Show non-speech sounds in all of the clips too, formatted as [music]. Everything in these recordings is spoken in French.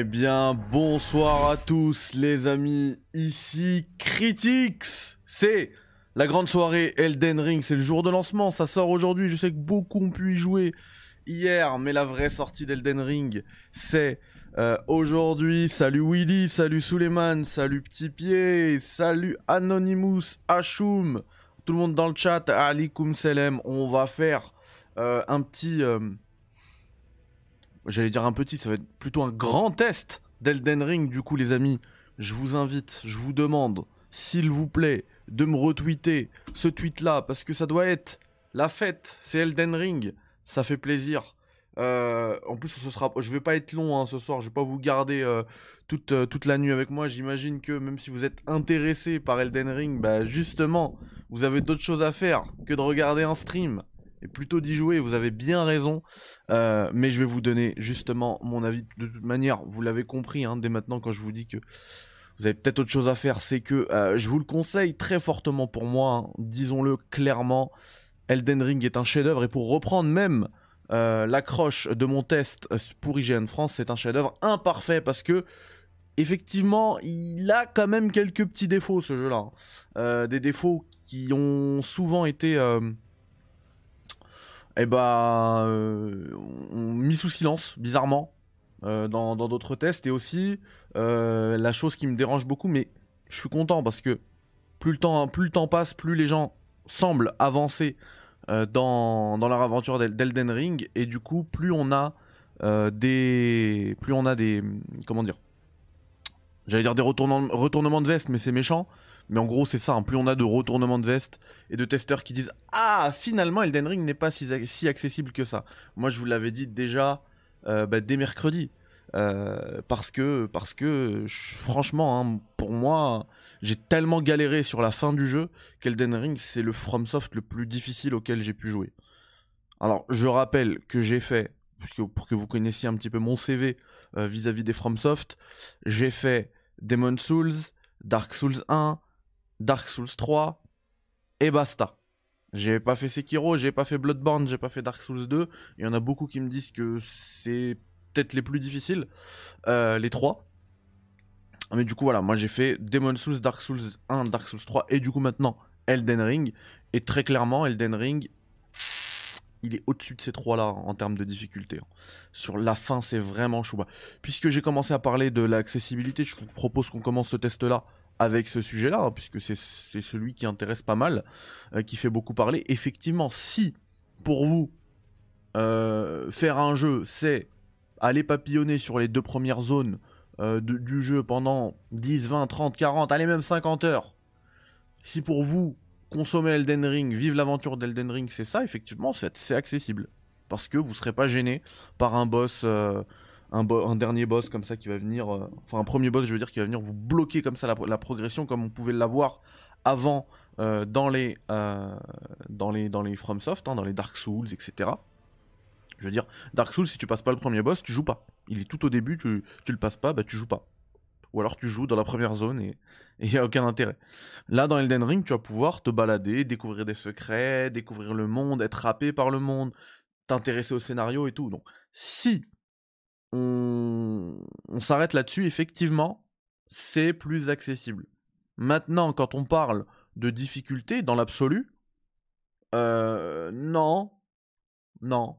Eh bien, bonsoir à tous les amis, ici Critics. C'est la grande soirée Elden Ring, c'est le jour de lancement, ça sort aujourd'hui, je sais que beaucoup ont pu y jouer hier, mais la vraie sortie d'Elden Ring, c'est euh, aujourd'hui. Salut Willy, salut Suleiman, salut Petit Pied, salut Anonymous, Ashum, tout le monde dans le chat, alikum salam, on va faire euh, un petit... euh, j'allais dire un petit, ça va être plutôt un grand test d'Elden Ring. Du coup, les amis, je vous invite, je vous demande, s'il vous plaît, de me retweeter ce tweet-là, parce que ça doit être la fête, c'est Elden Ring, ça fait plaisir. Euh, en plus, ce sera, je vais pas être long hein, ce soir, je vais pas vous garder euh, toute, euh, toute la nuit avec moi. J'imagine que même si vous êtes intéressé par Elden Ring, bah justement, vous avez d'autres choses à faire que de regarder un stream et plutôt d'y jouer. Vous avez bien raison. Euh, mais je vais vous donner justement mon avis de toute manière. Vous l'avez compris hein, dès maintenant quand je vous dis que vous avez peut-être autre chose à faire. C'est que euh, je vous le conseille très fortement pour moi. hein, Disons-le clairement. Elden Ring est un chef-d'œuvre et pour reprendre même euh, l'accroche de mon test pour IGN France, c'est un chef-d'œuvre imparfait parce que effectivement, il a quand même quelques petits défauts ce jeu-là. hein. Des défauts qui ont souvent été eh ben, euh, on- mis sous silence, bizarrement, euh, dans d'autres tests. Et aussi, euh, la chose qui me dérange beaucoup, mais je suis content parce que plus le temps, passe, plus les gens semblent avancer dans, leur aventure d'El- d'Elden Ring. Et du coup, plus on a des. Plus on a des. Comment dire J'allais dire des retournements de veste, mais c'est méchant. Mais en gros, c'est ça. hein. Plus on a de retournements de veste et de testeurs qui disent Ah, finalement, Elden Ring n'est pas si, si accessible que ça. Moi, je vous l'avais dit déjà euh, bah, dès mercredi. Euh, parce que, parce que franchement, hein, pour moi, j'ai tellement galéré sur la fin du jeu qu'Elden Ring, c'est le FromSoft le plus difficile auquel j'ai pu jouer. Alors, je rappelle que j'ai fait, pour que vous connaissiez un petit peu mon CV euh, vis-à-vis des FromSoft, j'ai fait Demon Souls, Dark Souls 1, Dark Souls 3 et basta. J'ai pas fait Sekiro, j'ai pas fait Bloodborne, j'ai pas fait Dark Souls 2. Il y en a beaucoup qui me disent que c'est peut-être les plus difficiles, euh, les trois. Mais du coup, voilà, moi j'ai fait Demon Souls, Dark Souls 1, Dark Souls 3 et du coup maintenant Elden Ring. Et très clairement, Elden Ring, il est au-dessus de ces trois-là en termes de difficulté. hein. Sur la fin, c'est vraiment chouba. Puisque j'ai commencé à parler de l'accessibilité, je vous propose qu'on commence ce test-là avec ce sujet-là, hein, puisque c'est celui qui intéresse pas mal, euh, qui fait beaucoup parler. Effectivement, si pour vous, euh, faire un jeu, c'est aller papillonner sur les deux premières zones euh, du jeu pendant 10, 20, 30, 40, allez même 50 heures, si pour vous, consommer Elden Ring, vivre l'aventure d'Elden Ring, c'est ça, effectivement, c'est accessible. Parce que vous serez pas gêné par un boss, un, dernier boss comme ça qui va venir, euh, enfin un premier boss, je veux dire, qui va venir vous bloquer comme ça la, progression, comme on pouvait l'avoir avant euh, dans les euh, dans les dans les FromSoft, hein, dans les Dark Souls, etc. Je veux dire, Dark Souls, si tu passes pas le premier boss, tu joues pas. Il est tout au début, tu, tu le passes pas, bah tu joues pas. Ou alors tu joues dans la première zone et il y a aucun intérêt. Là, dans Elden Ring, tu vas pouvoir te balader, découvrir des secrets, découvrir le monde, être happé par le monde, t'intéresser au scénario et tout. Donc, si on, s'arrête là-dessus, effectivement, c'est plus accessible. Maintenant, quand on parle de difficulté dans l'absolu, euh, non, non,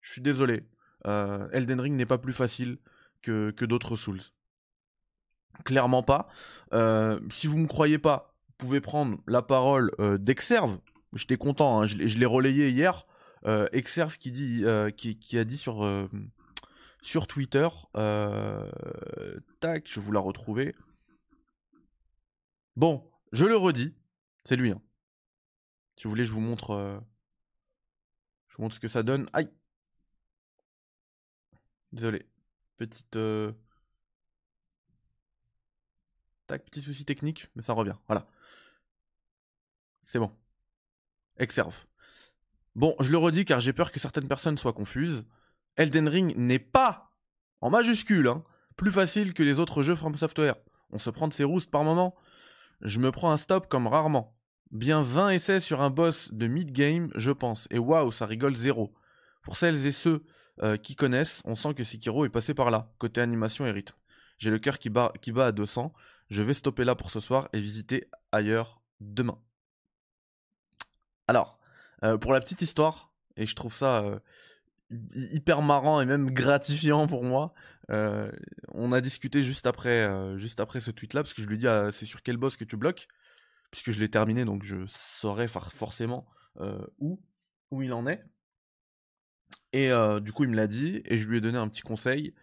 je suis désolé. Euh, Elden Ring n'est pas plus facile que, d'autres Souls. Clairement pas. Euh, si vous me croyez pas, vous pouvez prendre la parole euh, d'Exerve. J'étais content, hein, je l'ai- relayé hier. Exerve qui, dit, qui, a dit sur, sur Twitter, euh, tac, je vais vous la retrouver. Bon, je le redis, c'est lui. hein. Si vous voulez, je vous montre, euh, je vous montre ce que ça donne. Aïe. Désolé, petite. euh, Tac, petit souci technique, mais ça revient. Voilà. C'est bon. Exerve. Bon, je le redis car j'ai peur que certaines personnes soient confuses. Elden Ring n'est pas, en majuscule, hein, plus facile que les autres jeux From Software. On se prend de ses roustes par moment. Je me prends un stop comme rarement. Bien 20 essais sur un boss de mid-game, je pense. Et waouh, ça rigole zéro. Pour celles et ceux euh, qui connaissent, on sent que Sekiro est passé par là, côté animation et rythme. J'ai le cœur qui bat, qui bat à 200. Je vais stopper là pour ce soir et visiter ailleurs demain. Alors, euh, pour la petite histoire, et je trouve ça euh, hyper marrant et même gratifiant pour moi, on a discuté juste après, juste après ce tweet-là, parce que je lui dit ah, c'est sur quel boss que tu bloques, puisque je l'ai terminé, donc je saurais forcément où, où il en est. Et du coup, il me l'a dit, et je lui ai donné un petit conseil.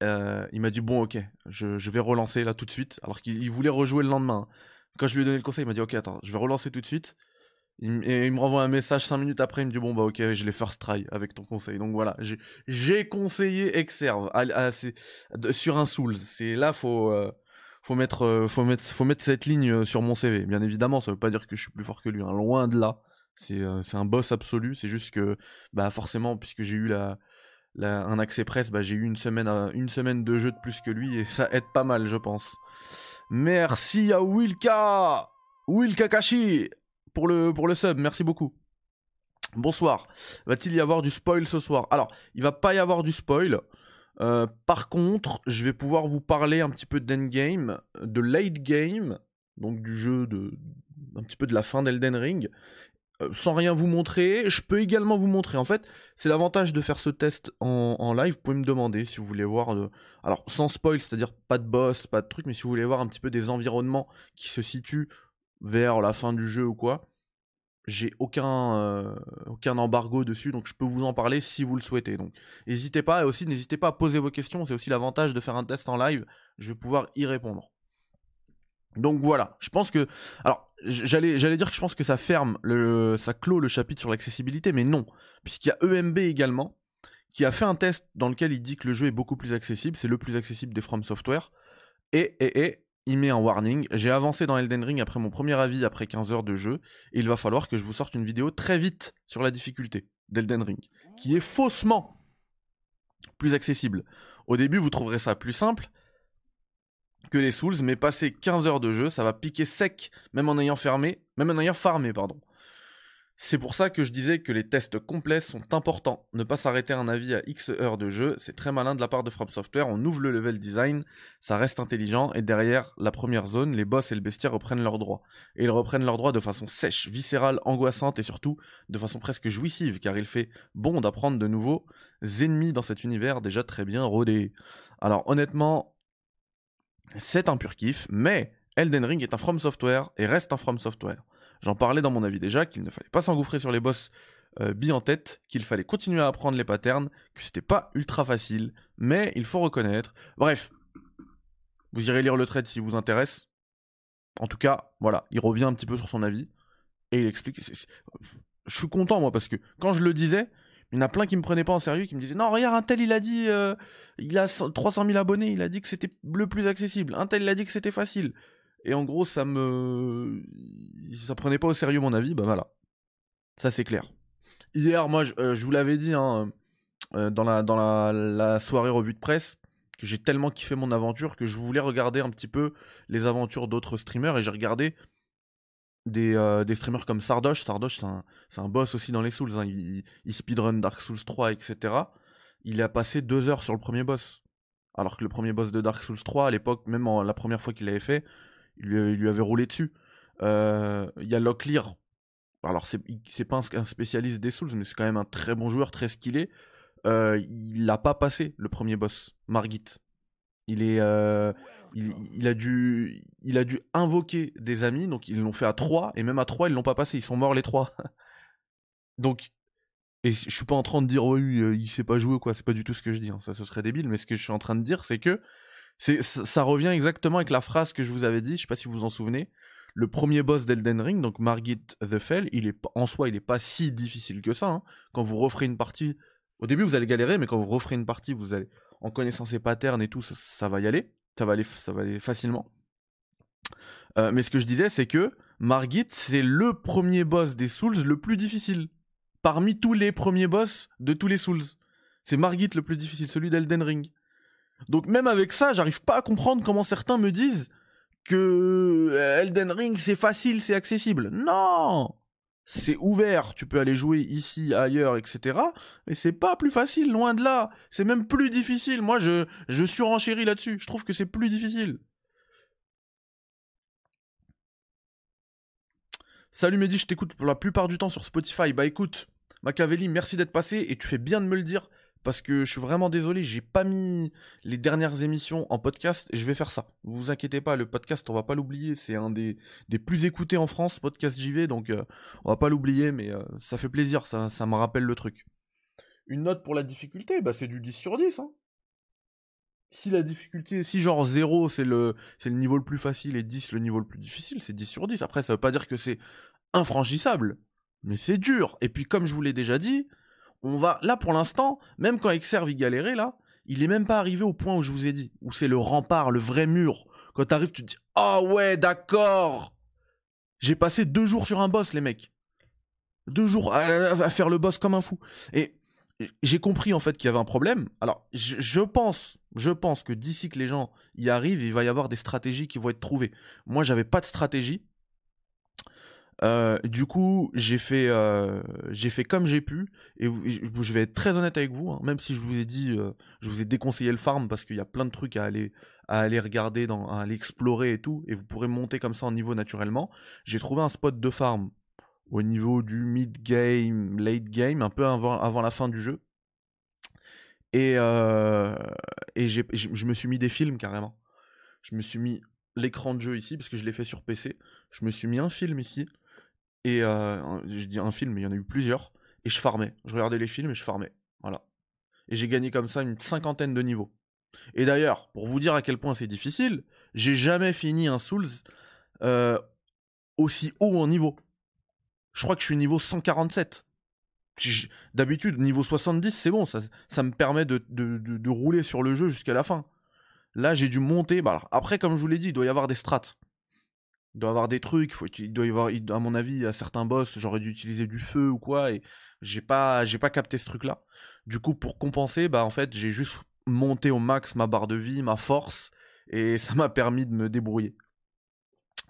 il m'a dit bon ok, je, vais relancer là tout de suite, alors qu'il voulait rejouer le lendemain. Quand je lui ai donné le conseil, il m'a dit ok attends, je vais relancer tout de suite. Il me renvoie un message 5 minutes après, il me dit bon bah ok, je l'ai first try avec ton conseil. Donc voilà, j'ai conseillé Exerve sur un Souls. C'est là faut faut mettre faut mettre faut mettre cette ligne sur mon CV. Bien évidemment, ça veut pas dire que je suis plus fort que lui, hein. loin de là. Euh, c'est un boss absolu. C'est juste que, bah forcément, puisque j'ai eu la, un accès presse, bah, j'ai eu une semaine, une semaine de jeu de plus que lui et ça aide pas mal, je pense. Merci à Wilka, Wilka Kashi pour le, pour sub. Merci beaucoup. Bonsoir. Va-t-il y avoir du spoil ce soir? Alors, il va pas y avoir du spoil. Euh, par contre, je vais pouvoir vous parler un petit peu d'endgame, de late game, donc du jeu de un petit peu de la fin d'Elden Ring, euh, sans rien vous montrer. Je peux également vous montrer. En fait, c'est l'avantage de faire ce test en, live. Vous pouvez me demander si vous voulez voir. Alors, sans spoil, c'est-à-dire pas de boss, pas de truc, mais si vous voulez voir un petit peu des environnements qui se situent vers la fin du jeu ou quoi. J'ai aucun, euh, aucun embargo dessus, donc je peux vous en parler si vous le souhaitez. Donc, n'hésitez pas et aussi n'hésitez pas à poser vos questions. C'est aussi l'avantage de faire un test en live. Je vais pouvoir y répondre. Donc voilà, je pense que. Alors, j'allais, dire que je pense que ça ferme, le, ça clôt le chapitre sur l'accessibilité, mais non. Puisqu'il y a EMB également, qui a fait un test dans lequel il dit que le jeu est beaucoup plus accessible, c'est le plus accessible des From Software. Et, et, il met un warning. J'ai avancé dans Elden Ring après mon premier avis, après 15 heures de jeu, et il va falloir que je vous sorte une vidéo très vite sur la difficulté d'Elden Ring, qui est faussement plus accessible. Au début, vous trouverez ça plus simple, que les Souls, mais passer 15 heures de jeu, ça va piquer sec, même en ayant fermé, même en ayant farmé, pardon. C'est pour ça que je disais que les tests complets sont importants. Ne pas s'arrêter un avis à X heures de jeu, c'est très malin de la part de From Software. On ouvre le level design, ça reste intelligent, et derrière la première zone, les boss et le bestiaire reprennent leurs droits. Et ils reprennent leurs droits de façon sèche, viscérale, angoissante et surtout de façon presque jouissive, car il fait bon d'apprendre de nouveaux ennemis dans cet univers déjà très bien rodé. Alors honnêtement, c'est un pur kiff, mais Elden Ring est un From Software et reste un From Software. J'en parlais dans mon avis déjà qu'il ne fallait pas s'engouffrer sur les boss euh, en tête, qu'il fallait continuer à apprendre les patterns, que c'était pas ultra facile, mais il faut reconnaître. Bref, vous irez lire le trade si vous intéresse. En tout cas, voilà, il revient un petit peu sur son avis et il explique. Je suis content moi parce que quand je le disais, il y en a plein qui me prenaient pas en sérieux, qui me disaient non regarde un tel il a dit euh, il a 300 000 abonnés, il a dit que c'était le plus accessible. Un tel il a dit que c'était facile. Et en gros ça me ça prenait pas au sérieux mon avis, bah voilà. Ça c'est clair. Hier moi je, euh, vous l'avais dit hein, euh, dans la dans la, soirée revue de presse que j'ai tellement kiffé mon aventure que je voulais regarder un petit peu les aventures d'autres streamers et j'ai regardé des, des, streamers comme Sardoche. Sardoche, c'est un, boss aussi dans les Souls. Hein. Il, speedrun Dark Souls 3, etc. Il a passé deux heures sur le premier boss. Alors que le premier boss de Dark Souls 3, à l'époque, même la première fois qu'il l'avait fait, il lui, avait roulé dessus. Il y a Locklear. Alors, c'est pas un spécialiste des Souls, mais c'est quand même un très bon joueur, très skillé. il l'a pas passé, le premier boss, Margit. Il est, euh, il, a dû, il a dû invoquer des amis, donc ils l'ont fait à 3, et même à 3, ils l'ont pas passé, ils sont morts les 3. [laughs] donc, et je suis pas en train de dire, oui, euh, il sait pas jouer, quoi, c'est pas du tout ce que je dis, hein. ça ce serait débile, mais ce que je suis en train de dire, c'est que ça revient exactement avec la phrase que je vous avais dit, je sais pas si vous vous en souvenez, le premier boss d'Elden Ring, donc Margit the Fell, il est, en soi, il est pas si difficile que ça, hein. quand vous referez une partie, au début vous allez galérer, mais quand vous referez une partie, vous allez en connaissant ses patterns et tout, ça, va y aller. Ça va aller, ça va aller facilement. Euh, mais ce que je disais, c'est que Margit, c'est le premier boss des Souls le plus difficile. Parmi tous les premiers boss de tous les Souls. C'est Margit le plus difficile, celui d'Elden Ring. Donc même avec ça, j'arrive pas à comprendre comment certains me disent que euh, Elden Ring c'est facile, c'est accessible. Non c'est ouvert, tu peux aller jouer ici, ailleurs, etc. Et c'est pas plus facile, loin de là. C'est même plus difficile. Moi, je, je surenchéris là-dessus. Je trouve que c'est plus difficile. Salut Mehdi, je t'écoute pour la plupart du temps sur Spotify. Bah écoute, Machiavelli, merci d'être passé et tu fais bien de me le dire parce que je suis vraiment désolé, j'ai pas mis les dernières émissions en podcast et je vais faire ça. Vous vous inquiétez pas, le podcast, on va pas l'oublier, c'est un des, plus écoutés en France, podcast JV, donc euh, on va pas l'oublier, mais euh, ça fait plaisir, ça, me rappelle le truc. Une note pour la difficulté, bah c'est du 10 sur 10. Hein. Si la difficulté, si genre 0 c'est le, le niveau le plus facile et 10 le niveau le plus difficile, c'est 10 sur 10. Après, ça veut pas dire que c'est infranchissable, mais c'est dur. Et puis comme je vous l'ai déjà dit, on va là pour l'instant, même quand Exerve y galérait là, il est même pas arrivé au point où je vous ai dit, où c'est le rempart, le vrai mur. Quand t'arrives, tu te dis ah ouais d'accord. J'ai passé deux jours sur un boss les mecs, deux jours à, faire le boss comme un fou. Et j'ai compris en fait qu'il y avait un problème. Alors je, pense, je pense que d'ici que les gens y arrivent, il va y avoir des stratégies qui vont être trouvées. Moi j'avais pas de stratégie. Euh, du coup, j'ai fait, euh, j'ai fait comme j'ai pu, et je vais être très honnête avec vous, hein, même si je vous ai dit, euh, je vous ai déconseillé le farm parce qu'il y a plein de trucs à aller, regarder, à aller explorer et tout, et vous pourrez monter comme ça en niveau naturellement. J'ai trouvé un spot de farm au niveau du mid game, late game, un peu avant, la fin du jeu, et je me suis mis des films carrément. Je me suis mis l'écran de jeu ici parce que je l'ai fait sur PC. Je me suis mis un film ici et euh, je dis un film, mais il y en a eu plusieurs. Et je farmais. Je regardais les films et je farmais. Voilà. Et j'ai gagné comme ça une cinquantaine de niveaux. Et d'ailleurs, pour vous dire à quel point c'est difficile, j'ai jamais fini un Souls euh, aussi haut en niveau. Je crois que je suis niveau 147. D'habitude, niveau 70, c'est bon, ça, ça me permet de, rouler sur le jeu jusqu'à la fin. Là, j'ai dû monter. Bah, après, comme je vous l'ai dit, il doit y avoir des strats. Il doit avoir des trucs, faut, il doit y avoir, à mon avis, à certains boss, j'aurais dû utiliser du feu ou quoi, et j'ai pas, j'ai pas capté ce truc-là. Du coup, pour compenser, bah en fait, j'ai juste monté au max ma barre de vie, ma force, et [laughs] ça m'a permis de me débrouiller.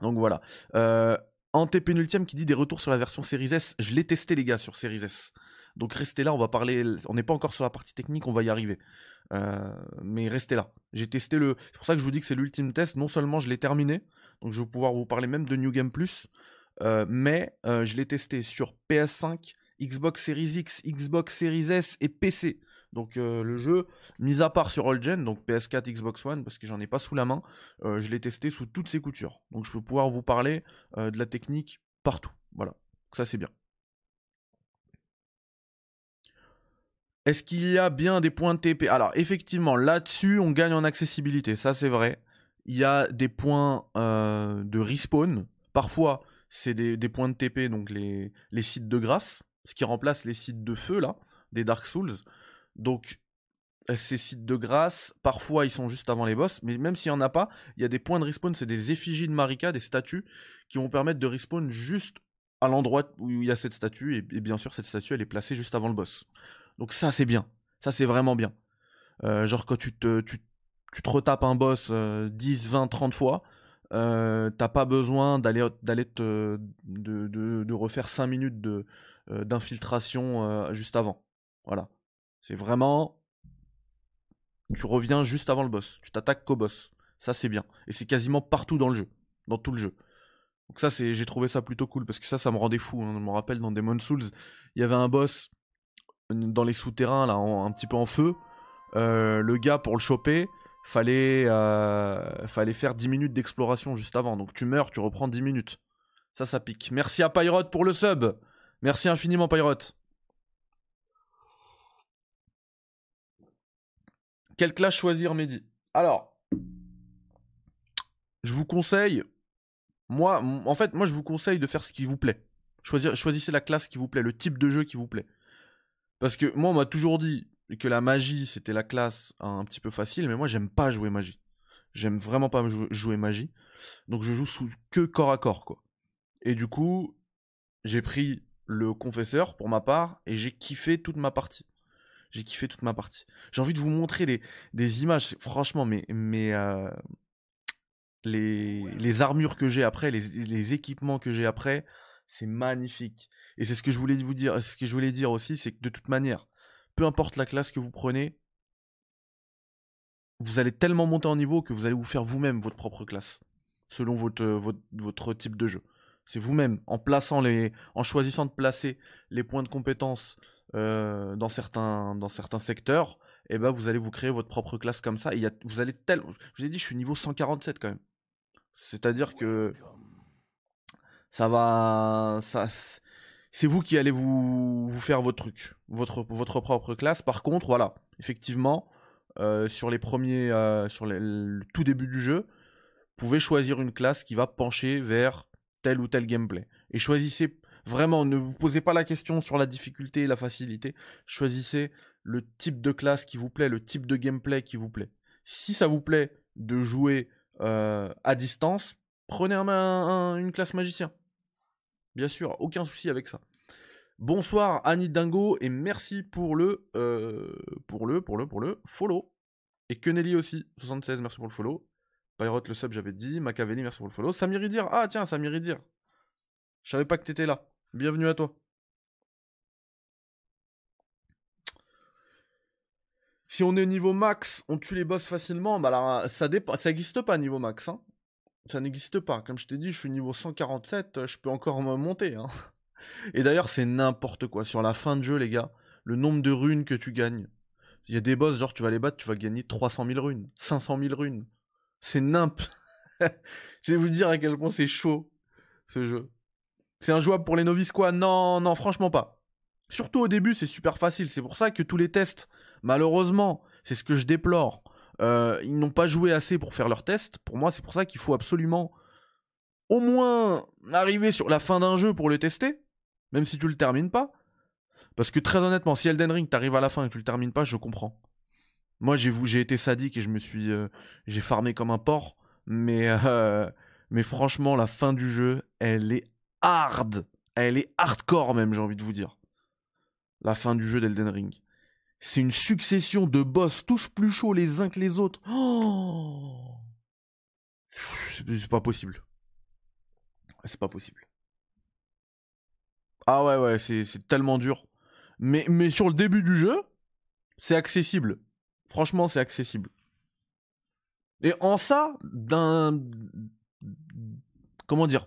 Donc voilà. Euh, Antépénultième qui dit des retours sur la version Series S. Je l'ai testé les gars sur Series S. Donc restez là, on va parler. On n'est pas encore sur la partie technique, on va y arriver. Euh, mais restez là. J'ai testé le. C'est pour ça que je vous dis que c'est l'ultime test. Non seulement je l'ai terminé, donc je vais pouvoir vous parler même de New Game Plus. Euh, mais euh, je l'ai testé sur PS5, Xbox Series X, Xbox Series S et PC. Donc euh, le jeu, mis à part sur All Gen, donc PS4, Xbox One, parce que j'en ai pas sous la main, je l'ai testé sous toutes ses coutures. Donc je vais pouvoir vous parler de la technique partout. Voilà, ça c'est bien. Est-ce qu'il y a bien des points de TP Alors effectivement, là-dessus, on gagne en accessibilité, ça c'est vrai il y a des points euh, de respawn. Parfois, c'est des, points de TP, donc les, les sites de grâce, ce qui remplace les sites de feu, là, des Dark Souls. Donc, euh, ces sites de grâce, parfois ils sont juste avant les boss, mais même s'il n'y en a pas, il y a des points de respawn, c'est des effigies de Marika, des statues, qui vont permettre de respawn juste à l'endroit où il y a cette statue, et, bien sûr cette statue elle est placée juste avant le boss. Donc ça c'est bien, ça c'est vraiment bien. Euh, genre quand tu te, tu, tu te retapes un boss 10, 20, 30 fois, euh, t'as pas besoin d'aller d'aller te de, refaire 5 minutes euh, d'infiltration euh, juste avant. Voilà. C'est vraiment tu reviens juste avant le boss, tu t'attaques qu'au boss. Ça c'est bien et c'est quasiment partout dans le jeu, dans tout le jeu. Donc ça j'ai trouvé ça plutôt cool parce que ça ça me rendait fou, hein. je me rappelle dans Demon Souls, il y avait un boss dans les souterrains là un petit peu en feu. le gars pour le choper, fallait, euh, fallait faire 10 minutes d'exploration juste avant. Donc tu meurs, tu reprends 10 minutes. Ça, ça pique. Merci à Pyrote pour le sub. Merci infiniment, Pyrote. Quelle classe choisir, Mehdi? Alors, je vous conseille, moi, en fait, moi, je vous conseille de faire ce qui vous plaît. Choisissez la classe qui vous plaît, le type de jeu qui vous plaît. Parce que moi, on m'a toujours dit, que la magie c'était la classe un petit peu facile, mais moi j'aime pas jouer magie. J'aime vraiment pas jouer, magie. Donc je joue sous que corps à corps quoi. Et du coup, j'ai pris le confesseur pour ma part et j'ai kiffé toute ma partie. J'ai kiffé toute ma partie. J'ai envie de vous montrer des, images, franchement, mais, euh, les, les armures que j'ai après, les, les équipements que j'ai après, C'est magnifique. Et c'est ce que je voulais vous dire. Ce que je voulais dire aussi, c'est que de toute manière, peu importe la classe que vous prenez, vous allez tellement monter en niveau que vous allez vous faire vous-même votre propre classe, selon votre, votre, type de jeu. C'est vous-même, en plaçant les, en choisissant de placer les points de compétence euh, dans, certains, dans certains secteurs, et eh ben vous allez vous créer votre propre classe comme ça. Et y a, vous allez tel, je vous ai dit, je suis niveau 147 quand même. C'est-à-dire que ça va, ça, c'est vous qui allez vous, faire votre truc, votre, votre propre classe. Par contre, voilà, effectivement, euh, sur les premiers, euh, sur le tout début du jeu, vous pouvez choisir une classe qui va pencher vers tel ou tel gameplay. Et choisissez vraiment, ne vous posez pas la question sur la difficulté et la facilité. Choisissez le type de classe qui vous plaît, le type de gameplay qui vous plaît. Si ça vous plaît de jouer euh, à distance, prenez une classe magicien. Bien sûr, aucun souci avec ça. Bonsoir Annie Dingo et merci pour le euh, pour le pour le pour le follow. Et Kenelly aussi, 76, merci pour le follow. Pyrote le sub, j'avais dit. Machiavelli, merci pour le follow. Samiridir, ah tiens, Samiridir. Je savais pas que t'étais là. Bienvenue à toi. Si on est niveau max, on tue les boss facilement. Bah alors, ça dépend. Ça n'existe pas niveau max. Hein. Ça n'existe pas. Comme je t'ai dit, je suis niveau 147. Je peux encore me monter. Hein. [laughs] Et d'ailleurs, c'est n'importe quoi. Sur la fin de jeu, les gars, le nombre de runes que tu gagnes. Il y a des boss, genre tu vas les battre, tu vas gagner 300 000 runes, 500 000 runes. C'est nimp. [laughs] c'est vous dire à quel point c'est chaud, ce jeu. C'est injouable pour les novices, quoi Non, non, franchement pas. Surtout au début, c'est super facile. C'est pour ça que tous les tests, malheureusement, c'est ce que je déplore. Euh, ils n'ont pas joué assez pour faire leurs tests. Pour moi, c'est pour ça qu'il faut absolument au moins arriver sur la fin d'un jeu pour le tester même si tu le termines pas. Parce que très honnêtement, si Elden Ring t'arrive à la fin et que tu le termines pas, je comprends. Moi, j'ai été sadique et je me suis, euh, j'ai farmé comme un porc, mais euh, [laughs] mais franchement, la fin du jeu, elle est hard, elle est hardcore même, j'ai envie de vous dire. La fin du jeu d'Elden Ring. C'est une succession de boss, tous plus chauds les uns que les autres. Oh c'est pas possible. C'est pas possible. Ah ouais, ouais, c'est tellement dur. Mais, sur le début du jeu, c'est accessible. Franchement, c'est accessible. Et en ça, d'un. Comment dire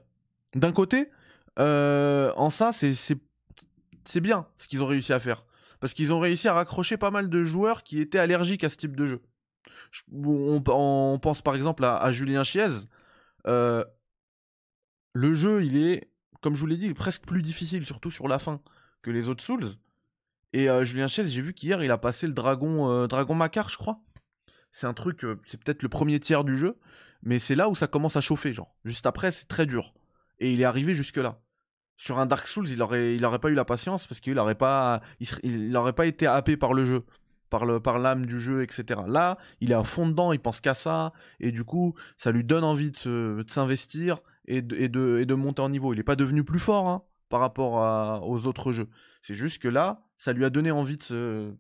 D'un côté, euh, en ça, c'est bien ce qu'ils ont réussi à faire. Parce qu'ils ont réussi à raccrocher pas mal de joueurs qui étaient allergiques à ce type de jeu. On, pense par exemple à, Julien Chiez. Euh, le jeu, il est comme je vous l'ai dit, presque plus difficile, surtout sur la fin, que les autres Souls. Et euh, Julien Chaise, j'ai vu qu'hier, il a passé le dragon, euh, dragon Macar, je crois. C'est un truc, c'est peut-être le premier tiers du jeu, mais c'est là où ça commence à chauffer, genre. Juste après, c'est très dur. Et il est arrivé jusque-là. Sur un Dark Souls, il aurait, il pas eu la patience parce qu'il aurait pas, il, pas été happé par le jeu, par le, par l'âme du jeu, etc. Là, il est à fond dedans, il pense qu'à ça, et du coup, ça lui donne envie de s'investir et de, de, de monter en niveau. Il n'est pas devenu plus fort hein, par rapport aux autres jeux. C'est juste que là, ça lui a donné envie de,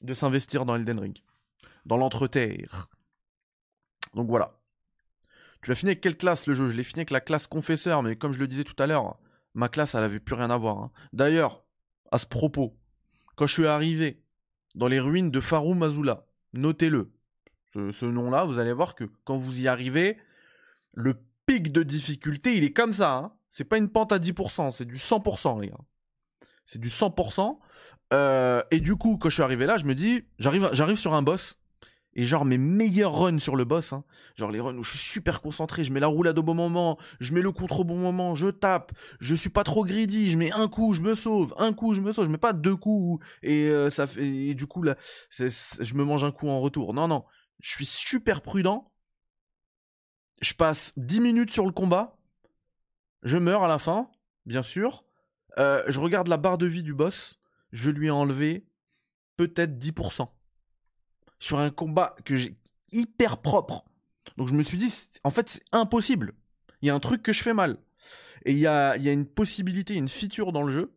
de s'investir dans Elden Ring. Dans l'entreterre. Donc voilà. Tu l'as fini avec quelle classe le jeu? Je l'ai fini avec la classe confesseur, mais comme je le disais tout à l'heure, ma classe, elle avait plus rien à voir. Hein. D'ailleurs, à ce propos, quand je suis arrivé dans les ruines de Farum Azula, notez-le. Ce, nom-là, vous allez voir que quand vous y arrivez, le pic de difficulté, il est comme ça. Hein. C'est pas une pente à 10%, c'est du 100%, les gars. C'est du 100%. Euh, et du coup, quand je suis arrivé là, je me dis, j'arrive sur un boss. Et genre mes meilleurs runs sur le boss, hein. genre les runs où je suis super concentré, je mets la roulade au bon moment, je mets le contre au bon moment, je tape, je suis pas trop greedy, je mets un coup, je me sauve, un coup, je me sauve, je mets pas deux coups et euh, ça du coup là, je me mange un coup en retour. Non non, je suis super prudent je passe 10 minutes sur le combat. Je meurs à la fin, bien sûr. Euh, je regarde la barre de vie du boss. Je lui ai enlevé peut-être 10%. Sur un combat que j'ai hyper propre. Donc je me suis dit, en fait, c'est impossible. Il y a un truc que je fais mal. Et il y a, une possibilité, une feature dans le jeu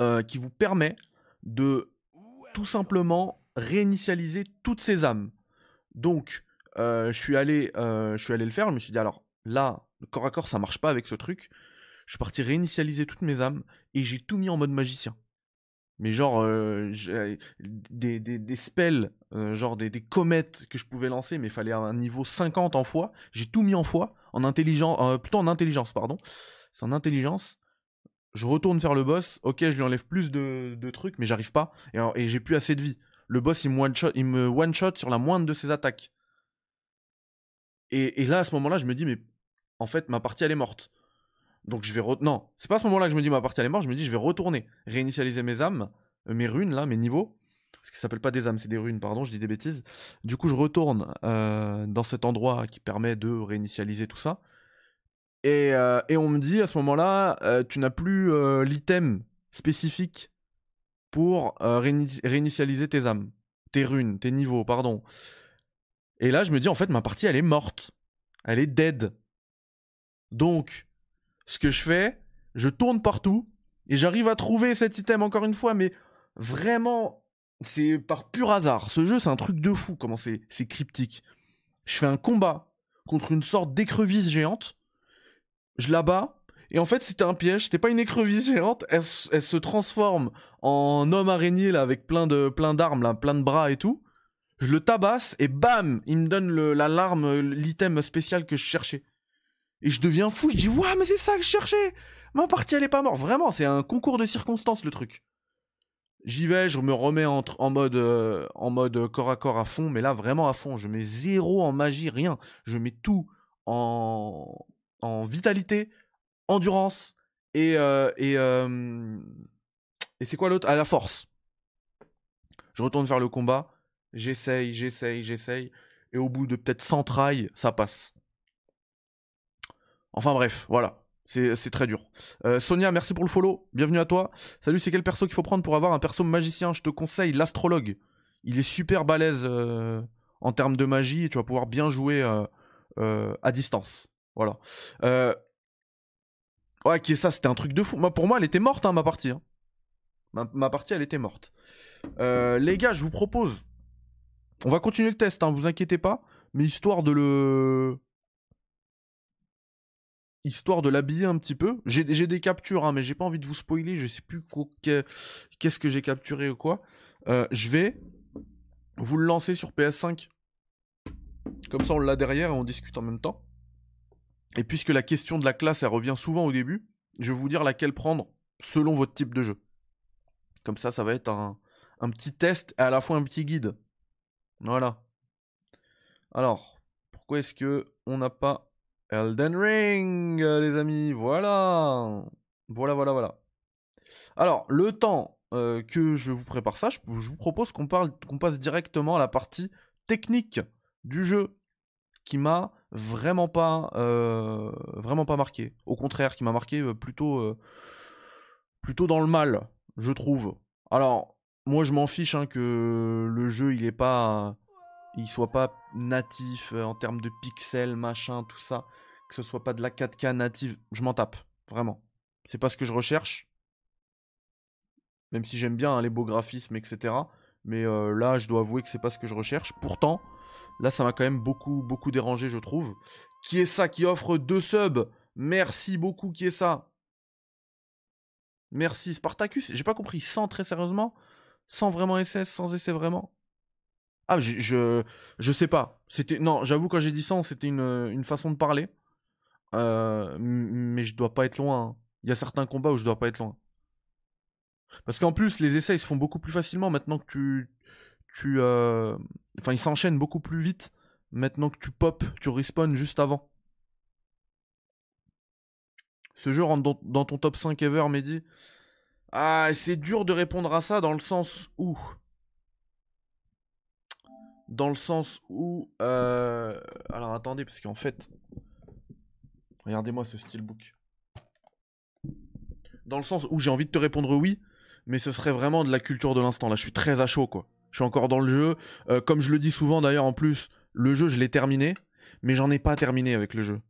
euh, qui vous permet de tout simplement réinitialiser toutes ces âmes. Donc, euh, je suis allé, euh, je suis allé le faire. Je me suis dit alors là, corps à corps, ça marche pas avec ce truc. Je suis parti réinitialiser toutes mes âmes et j'ai tout mis en mode magicien. Mais genre, euh, des, spells, euh, genre des, comètes que je pouvais lancer, mais il fallait un niveau 50 en fois. J'ai tout mis en fois, en intelligence, euh, plutôt en intelligence, pardon. C'est en intelligence. Je retourne faire le boss. Ok, je lui enlève plus de, de trucs, mais j'arrive pas. Et, j'ai plus assez de vie. Le boss, il me one-shot one sur la moindre de ses attaques. Et, et là, à ce moment-là, je me dis, mais en fait, ma partie, elle est morte. Donc je vais non, c'est pas à ce moment-là que je me dis ma partie elle est morte, je me dis je vais retourner, réinitialiser mes âmes, euh, mes runes là, mes niveaux, que ça s'appelle pas des âmes, c'est des runes, pardon, je dis des bêtises. Du coup je retourne euh, dans cet endroit qui permet de réinitialiser tout ça. Et, euh, et on me dit à ce moment-là, tu n'as plus l'item spécifique pour réinitialiser tes âmes, tes runes, tes niveaux, pardon. Et là je me dis en fait ma partie elle est morte, elle est dead. Donc ce que je fais, je tourne partout et j'arrive à trouver cet item encore une fois, mais vraiment, c'est par pur hasard. Ce jeu, c'est un truc de fou, comment c'est, cryptique. Je fais un combat contre une sorte d'écrevisse géante, je la bats, et en fait, c'était un piège, c'était pas une écrevisse géante, elle, se transforme en homme araignée, là, avec plein de, plein d'armes, là, plein de bras et tout. Je le tabasse, et bam, il me donne l'alarme, l'item spécial que je cherchais. Et je deviens fou, je dis, waouh, mais c'est ça que je cherchais Ma partie, elle est pas morte. Vraiment, c'est un concours de circonstances, le truc. J'y vais, je me remets en, en mode, euh, en mode corps à corps à fond, mais là, vraiment à fond. Je mets zéro en magie, rien. Je mets tout en, en vitalité, endurance, et, euh, et, euh, et c'est quoi l'autre? À la force. Je retourne faire le combat, j'essaye, j'essaye, j'essaye, et au bout de peut-être 100 trails, ça passe. Enfin bref, voilà. C'est très dur. Euh, Sonia, merci pour le follow. Bienvenue à toi. Salut, c'est quel perso qu'il faut prendre pour avoir un perso magicien? Je te conseille l'astrologue. Il est super balèze euh, en termes de magie et tu vas pouvoir bien jouer euh, à distance. Voilà. Ouais, qui est ça C'était un truc de fou. Moi, pour moi, elle était morte, hein, ma partie. Hein. Ma, partie, elle était morte. les gars, je vous propose. On va continuer le test, hein, vous inquiétez pas. Mais histoire de le histoire de l'habiller un petit peu. J'ai des captures, hein, mais j'ai pas envie de vous spoiler. Je sais plus qu'est-ce que j'ai capturé ou quoi. Euh, je vais vous le lancer sur PS5. Comme ça, on l'a derrière et on discute en même temps. Et puisque la question de la classe, elle revient souvent au début, je vais vous dire laquelle prendre selon votre type de jeu. Comme ça, ça va être un, un petit test et à la fois un petit guide. Voilà. Alors, pourquoi est-ce que on n'a pas Elden Ring, euh, les amis, voilà. Voilà, voilà, voilà. Alors, le temps euh, que je vous prépare ça, je, vous propose qu'on qu'on passe directement à la partie technique du jeu, qui m'a vraiment pas, euh, vraiment pas marqué. Au contraire, qui m'a marqué plutôt, plutôt dans le mal, je trouve. Alors, moi, je m'en fiche hein, que le jeu, il est pas il soit pas natif euh, en termes de pixels, machin, tout ça, que ce soit pas de la 4K native, je m'en tape, vraiment. C'est pas ce que je recherche. Même si j'aime bien hein, les beaux graphismes, etc. Mais euh, là, je dois avouer que c'est pas ce que je recherche. Pourtant, là, ça m'a quand même beaucoup, beaucoup dérangé, je trouve. Qui est ça qui offre deux subs? Merci beaucoup, qui est ça? Merci Spartacus. J'ai pas compris. Sans très sérieusement? Sans vraiment SS, sans essai vraiment? Ah, je, je, sais pas. C'était non, j'avoue quand j'ai dit ça, c'était une, façon de parler. Euh, mais je dois pas être loin. Hein. Il y a certains combats où je dois pas être loin. Parce qu'en plus, les essais se font beaucoup plus facilement maintenant que tu, tu, euh... enfin ils s'enchaînent beaucoup plus vite maintenant que tu pop, tu respawn juste avant. Ce jeu rentre dans, dans ton top 5 ever, Mehdi. Ah, c'est dur de répondre à ça dans le sens où dans le sens où... Euh... Alors attendez, parce qu'en fait... Regardez-moi ce steelbook. Dans le sens où j'ai envie de te répondre oui, mais ce serait vraiment de la culture de l'instant. Là, je suis très à chaud, quoi. Je suis encore dans le jeu. Euh, comme je le dis souvent d'ailleurs, en plus, le jeu, je l'ai terminé, mais j'en ai pas terminé avec le jeu.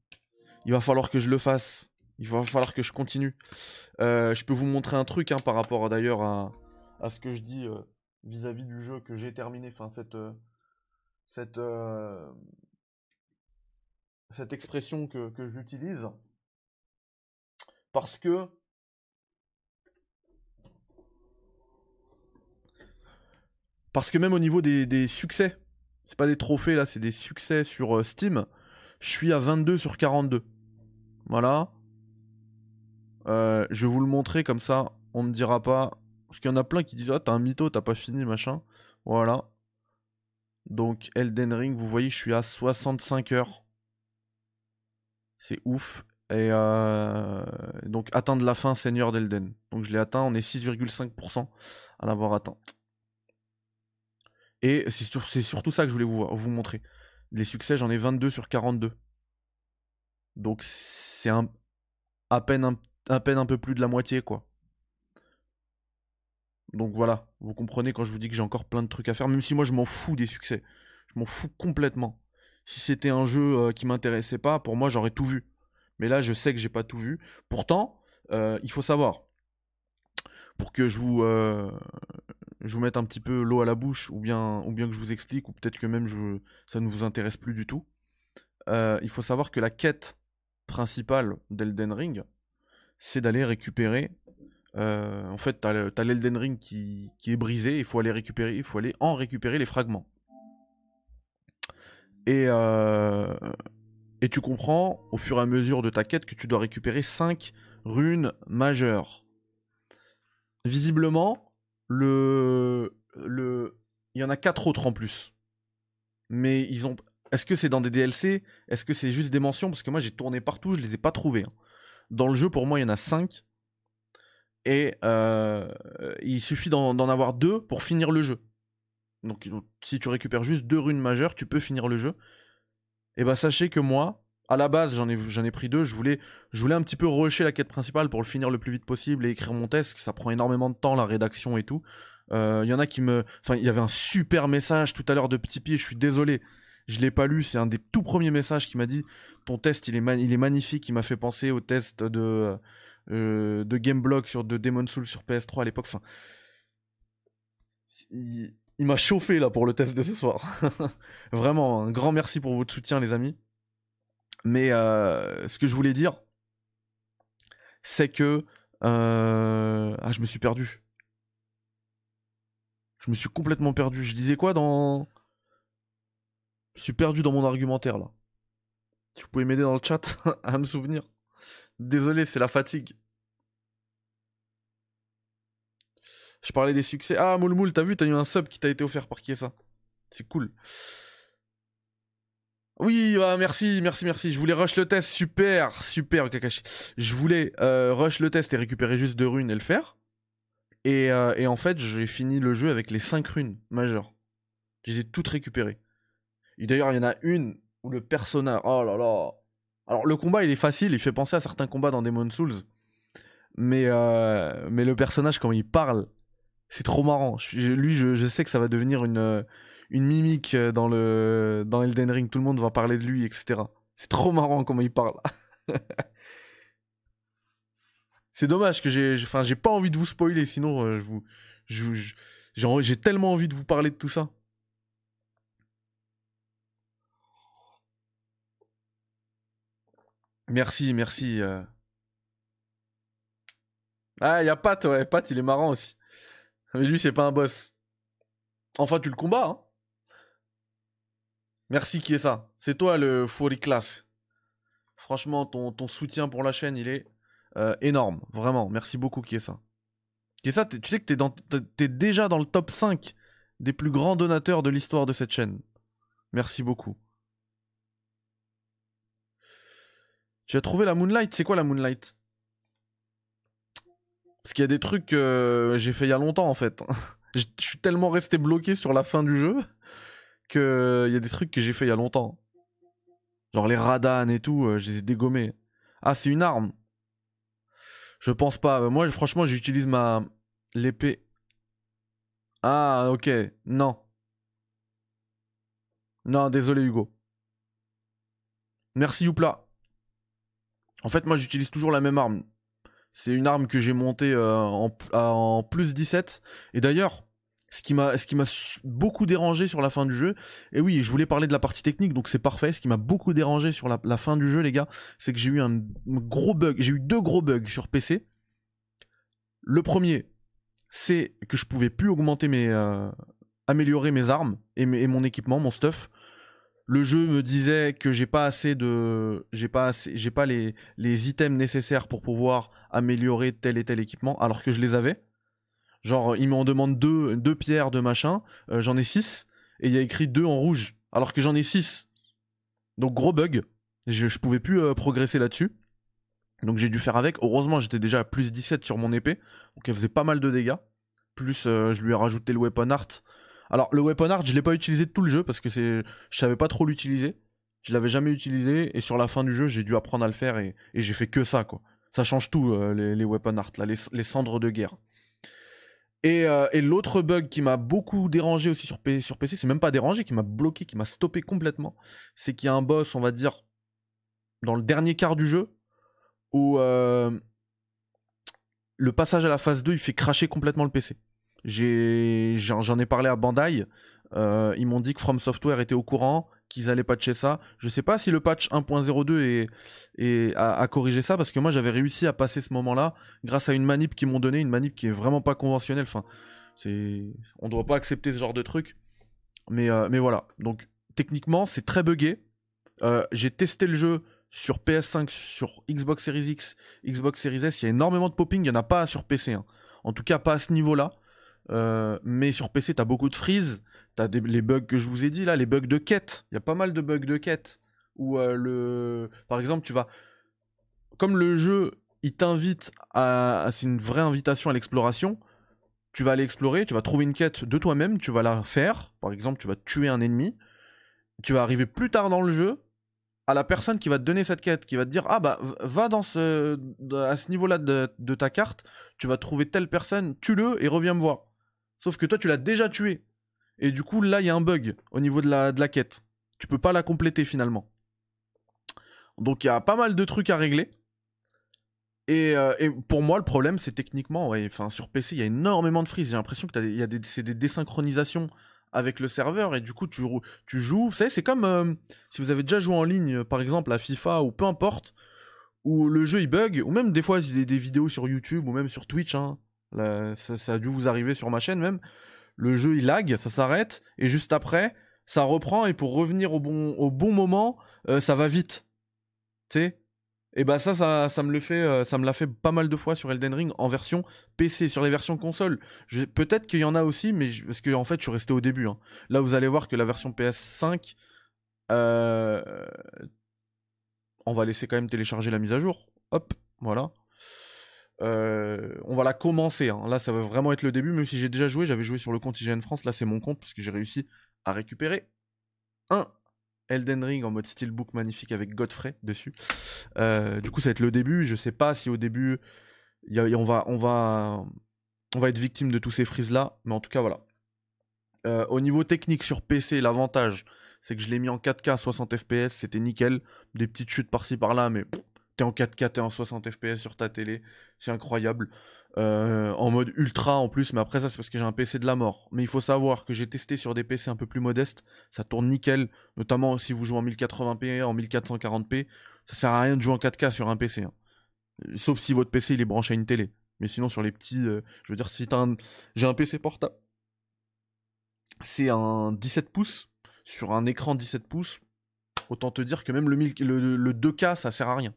Il va falloir que je le fasse. Il va falloir que je continue. Euh, je peux vous montrer un truc hein, par rapport d'ailleurs à, à, ce que je dis euh, vis-à-vis -vis du jeu que j'ai terminé. Enfin, cette, cette, euh, cette expression que, j'utilise. Parce que Parce que même au niveau des, succès, c'est pas des trophées là, c'est des succès sur euh, Steam, je suis à 22 sur 42. Voilà. Euh, je vais vous le montrer comme ça, on me dira pas. Parce qu'il y en a plein qui disent Ah, t'as un mytho, t'as pas fini, machin. Voilà. Donc, Elden Ring, vous voyez, je suis à 65 heures. C'est ouf. Et euh, donc, atteindre la fin, Seigneur d'Elden. Donc, je l'ai atteint, on est 6,5% à l'avoir atteint. Et c'est surtout ça que je voulais vous, montrer. Les succès, j'en ai 22 sur 42. Donc c'est à peine un peu plus de la moitié, quoi. Donc voilà, vous comprenez quand je vous dis que j'ai encore plein de trucs à faire, même si moi je m'en fous des succès. Je m'en fous complètement. Si c'était un jeu euh, qui m'intéressait pas, pour moi j'aurais tout vu. Mais là je sais que j'ai pas tout vu. Pourtant, euh, il faut savoir, pour que je vous, euh, je mette un petit peu l'eau à la bouche, ou bien, ou bien que je vous explique, ou peut-être que même je, ça ne vous intéresse plus du tout. Il faut savoir que la quête principale d'Elden Ring, c'est d'aller récupérer. Euh, en fait, t'as l'Elden Ring qui, est brisé, il faut aller récupérer, il faut aller en récupérer les fragments. Et, euh, tu comprends au fur et à mesure de ta quête que tu dois récupérer 5 runes majeures. Visiblement, le, le, il y en a quatre autres en plus. Mais ils ont. Est-ce que c'est dans des DLC Est-ce que c'est juste des mentions? Parce que moi j'ai tourné partout, je les ai pas trouvés. Hein. Dans le jeu, pour moi, il y en a cinq. Et euh, il suffit d'en avoir deux pour finir le jeu. Donc si tu récupères juste deux runes majeures, tu peux finir le jeu. Et bah sachez que moi, à la base, j'en ai, pris deux. Je voulais, je voulais un petit peu rusher la quête principale pour le finir le plus vite possible et écrire mon test. Ça prend énormément de temps, la rédaction et tout. Il euh, y en a qui me. Enfin, il y avait un super message tout à l'heure de Petit Pied. Je suis désolé. Je l'ai pas lu. C'est un des tout premiers messages qui m'a dit Ton test, il est, il est magnifique. Il m'a fait penser au test de, euh, de Gameblog sur de Demon Soul sur PS3 à l'époque. Enfin. Il, m'a chauffé là pour le test de ce soir. [laughs] Vraiment, un grand merci pour votre soutien, les amis. Mais euh, ce que je voulais dire, c'est que euh, ah, je me suis perdu. Je me suis complètement perdu. Je disais quoi dans Je suis perdu dans mon argumentaire là. Si vous pouvez m'aider dans le chat [laughs] à me souvenir. Désolé, c'est la fatigue. Je parlais des succès. Ah, Moulmoul, t'as vu, t'as eu un sub qui t'a été offert par qui ça C'est cool. Oui, ah, merci, merci, merci. Je voulais rush le test, super, super, Kakashi. Je voulais euh, rush le test et récupérer juste deux runes et le faire. Et, euh, et en fait, j'ai fini le jeu avec les cinq runes majeures. Je les ai toutes récupérées. Et d'ailleurs, il y en a une où le personnage. Oh là là. Alors, le combat, il est facile, il fait penser à certains combats dans Demon Souls. Mais, euh, mais le personnage, quand il parle, c'est trop marrant. lui, je, je, sais que ça va devenir une une mimique euh, dans le dans Elden Ring, tout le monde va parler de lui, etc. C'est trop marrant comment il parle. [laughs] c'est dommage que j'ai, j'ai pas envie de vous spoiler, sinon euh, je vous, j'ai tellement envie de vous parler de tout ça. Merci, merci. Euh. Ah, il y a Pat, ouais, Pat, il est marrant aussi. Mais lui, c'est pas un boss. Enfin, tu le combats, hein. Merci qui est ça? C'est toi le Fury Class. Franchement, ton, soutien pour la chaîne, il est euh, énorme. Vraiment. Merci beaucoup qui est ça? Qui est ça, tu sais que t'es, dans, t'es déjà dans le top 5 des plus grands donateurs de l'histoire de cette chaîne. Merci beaucoup. As trouvé la Moonlight C'est quoi la Moonlight? Parce qu'il y a des trucs que j'ai fait il y a longtemps en fait. [laughs] Je suis tellement resté bloqué sur la fin du jeu qu'il y a des trucs que j'ai fait il y a longtemps. Genre les Radan et tout, euh, je les ai dégommés. Ah, c'est une arme. Je pense pas. Moi, franchement, j'utilise ma l'épée. Ah, ok. Non. Non, désolé Hugo. Merci Youpla. En fait, moi, j'utilise toujours la même arme. C'est une arme que j'ai montée euh, en, plus 17. Et d'ailleurs, ce qui m'a beaucoup dérangé sur la fin du jeu et oui je voulais parler de la partie technique donc c'est parfait ce qui m'a beaucoup dérangé sur la, fin du jeu les gars c'est que j'ai eu un gros bug j'ai eu deux gros bugs sur PC le premier c'est que je pouvais plus augmenter mes euh, améliorer mes armes et, mon équipement mon stuff le jeu me disait que j'ai pas assez de j'ai pas assez j'ai pas les items nécessaires pour pouvoir améliorer tel et tel équipement alors que je les avais Genre, il m'en demande deux, deux pierres de machin, euh, j'en ai six, et il y a écrit deux en rouge, alors que j'en ai six. Donc gros bug, je, je pouvais plus euh, progresser là-dessus. Donc j'ai dû faire avec. Heureusement, j'étais déjà à plus 17 sur mon épée, donc elle faisait pas mal de dégâts. Plus, euh, je lui ai rajouté le weapon art. Alors le weapon art, je l'ai pas utilisé tout le jeu parce que c'est, je savais pas trop l'utiliser. Je l'avais jamais utilisé et sur la fin du jeu, j'ai dû apprendre à le faire et, j'ai fait que ça quoi. Ça change tout les, les, weapon art là, les cendres de guerre. Euh, et, l'autre bug qui m'a beaucoup dérangé aussi sur, PC, sur PC, c'est même pas dérangé, qui m'a bloqué, qui m'a stoppé complètement, c'est qu'il y a un boss, on va dire, dans le dernier quart du jeu, où euh, le passage à la phase 2, il fait cracher complètement le PC. J'en ai, parlé à Bandai, euh, ils m'ont dit que From Software était au courant, qu'ils allaient patcher ça. Je sais pas si le patch 1.02 est, a, corrigé ça parce que moi j'avais réussi à passer ce moment-là grâce à une manip qu'ils m'ont donné, une manip qui est vraiment pas conventionnelle. Enfin, c'est, doit pas accepter ce genre de truc. Mais, euh, voilà. Donc techniquement c'est très buggé. Euh, j'ai testé le jeu sur PS5, sur Xbox Series X, Xbox Series S. Il y a énormément de popping. Il y en a pas sur PC. Hein. En tout cas pas à ce niveau-là. Euh, mais sur PC, t'as beaucoup de freeze. T'as les bugs que je vous ai dit là, les bugs de quête. Il y a pas mal de bugs de quête. Où euh, le. Par exemple, tu vas. Comme le jeu, il t'invite à. C'est une vraie invitation à l'exploration. Tu vas aller explorer, tu vas trouver une quête de toi-même, tu vas la faire. Par exemple, tu vas tuer un ennemi. Tu vas arriver plus tard dans le jeu à la personne qui va te donner cette quête, qui va te dire ah bah va dans ce à ce niveau-là de, ta carte, tu vas trouver telle personne, tue-le et reviens me voir. Sauf que toi, tu l'as déjà tué. Et du coup, là, il y a un bug au niveau de la, quête. Tu peux pas la compléter finalement. Donc, il y a pas mal de trucs à régler. Et, euh, pour moi, le problème, c'est techniquement, enfin, sur PC, il y a énormément de freeze. J'ai l'impression que y a des, c'est des désynchronisations avec le serveur et du coup, tu, tu joues. Vous savez, c'est comme euh, si vous avez déjà joué en ligne, par exemple, à FIFA ou peu importe, où le jeu il bug, ou même des fois, des, des vidéos sur YouTube ou même sur Twitch, hein, ça, a dû vous arriver sur ma chaîne même. Le jeu il lag, ça s'arrête, et juste après, ça reprend, et pour revenir au bon, au bon moment, euh, ça va vite. Tu sais? Et bah ça, ça, me le fait, euh, ça l'a fait pas mal de fois sur Elden Ring en version PC, sur les versions console. Peut-être qu'il y en a aussi, mais parce que en fait, je suis resté au début. Hein. Là, vous allez voir que la version PS5, euh, on va laisser quand même télécharger la mise à jour. Hop, voilà. Euh, on va la commencer. Hein. Là, ça va vraiment être le début, même si j'ai déjà joué. J'avais joué sur le compte IGN France. Là, c'est mon compte, parce que j'ai réussi à récupérer un Elden Ring en mode steelbook magnifique avec Godfrey dessus. Euh, du coup, ça va être le début. Je sais pas si au début, on, va, on, va, on va être victime de tous ces frises là. Mais en tout cas, voilà. Euh, au niveau technique sur PC, l'avantage, c'est que je l'ai mis en 4K 60 FPS. C'était nickel. Des petites chutes par-ci par-là, mais t'es en 4K, t'es en 60 FPS sur ta télé, c'est incroyable. Euh, en mode ultra en plus, mais après ça c'est parce que j'ai un PC de la mort. Mais il faut savoir que j'ai testé sur des PC un peu plus modestes, ça tourne nickel, notamment si vous jouez en 1080p, en 1440p, ça sert à rien de jouer en 4K sur un PC. Hein. Sauf si votre PC il est branché à une télé. Mais sinon sur les petits, euh, je veux dire si t'as un... J'ai un PC portable. C'est un 17 pouces, sur un écran 17 pouces, autant te dire que même le, le, le 2K ça sert à rien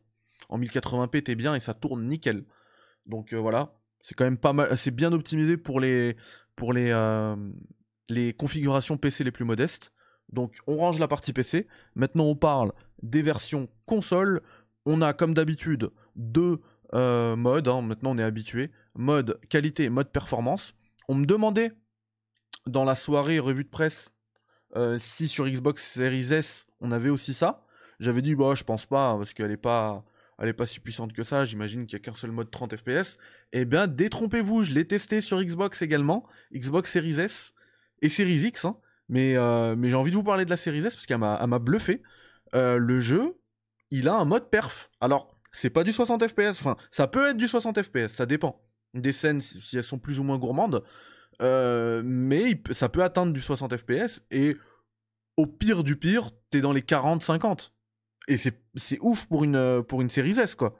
en 1080p t'es bien et ça tourne nickel. Donc euh, voilà, c'est quand même pas mal, c'est bien optimisé pour les pour les euh, les configurations PC les plus modestes. Donc on range la partie PC. Maintenant on parle des versions console. On a comme d'habitude deux euh, modes. Hein. Maintenant on est habitué. Mode qualité, mode performance. On me demandait dans la soirée revue de presse si sur Xbox Series S on avait aussi ça. J'avais dit bah je pense pas parce qu'elle est pas elle est pas si puissante que ça, j'imagine qu'il y a qu'un seul mode 30 FPS. Eh bien, détrompez-vous, je l'ai testé sur Xbox également, Xbox Series S et Series X, hein. mais, euh, mais j'ai envie de vous parler de la Series S parce qu'elle m'a bluffé. Euh, le jeu, il a un mode perf. Alors, c'est pas du 60 FPS, enfin, ça peut être du 60 FPS, ça dépend. Des scènes, si elles sont plus ou moins gourmandes, Euh, mais ça peut atteindre du 60 FPS et au pire du pire, t'es dans les 40-50. Et c'est ouf pour une, pour une série S, quoi.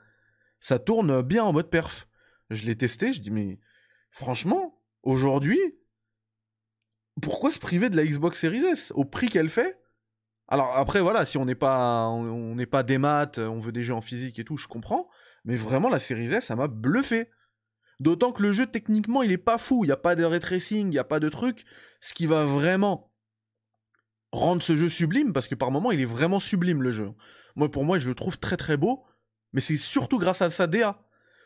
Ça tourne bien en mode perf. Je l'ai testé, je dis, mais franchement, aujourd'hui, pourquoi se priver de la Xbox Series S au prix qu'elle fait? Alors après, voilà, si on n'est pas, on n'est pas des maths, on veut des jeux en physique et tout, je comprends. Mais vraiment, la Series S, ça m'a bluffé. D'autant que le jeu, techniquement, il est pas fou. Il n'y a pas de ray tracing, il n'y a pas de truc. Ce qui va vraiment rendre ce jeu sublime, parce que par moments, il est vraiment sublime, le jeu. Moi, pour moi, je le trouve très très beau. Mais c'est surtout grâce à sa DA.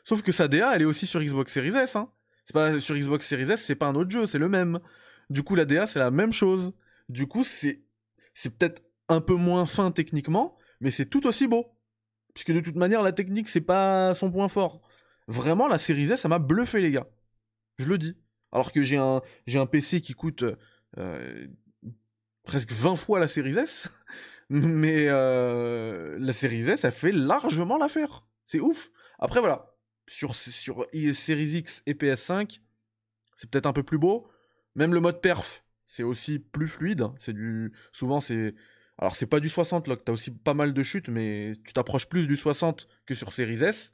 Sauf que sa DA, elle est aussi sur Xbox Series S. Hein. C'est pas sur Xbox Series S, c'est pas un autre jeu, c'est le même. Du coup, la DA, c'est la même chose. Du coup, c'est c'est peut-être un peu moins fin techniquement, mais c'est tout aussi beau. Puisque de toute manière, la technique, c'est pas son point fort. Vraiment, la série S, ça m'a bluffé, les gars. Je le dis. Alors que j'ai un, PC qui coûte euh, presque 20 fois la série S. Mais euh, la série S, ça fait largement l'affaire. C'est ouf. Après, voilà. Sur, sur Series X et PS5, c'est peut-être un peu plus beau. Même le mode perf, c'est aussi plus fluide. C'est du. Souvent, c'est alors c'est pas du 60 là, t'as aussi pas mal de chutes, mais tu t'approches plus du 60 que sur Series S.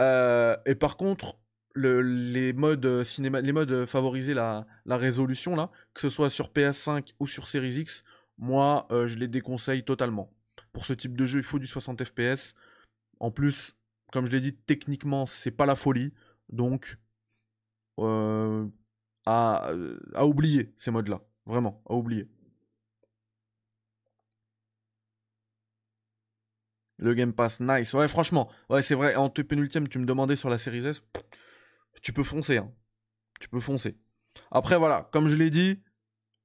Euh, et par contre, les modes cinéma, les modes favoriser la, résolution là, que ce soit sur PS5 ou sur Series X, moi euh, je les déconseille totalement. Pour ce type de jeu, il faut du 60 FPS. En plus, comme je l'ai dit, techniquement c'est pas la folie, donc euh, à, à oublier ces modes là, vraiment à oublier. Le Game Pass, nice. Ouais, franchement, ouais, c'est vrai. En pénultième, tu me demandais sur la série S, tu peux foncer. Hein. Tu peux foncer. Après, voilà, comme je l'ai dit,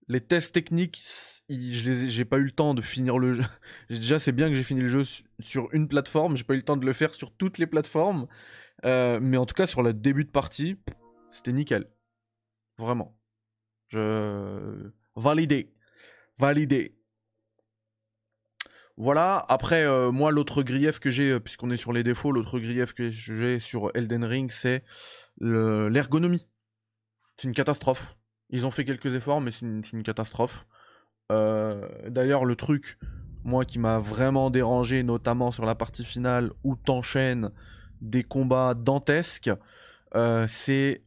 les tests techniques, j'ai pas eu le temps de finir le jeu. [laughs] Déjà, c'est bien que j'ai fini le jeu sur une plateforme. J'ai pas eu le temps de le faire sur toutes les plateformes. Euh, mais en tout cas, sur le début de partie, c'était nickel. Vraiment. Je. Validé. Validé. Voilà, après, euh, moi, l'autre grief que j'ai, euh, puisqu'on est sur les défauts, l'autre grief que j'ai sur Elden Ring, c'est l'ergonomie. C'est une catastrophe. Ils ont fait quelques efforts, mais c'est une, catastrophe. Euh, d'ailleurs, le truc, moi, qui m'a vraiment dérangé, notamment sur la partie finale, où t'enchaînes des combats dantesques, c'est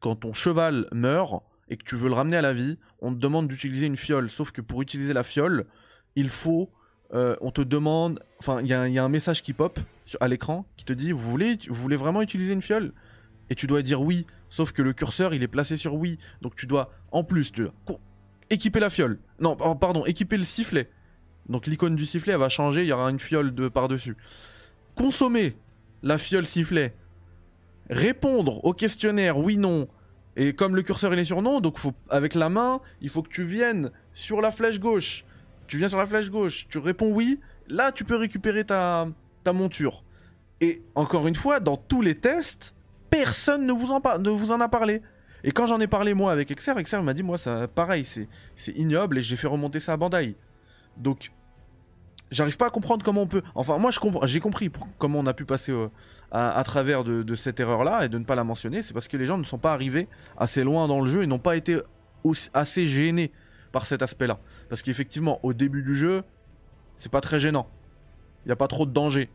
quand ton cheval meurt et que tu veux le ramener à la vie, on te demande d'utiliser une fiole. Sauf que pour utiliser la fiole, il faut euh, on te demande, enfin, il y, a un message qui pop à l'écran qui te dit, vous voulez, vous voulez vraiment utiliser une fiole? Et tu dois dire oui, sauf que le curseur il est placé sur oui, donc tu dois, en plus, tu équiper la fiole. Non, pardon, équiper le sifflet. Donc l'icône du sifflet elle va changer, il y aura une fiole de par dessus. Consommer la fiole sifflet. Répondre au questionnaire oui non. Et comme le curseur est sur non, donc avec la main, il faut que tu viennes sur la flèche gauche tu viens sur la flèche gauche, tu réponds oui, là tu peux récupérer ta, monture. Et encore une fois, dans tous les tests, personne ne vous en a parlé. Et quand j'en ai parlé moi avec Exer, Exer m'a dit moi ça pareil, c'est ignoble et j'ai fait remonter ça à Bandai. Donc j'arrive pas à comprendre comment on peut. Enfin moi je comprends, j'ai compris comment on a pu passer euh, à, travers de, cette erreur là et de ne pas la mentionner, c'est parce que les gens ne sont pas arrivés assez loin dans le jeu et n'ont pas été assez gênés par cet aspect-là. Parce qu'effectivement, au début du jeu, c'est pas très gênant. Il n'y a pas trop de danger.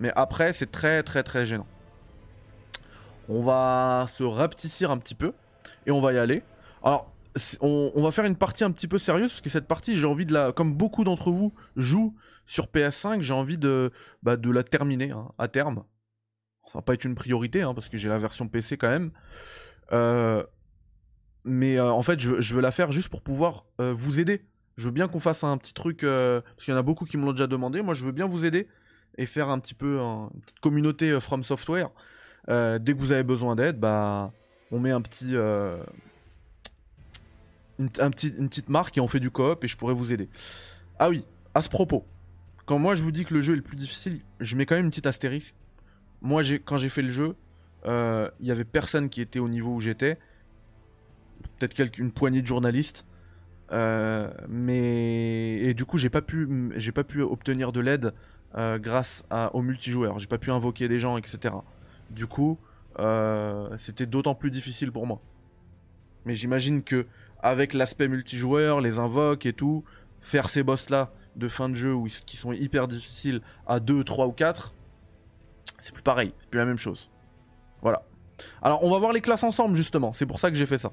Mais après, c'est très très très gênant. On va se rapetissir un petit peu et on va y aller. Alors, on, va faire une partie un petit peu sérieuse parce que cette partie, j'ai envie de la, comme beaucoup d'entre vous jouent sur PS5, j'ai envie de, bah, la terminer hein, à terme. Ça va pas être une priorité hein, parce que j'ai la version PC quand même. Euh, mais euh, en fait, je, veux la faire juste pour pouvoir euh, vous aider. Je veux bien qu'on fasse un petit truc, parce qu'il y en a beaucoup qui me l'ont déjà demandé. Moi, je veux bien vous aider et faire un petit peu une petite communauté From Software. dès que vous avez besoin d'aide, bah, on met un petit, une, un petit, une petite marque et on fait du coop et je pourrais vous aider. Ah oui, à ce propos, quand moi je vous dis que le jeu est le plus difficile, je mets quand même une petite astérisque. Moi, quand j'ai fait le jeu, il y avait personne qui était au niveau où j'étais peut-être une poignée de journalistes. Euh, mais et du coup j'ai pas pu j'ai pas pu obtenir de l'aide euh, grâce à, au multijoueur j'ai pas pu invoquer des gens etc du coup euh, c'était d'autant plus difficile pour moi Mais j'imagine que avec l'aspect multijoueur, les invoques et tout, faire ces boss là de fin de jeu où, qui sont hyper difficiles à 2, 3 ou 4, c'est plus pareil, c'est plus la même chose. Voilà. Alors on va voir les classes ensemble justement, c'est pour ça que j'ai fait ça.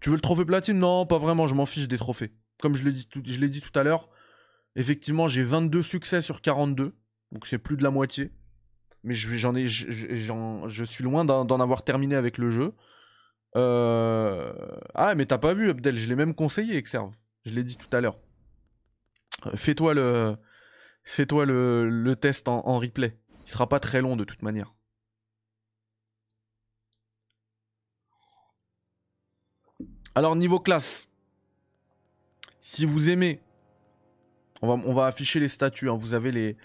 Tu veux le trophée platine? Non, pas vraiment, je m'en fiche des trophées. Comme je l'ai dit, tout, dit tout à l'heure, effectivement j'ai 22 succès sur 42, donc c'est plus de la moitié. Mais j'en ai, je suis loin d'en avoir terminé avec le jeu. Euh... Ah, mais t'as pas vu, Abdel, je l'ai même conseillé, Exerve. Je l'ai dit tout à l'heure. Fais-toi le, fais-toi le, test en, en replay. Il sera pas très long de toute manière. Alors niveau classe, si vous aimez, on va, afficher les statuts, hein. vous avez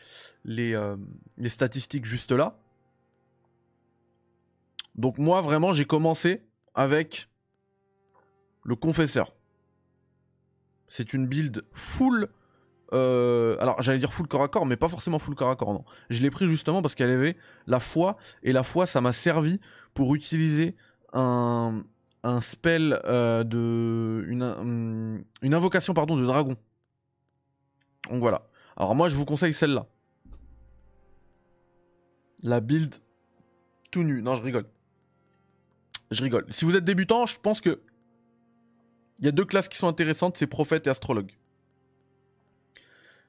euh, les, statistiques juste là. Donc moi vraiment j'ai commencé avec le confesseur. C'est une build full... Euh, alors j'allais dire full corps à corps, mais pas forcément full corps à corps. Je l'ai pris justement parce qu'elle avait la foi, et la foi ça m'a servi pour utiliser un, un spell euh, de. Une, une invocation pardon, de dragon. Donc voilà. Alors moi je vous conseille celle-là. La build tout nu. Non, je rigole. Je rigole. Si vous êtes débutant, je pense que. Il y a deux classes qui sont intéressantes, c'est prophète et astrologue.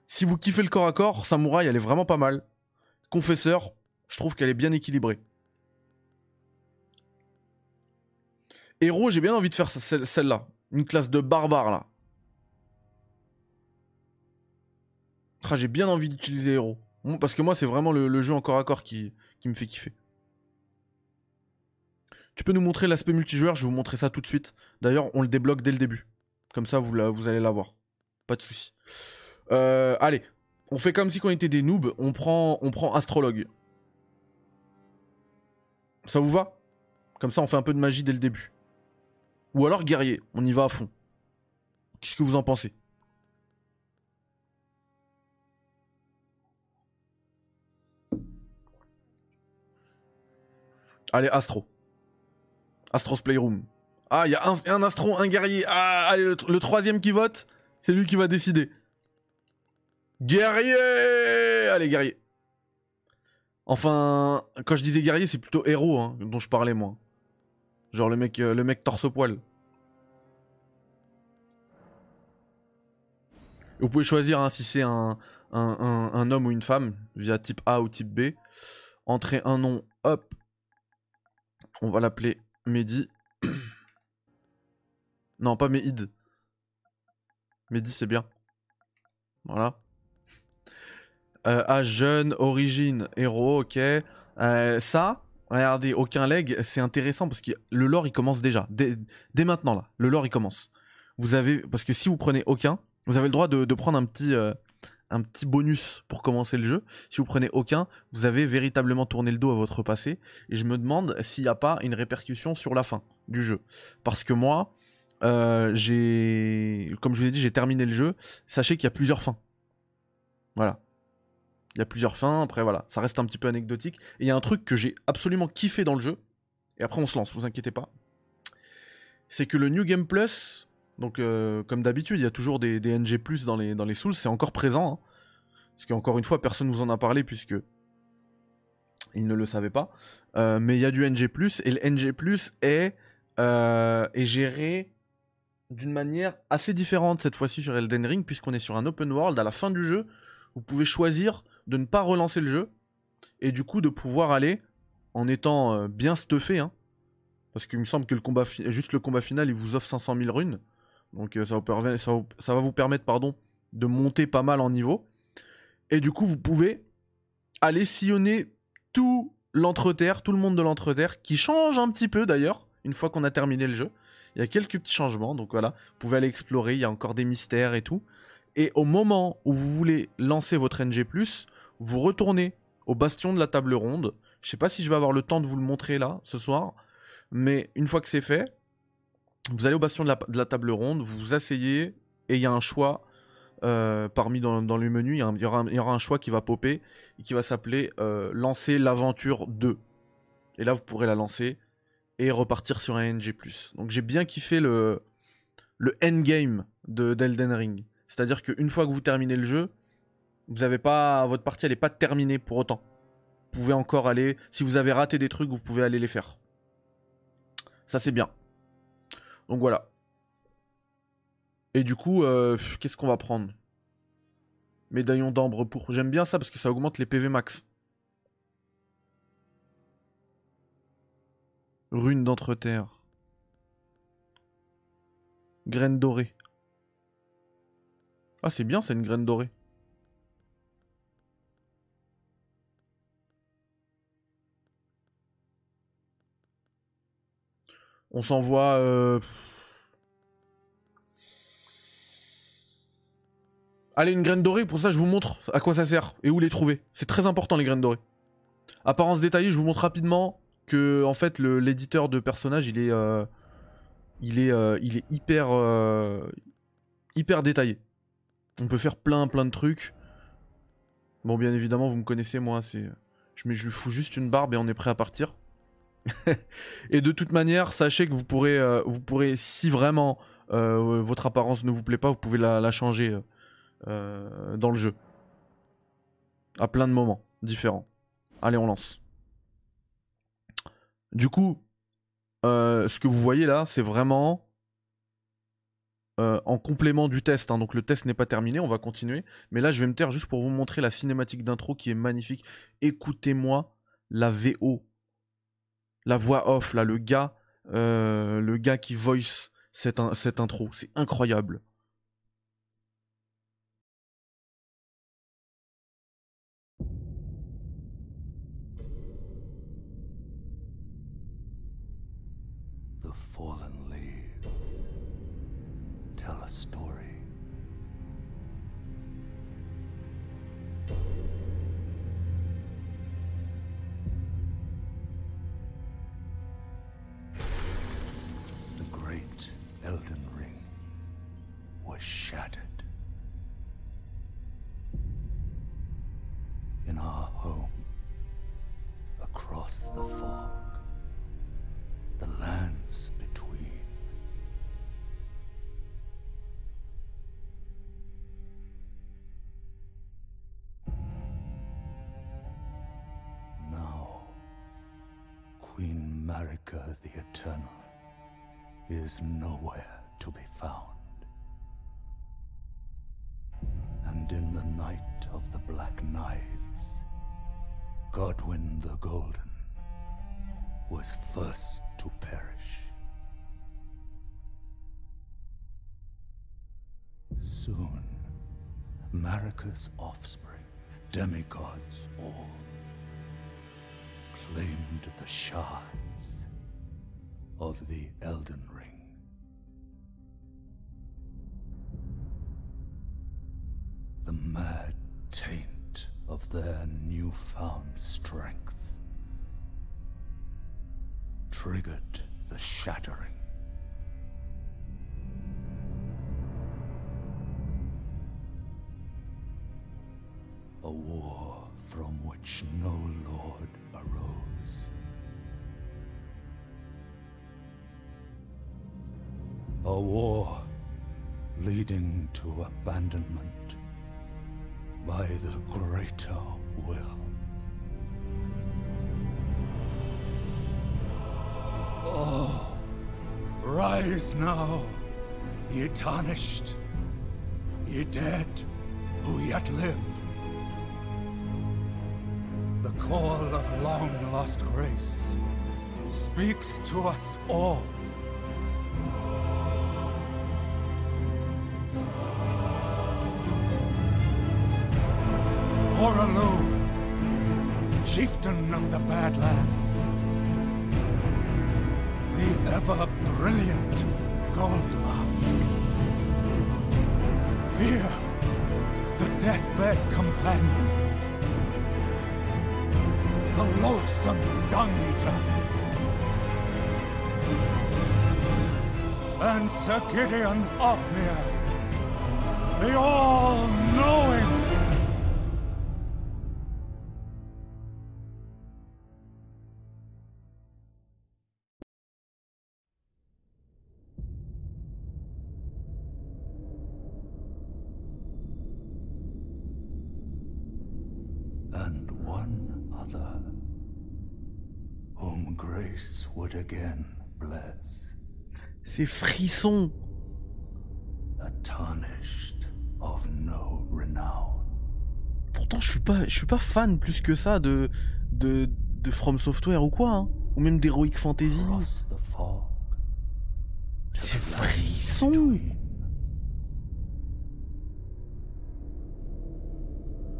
Si vous kiffez le corps à corps, samouraï elle est vraiment pas mal. Confesseur, je trouve qu'elle est bien équilibrée. Héros, j'ai bien envie de faire celle-là. Une classe de barbare, là. J'ai bien envie d'utiliser héros. Parce que moi, c'est vraiment le, jeu en corps à corps qui, me fait kiffer. Tu peux nous montrer l'aspect multijoueur, je vais vous montrer ça tout de suite. D'ailleurs, on le débloque dès le début. Comme ça, vous, vous allez l'avoir. Pas de souci. Euh, allez, on fait comme si on était des noobs. On prend, on prend astrologue. Ça vous va? Comme ça, on fait un peu de magie dès le début. Ou alors guerrier, on y va à fond. Qu'est-ce que vous en pensez? Allez, Astro. Astro's Playroom. Ah, il y a un, Astro, un guerrier. Ah, le, troisième qui vote, c'est lui qui va décider. Guerrier Allez, guerrier. Enfin, quand je disais guerrier, c'est plutôt héros hein, dont je parlais, moi. Genre le mec, euh, le mec torse-poil. Vous pouvez choisir hein, si c'est un, un, homme ou une femme, via type A ou type B. Entrez un nom, hop. On va l'appeler Mehdi. [coughs] non, pas Mehid. Mehdi, c'est bien. Voilà. Euh, âge jeune, origine, héros, ok. Euh, ça, regardez, aucun leg, c'est intéressant parce que le lore il commence déjà. Dès, maintenant là, le lore il commence. Vous avez. Parce que si vous prenez aucun, vous avez le droit de, prendre un petit, euh, un petit bonus pour commencer le jeu. Si vous prenez aucun, vous avez véritablement tourné le dos à votre passé. Et je me demande s'il n'y a pas une répercussion sur la fin du jeu. Parce que moi, j'ai. Comme je vous ai dit, j'ai terminé le jeu. Sachez qu'il y a plusieurs fins. Voilà. Il y a plusieurs fins, après voilà, ça reste un petit peu anecdotique. Et il y a un truc que j'ai absolument kiffé dans le jeu, et après on se lance, vous inquiétez pas. C'est que le New Game Plus, donc euh, comme d'habitude, il y a toujours des, NG dans les, dans les Souls, c'est encore présent. Hein. parce qu'encore une fois, personne ne vous en a parlé puisque ils ne le savaient pas. Euh, mais il y a du NG et le NG est, euh, est géré d'une manière assez différente cette fois-ci sur Elden Ring, puisqu'on est sur un open world. À la fin du jeu, vous pouvez choisir de ne pas relancer le jeu et du coup de pouvoir aller en étant bien stuffé. Hein, parce qu'il me semble que le combat juste le combat final il vous offre 500 000 runes. Donc euh, ça, va vous permettre de monter pas mal en niveau. Et du coup vous pouvez aller sillonner tout l'entreterre, tout le monde de l'entreterre, qui change un petit peu d'ailleurs, une fois qu'on a terminé le jeu. Il y a quelques petits changements, donc voilà, vous pouvez aller explorer, il y a encore des mystères et tout. Et au moment où vous voulez lancer votre NG+, vous retournez au bastion de la table ronde. Je sais pas si je vais avoir le temps de vous le montrer là, ce soir. Mais une fois que c'est fait, vous allez au bastion de la, table ronde, vous vous asseyez, et il y a un choix euh, parmi dans, le menu, il y, aura un, choix qui va popper et qui va s'appeler euh, lancer l'aventure 2. Et là, vous pourrez la lancer et repartir sur un NG+. Donc j'ai bien kiffé le, le endgame de d'Elden Ring. C'est-à-dire qu'une fois que vous terminez le jeu, vous avez pas votre partie elle est pas terminée pour autant. Vous pouvez encore aller si vous avez raté des trucs, vous pouvez aller les faire. Ça c'est bien. Donc voilà. Et du coup, euh, qu'est-ce qu'on va prendre? Médaillon d'ambre pour. J'aime bien ça parce que ça augmente les PV max. Rune d'entreterre. Graine dorée. Ah, c'est bien, c'est une graine dorée. On s'envoie... Euh... Allez, une graine dorée, pour ça je vous montre à quoi ça sert et où les trouver. C'est très important les graines dorées. Apparence détaillée, je vous montre rapidement que en fait l'éditeur de personnage il est euh, il est euh, il est hyper hyper détaillé. On peut faire plein plein de trucs. Bon bien évidemment vous me connaissez moi c'est je mets je lui fous juste une barbe et on est prêt à partir. Et de toute manière sachez que vous pourrez pourrez si vraiment votre apparence ne vous plaît pas vous pouvez la, changer dans le jeu à plein de moments différents. Allez on lance. Du coup, euh, ce que vous voyez là, c'est vraiment euh, en complément du test. Hein. Donc le test n'est pas terminé, on va continuer. Mais là, je vais me taire juste pour vous montrer la cinématique d'intro qui est magnifique. Écoutez-moi la VO, la voix off, là, le gars, euh, le gars qui voice cette, cette intro. C'est incroyable. Is nowhere to be found. And in the night of the Black Knives, Godwin the Golden was first to perish. Soon, Marika's offspring, demigods all, claimed the shards of the Elden Ring. The mad taint of their newfound strength triggered the shattering. A war from which no lord arose. A war leading to abandonment by the greater will. Oh, rise now, ye tarnished, ye dead who yet live The call of long-lost grace speaks to us all. The ever-brilliant Gold Mask. Fear, the deathbed companion the loathsome dung eater. And Sir Gideon Ofnir, the all-knowing Ces frissons. a tarnished of no renown. Pourtant, je suis pas, je suis pas fan plus que ça de de de From Software ou quoi, hein. ou même d'Heroic Fantasy. Ces frissons.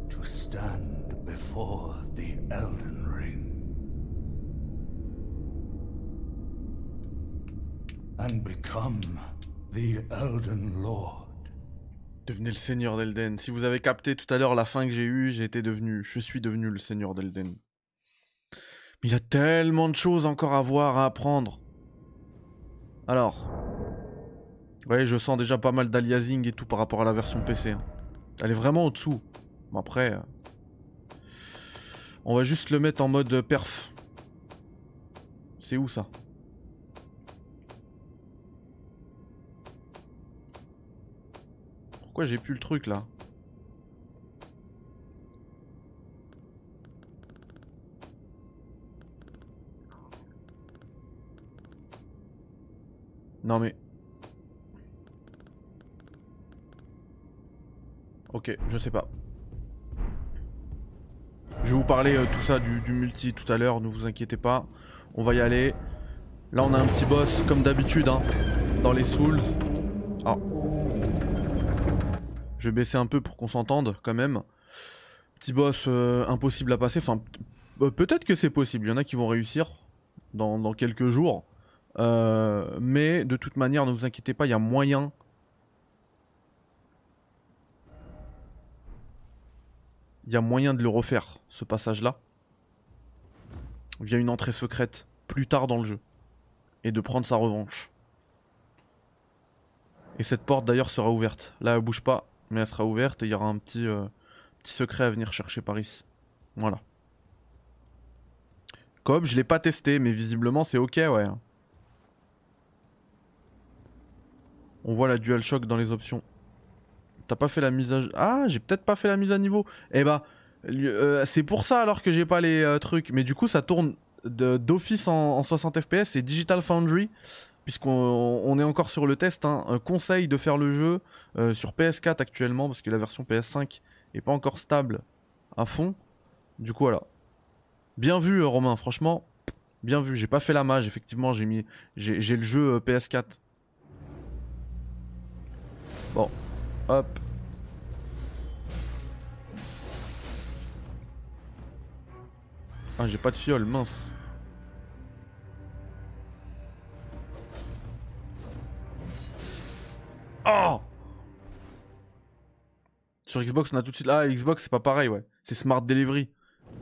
To stand before become the Elden Lord. Devenez le seigneur d'Elden. Si vous avez capté tout à l'heure la fin que j'ai eue, j'ai été devenu, je suis devenu le seigneur d'Elden. Mais il y a tellement de choses encore à voir, à apprendre. Alors, ouais, je sens déjà pas mal d'aliasing et tout par rapport à la version PC. hein. Elle est vraiment au-dessous. Bon après, euh, on va juste le mettre en mode perf. C'est où ça? Pourquoi j'ai plus le truc là Non mais... Ok, je sais pas. Je vais vous parler euh, tout ça du, multi tout à l'heure, ne vous inquiétez pas. On va y aller. Là on a un petit boss comme d'habitude hein, dans les Souls. Ah. Je vais baisser un peu pour qu'on s'entende quand même. Petit boss euh, impossible à passer. Enfin, euh, peut-être que c'est possible. Il y en a qui vont réussir dans, dans quelques jours. Euh, mais de toute manière, ne vous inquiétez pas, il y a moyen. Il y a moyen de le refaire, ce passage-là. Via une entrée secrète, plus tard dans le jeu. Et de prendre sa revanche. Et cette porte d'ailleurs sera ouverte. Là, elle bouge pas, mais elle sera ouverte et il y aura un petit, euh, petit secret à venir chercher par ici. Voilà. Comme je l'ai pas testé, mais visiblement c'est ok, ouais. On voit la DualShock dans les options. T'as pas fait la mise à... Ah, j'ai peut-être pas fait la mise à niveau. Eh bah, c'est pour ça alors que j'ai pas les euh, trucs. Mais du coup, ça tourne d'office en, en 60 FPS. C'est Digital Foundry. Puisqu'on on est encore sur le test. Hein. Un conseil de faire le jeu euh, sur PS4 actuellement. Parce que la version PS5 est pas encore stable à fond. Du coup, voilà. Bien vu, euh, Romain. Franchement, bien vu. J'ai pas fait la mage. Effectivement, j'ai mis... J'ai le jeu euh, PS4. Bon, hop. Ah, j'ai pas de fiole, mince. Sur Xbox, on a tout de suite. Ah, Xbox, c'est pas pareil, ouais. C'est Smart Delivery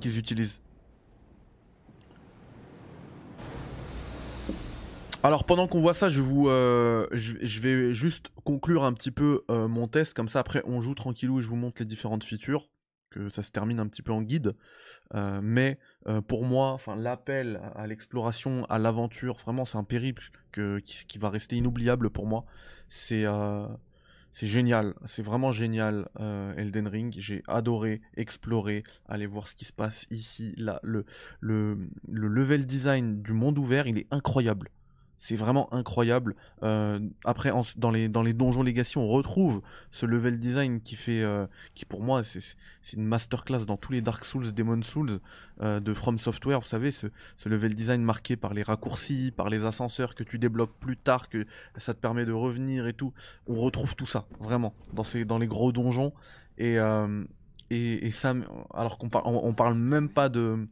qu'ils utilisent. Alors pendant qu'on voit ça, je, vais euh, juste conclure un petit peu euh, mon test, comme ça après on joue tranquillou et je vous montre les différentes features, que ça se termine un petit peu en guide. Euh, mais pour moi, l'appel à l'exploration, à l'aventure, vraiment c'est un périple qui, qui va rester inoubliable pour moi. C'est c'est génial, c'est vraiment génial euh, Elden Ring. J'ai adoré explorer, aller voir ce qui se passe ici, là. Le, le, le level design du monde ouvert, il est incroyable. C'est vraiment incroyable. Euh, après, dans, les, donjons Legacy, on retrouve ce level design qui fait, euh, qui pour moi, c'est une masterclass dans tous les Dark Souls, Demon Souls euh, de From Software. Vous savez, ce, level design marqué par les raccourcis, par les ascenseurs que tu débloques plus tard, que ça te permet de revenir et tout. On retrouve tout ça, vraiment, dans, ces, dans les gros donjons. Et, et, ça, alors qu'on par- on parle même pas de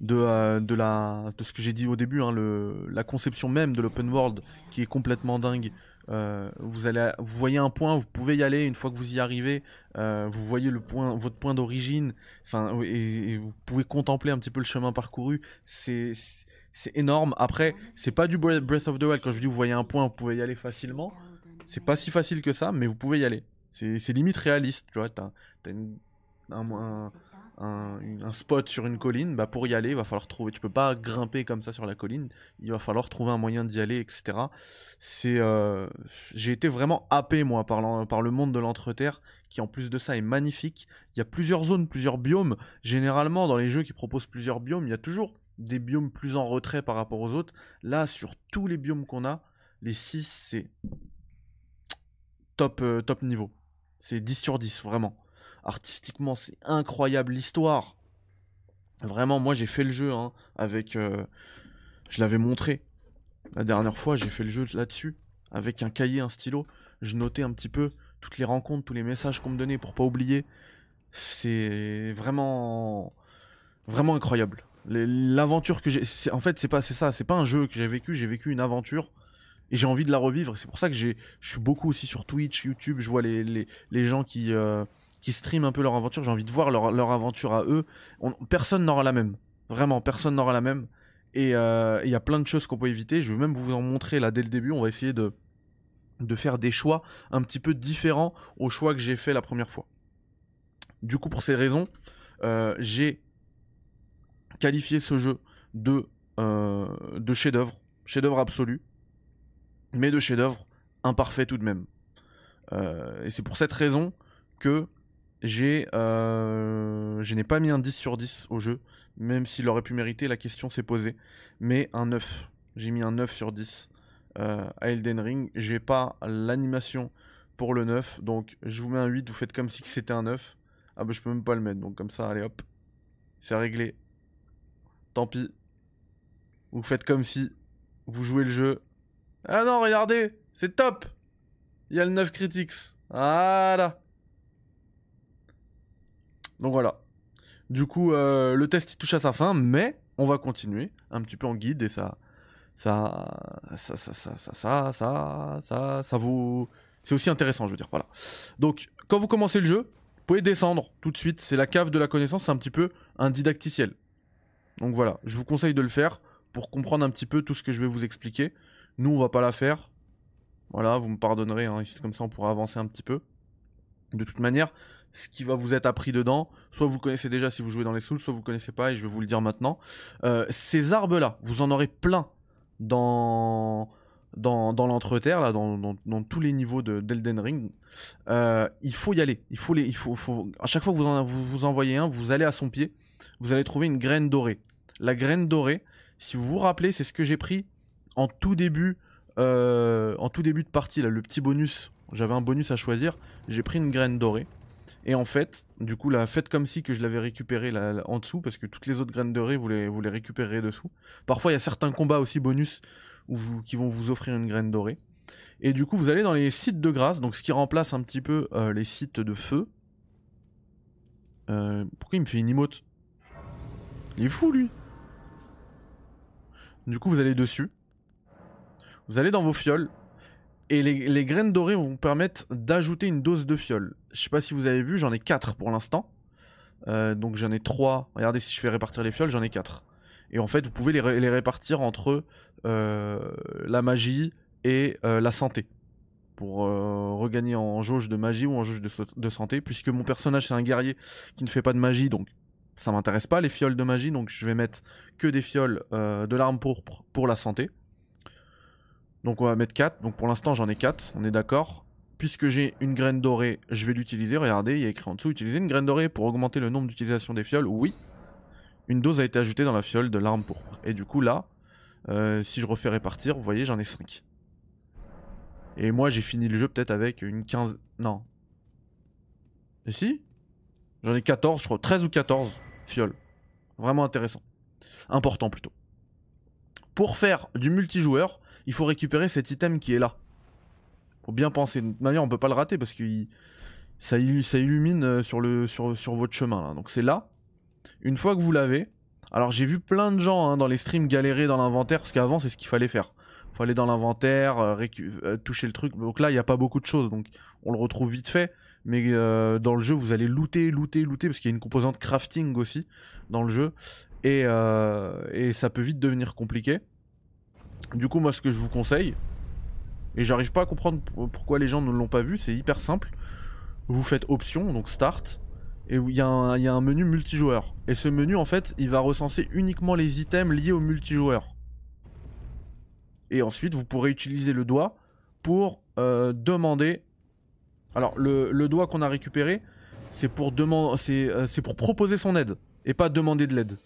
de, euh, de, la, de ce que j'ai dit au début, hein, le, la conception même de l'open world qui est complètement dingue. Euh, vous, allez, vous voyez un point, vous pouvez y aller, une fois que vous y arrivez, euh, vous voyez le point, votre point d'origine, et, vous pouvez contempler un petit peu le chemin parcouru. C'est énorme. Après, c'est pas du Breath of the Wild. Quand je dis vous voyez un point, vous pouvez y aller facilement. C'est pas si facile que ça, mais vous pouvez y aller. C'est limite réaliste, tu vois. T'as un, un, un, spot sur une colline, bah pour y aller, il va falloir trouver. Tu peux pas grimper comme ça sur la colline. Il va falloir trouver un moyen d'y aller, etc. C'est, euh, j'ai été vraiment happé moi par le monde de l'entreterre qui en plus de ça est magnifique. Il y a plusieurs zones, plusieurs biomes. Généralement, dans les jeux qui proposent plusieurs biomes, il y a toujours des biomes plus en retrait par rapport aux autres. Là, sur tous les biomes qu'on a, les 6, c'est top, euh, top niveau. C'est 10 sur 10, vraiment. Artistiquement, c'est incroyable. L'histoire, vraiment, moi j'ai fait le jeu hein, avec. Euh, je l'avais montré la dernière fois, j'ai fait le jeu là-dessus, avec un cahier, un stylo. Je notais un petit peu toutes les rencontres, tous les messages qu'on me donnait pour pas oublier. C'est vraiment. Vraiment incroyable. L'aventure que j'ai. En fait, c'est pas ça, c'est pas un jeu que j'ai vécu, j'ai vécu une aventure et j'ai envie de la revivre. C'est pour ça que je suis beaucoup aussi sur Twitch, YouTube. Je vois les, les, gens qui, euh, qui streament un peu leur aventure. J'ai envie de voir leur, leur aventure à eux. personne n'aura la même. Vraiment, personne n'aura la même. Et euh, il y a plein de choses qu'on peut éviter. Je vais même vous en montrer là dès le début. On va essayer de, de faire des choix un petit peu différents aux choix que j'ai fait la première fois. Du coup, pour ces raisons, euh, j'ai qualifié ce jeu de, de chef-d'œuvre, chef-d'œuvre absolu mais de chef-d'œuvre imparfait tout de même. Euh, et c'est pour cette raison que j'ai, euh, je n'ai pas mis un 10 sur 10 au jeu, même s'il aurait pu mériter, la question s'est posée, mais un 9. J'ai mis un 9 sur 10 euh, à Elden Ring. J'ai pas l'animation pour le 9, donc je vous mets un 8, vous faites comme si c'était un 9. Ah bah je peux même pas le mettre, donc comme ça, allez hop, c'est réglé. Tant pis. Vous faites comme si vous jouez le jeu ah non, regardez, c'est top. Il y a le 9 critiques. Voilà. Donc voilà. Du coup, euh, le test il touche à sa fin, mais on va continuer un petit peu en guide et ça, ça, ça, ça, ça, ça, ça, ça, ça, ça vous, c'est aussi intéressant, je veux dire. Voilà. Donc, quand vous commencez le jeu, vous pouvez descendre tout de suite. C'est la cave de la connaissance, c'est un petit peu un didacticiel. Donc voilà, je vous conseille de le faire pour comprendre un petit peu tout ce que je vais vous expliquer. Nous, on va pas la faire. Voilà, vous me pardonnerez, hein, comme ça on pourra avancer un petit peu. De toute manière, ce qui va vous être appris dedans, soit vous connaissez déjà si vous jouez dans les souls, soit vous connaissez pas et je vais vous le dire maintenant. Euh, ces arbres-là, vous en aurez plein dans dans, dans l'entreterre, là, dans, tous les niveaux d'Elden Ring. Euh, il faut y aller. Il faut les, il faut, faut, à chaque fois que vous en vous, vous envoyez un, vous allez à son pied, vous allez trouver une graine dorée. La graine dorée, si vous vous rappelez, c'est ce que j'ai pris en tout début, euh, en tout début de partie, là, le petit bonus, j'avais un bonus à choisir, j'ai pris une graine dorée. Et en fait, du coup, la faites comme si que je l'avais récupéré là, en dessous, parce que toutes les autres graines dorées, vous les, vous les récupérez dessous. Parfois, il y a certains combats aussi bonus qui vont vous offrir une graine dorée. Et du coup, vous allez dans les sites de grâce, donc ce qui remplace un petit peu euh, les sites de feu. Euh, pourquoi il me fait une emote? Il est fou, lui Du coup, vous allez dessus. Vous allez dans vos fioles et les, graines dorées vont vous permettre d'ajouter une dose de fiole. Je sais pas si vous avez vu, j'en ai 4 pour l'instant. Euh, donc j'en ai 3. Regardez si je fais répartir les fioles, j'en ai 4. Et en fait, vous pouvez les, répartir entre euh, la magie et euh, la santé. Pour regagner en jauge de magie ou en jauge de, santé. Puisque mon personnage c'est un guerrier qui ne fait pas de magie, donc ça m'intéresse pas les fioles de magie. Donc je vais mettre que des fioles de l'arme pourpre pour la santé. Donc on va mettre 4. Donc pour l'instant j'en ai 4, on est d'accord. Puisque j'ai une graine dorée, je vais l'utiliser. Regardez, il y a écrit en dessous utiliser une graine dorée pour augmenter le nombre d'utilisation des fioles. Oui. Une dose a été ajoutée dans la fiole de l'arme pourpre. Et du coup là, euh, si je refais répartir, vous voyez j'en ai 5. Et moi j'ai fini le jeu peut-être avec une 15... Non. Et si? J'en ai 14, je crois. 13 ou 14 fioles. Vraiment intéressant. Important plutôt. Pour faire du multijoueur, il faut récupérer cet item qui est là. Faut bien penser. De toute manière, on peut pas le rater parce que ça, illumine euh, sur, votre chemin. Donc c'est là. Une fois que vous l'avez. Alors j'ai vu plein de gens hein, dans les streams galérer dans l'inventaire parce qu'avant c'est ce qu'il fallait faire. Il Faut aller dans l'inventaire, euh, euh, toucher le truc. Donc là il n'y a pas beaucoup de choses, donc on le retrouve vite fait. Mais dans le jeu vous allez looter, looter, looter parce qu'il y a une composante crafting aussi dans le jeu et ça peut vite devenir compliqué. Du coup, moi, ce que je vous conseille, et j'arrive pas à comprendre pourquoi les gens ne l'ont pas vu, c'est hyper simple. Vous faites option, donc start, et il y, a un menu multijoueur. Et ce menu, en fait, il va recenser uniquement les items liés au multijoueur. Et ensuite, vous pourrez utiliser le doigt pour euh, demander Alors, le, doigt qu'on a récupéré, euh, c'est pour proposer son aide et pas demander de l'aide.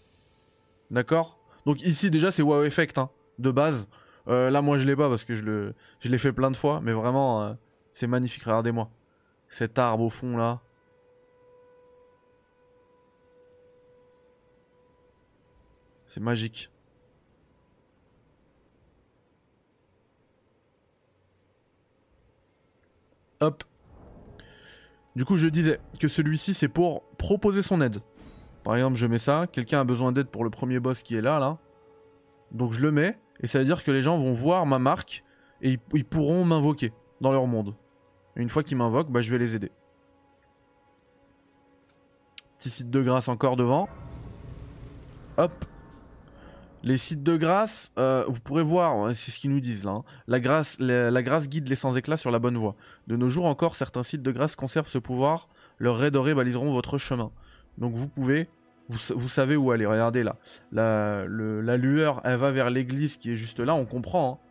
D'accord? Donc, ici, déjà, c'est wow effect, hein, de base. Euh, là, moi, je l'ai pas parce que je, l'ai fait plein de fois, mais vraiment, euh, c'est magnifique. Regardez-moi. Cet arbre au fond, là. C'est magique. Hop. Du coup, je disais que celui-ci, c'est pour proposer son aide. Par exemple, je mets ça. Quelqu'un a besoin d'aide pour le premier boss qui est là, là. Donc je le mets. Et ça veut dire que les gens vont voir ma marque et ils, pourront m'invoquer dans leur monde. Et une fois qu'ils m'invoquent, bah, je vais les aider. Petit site de grâce encore devant. Hop. Les sites de grâce, euh, vous pourrez voir, c'est ce qu'ils nous disent là. hein. La, grâce, la, grâce guide les sans éclat sur la bonne voie. De nos jours encore, certains sites de grâce conservent ce pouvoir. Leurs raies dorées baliseront votre chemin. Donc vous pouvez, vous, sa- vous savez où aller. Regardez là. La, lueur, elle va vers l'église qui est juste là, on comprend. hein.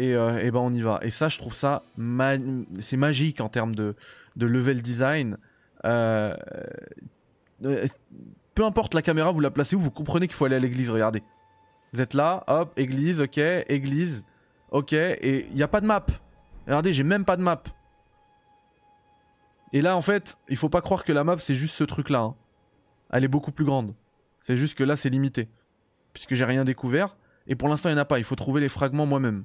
Et, euh, et ben on y va. Et ça, je trouve ça, c'est magique en termes de, de level design. Euh, euh, peu importe la caméra, vous la placez où, vous comprenez qu'il faut aller à l'église. Regardez. Vous êtes là, hop, église, ok, église, ok, et il n'y a pas de map. Regardez, j'ai même pas de map. Et là, en fait, il faut pas croire que la map c'est juste ce truc-là. hein. Elle est beaucoup plus grande. C'est juste que là, c'est limité. Puisque j'ai rien découvert. Et pour l'instant, il n'y en a pas. Il faut trouver les fragments moi-même.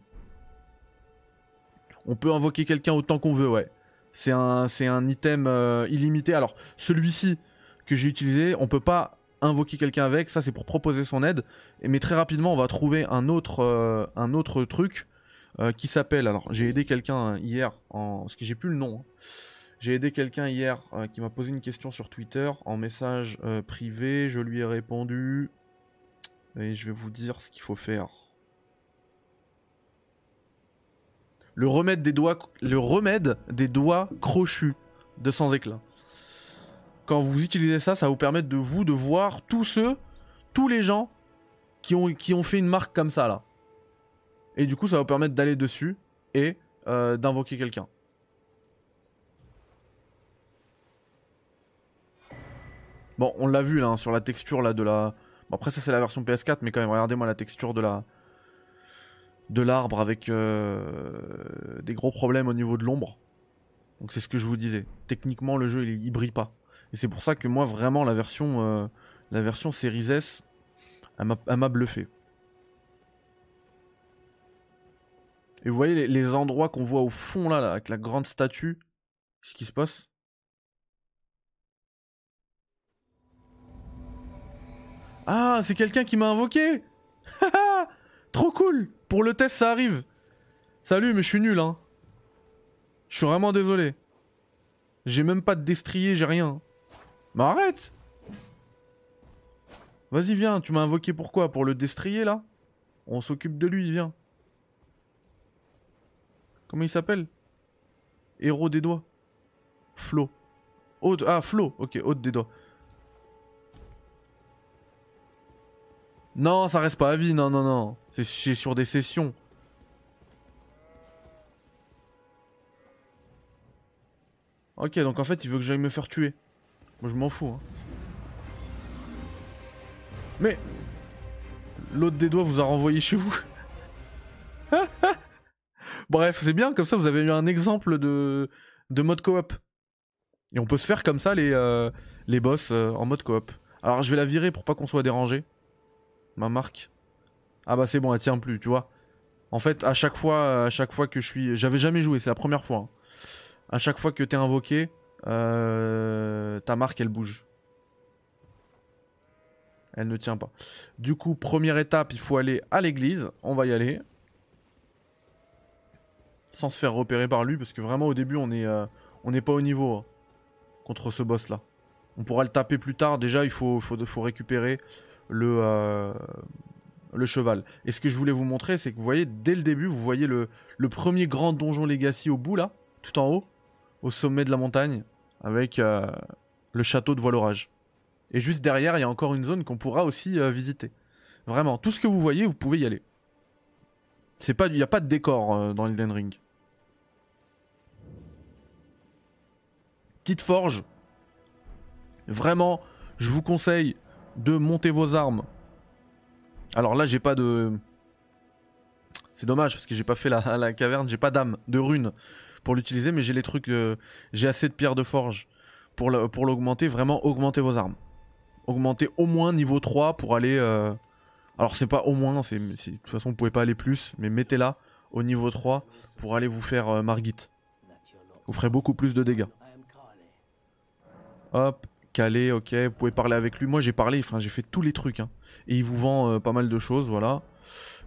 On peut invoquer quelqu'un autant qu'on veut, ouais. C'est un, c'est un item euh, illimité. Alors, celui-ci que j'ai utilisé, on peut pas invoquer quelqu'un avec. Ça, c'est pour proposer son aide. Mais très rapidement, on va trouver un autre, euh, un autre truc euh, qui s'appelle. Alors, j'ai aidé quelqu'un hier, en... parce que j'ai plus le nom. hein. J'ai aidé quelqu'un hier euh, qui m'a posé une question sur Twitter en message euh, privé. Je lui ai répondu. Et je vais vous dire ce qu'il faut faire. Le remède des doigts, le remède des doigts crochus de sans éclat. Quand vous utilisez ça, ça vous permettre de vous de voir tous ceux, tous les gens qui ont, qui ont fait une marque comme ça là. Et du coup, ça va vous permettre d'aller dessus et euh, d'invoquer quelqu'un. Bon, on l'a vu là hein, sur la texture là de la. Après ça c'est la version PS4, mais quand même regardez-moi la texture de la de l'arbre avec euh, des gros problèmes au niveau de l'ombre. Donc c'est ce que je vous disais. Techniquement le jeu il, il brille pas. Et c'est pour ça que moi vraiment la version euh, la version Series S elle m'a- bluffé. Et vous voyez les, les endroits qu'on voit au fond là, là, avec la grande statue. Ce qui se passe? Ah, c'est quelqu'un qui m'a invoqué Trop cool Pour le test, ça arrive Salut, mais je suis nul, hein. Je suis vraiment désolé. J'ai même pas de destrier, j'ai rien. Mais arrête Vas-y, viens, tu m'as invoqué pourquoi Pour le destrier, là? On s'occupe de lui, viens. Comment il s'appelle? Héros des doigts. Flo. Ah, Flo, ok, haute des doigts. Non, ça reste pas à vie, non, non, non. C'est sur des sessions. Ok, donc en fait, il veut que j'aille me faire tuer. Moi, je m'en fous. Hein. Mais... L'autre des doigts vous a renvoyé chez vous. [laughs] Bref, c'est bien, comme ça, vous avez eu un exemple de, de mode coop. Et on peut se faire comme ça les, euh, les boss euh, en mode coop. Alors, je vais la virer pour pas qu'on soit dérangé. Ma marque. Ah bah c'est bon, elle tient plus, tu vois. En fait, à chaque fois, à chaque fois que je suis, j'avais jamais joué, c'est la première fois. hein. À chaque fois que t'es invoqué, euh, ta marque elle bouge. Elle ne tient pas. Du coup, première étape, il faut aller à l'église. On va y aller. Sans se faire repérer par lui, parce que vraiment au début, on est, euh, n'est pas au niveau hein, contre ce boss là. On pourra le taper plus tard. Déjà, il faut récupérer le, euh, le cheval. Et ce que je voulais vous montrer, c'est que vous voyez, dès le début, vous voyez le, premier grand donjon Legacy au bout, là, tout en haut, au sommet de la montagne, avec euh, le château de Voile-Orage. Et juste derrière, il y a encore une zone qu'on pourra aussi euh, visiter. Vraiment, tout ce que vous voyez, vous pouvez y aller. Il n'y a pas de décor dans Elden Ring. Petite forge. Vraiment, je vous conseille de monter vos armes. Alors là, j'ai pas de. C'est dommage parce que j'ai pas fait la, [laughs] la caverne, j'ai pas d'âme, de runes pour l'utiliser, mais j'ai les trucs. euh, J'ai assez de pierres de forge pour l'augmenter. Vraiment, augmenter vos armes. Augmenter au moins niveau 3 pour aller. euh, Alors, c'est pas au moins, c'est- de toute façon, vous pouvez pas aller plus, mais mettez-la au niveau 3 pour aller vous faire euh, Margit. Vous ferez beaucoup plus de dégâts. Hop, calé, ok, vous pouvez parler avec lui. Moi j'ai parlé, enfin j'ai fait tous les trucs. hein. Et il vous vend euh, pas mal de choses, voilà.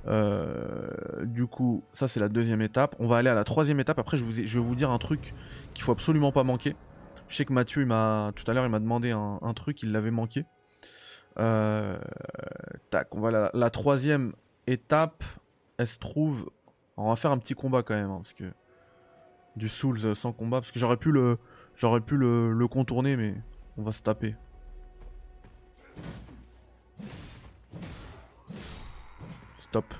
Euh, du coup, ça c'est la deuxième étape. On va aller à la troisième étape. Après, je, vais vous dire un truc qu'il faut absolument pas manquer. Je sais que Mathieu, m'a tout à l'heure, il m'a demandé un, truc, il l'avait manqué. Euh, tac, on va la, la troisième étape. Elle se trouve. On va faire un petit combat quand même, hein, parce que du Souls sans combat, parce que j'aurais pu le, j'aurais pu le contourner, mais on va se taper. Stop.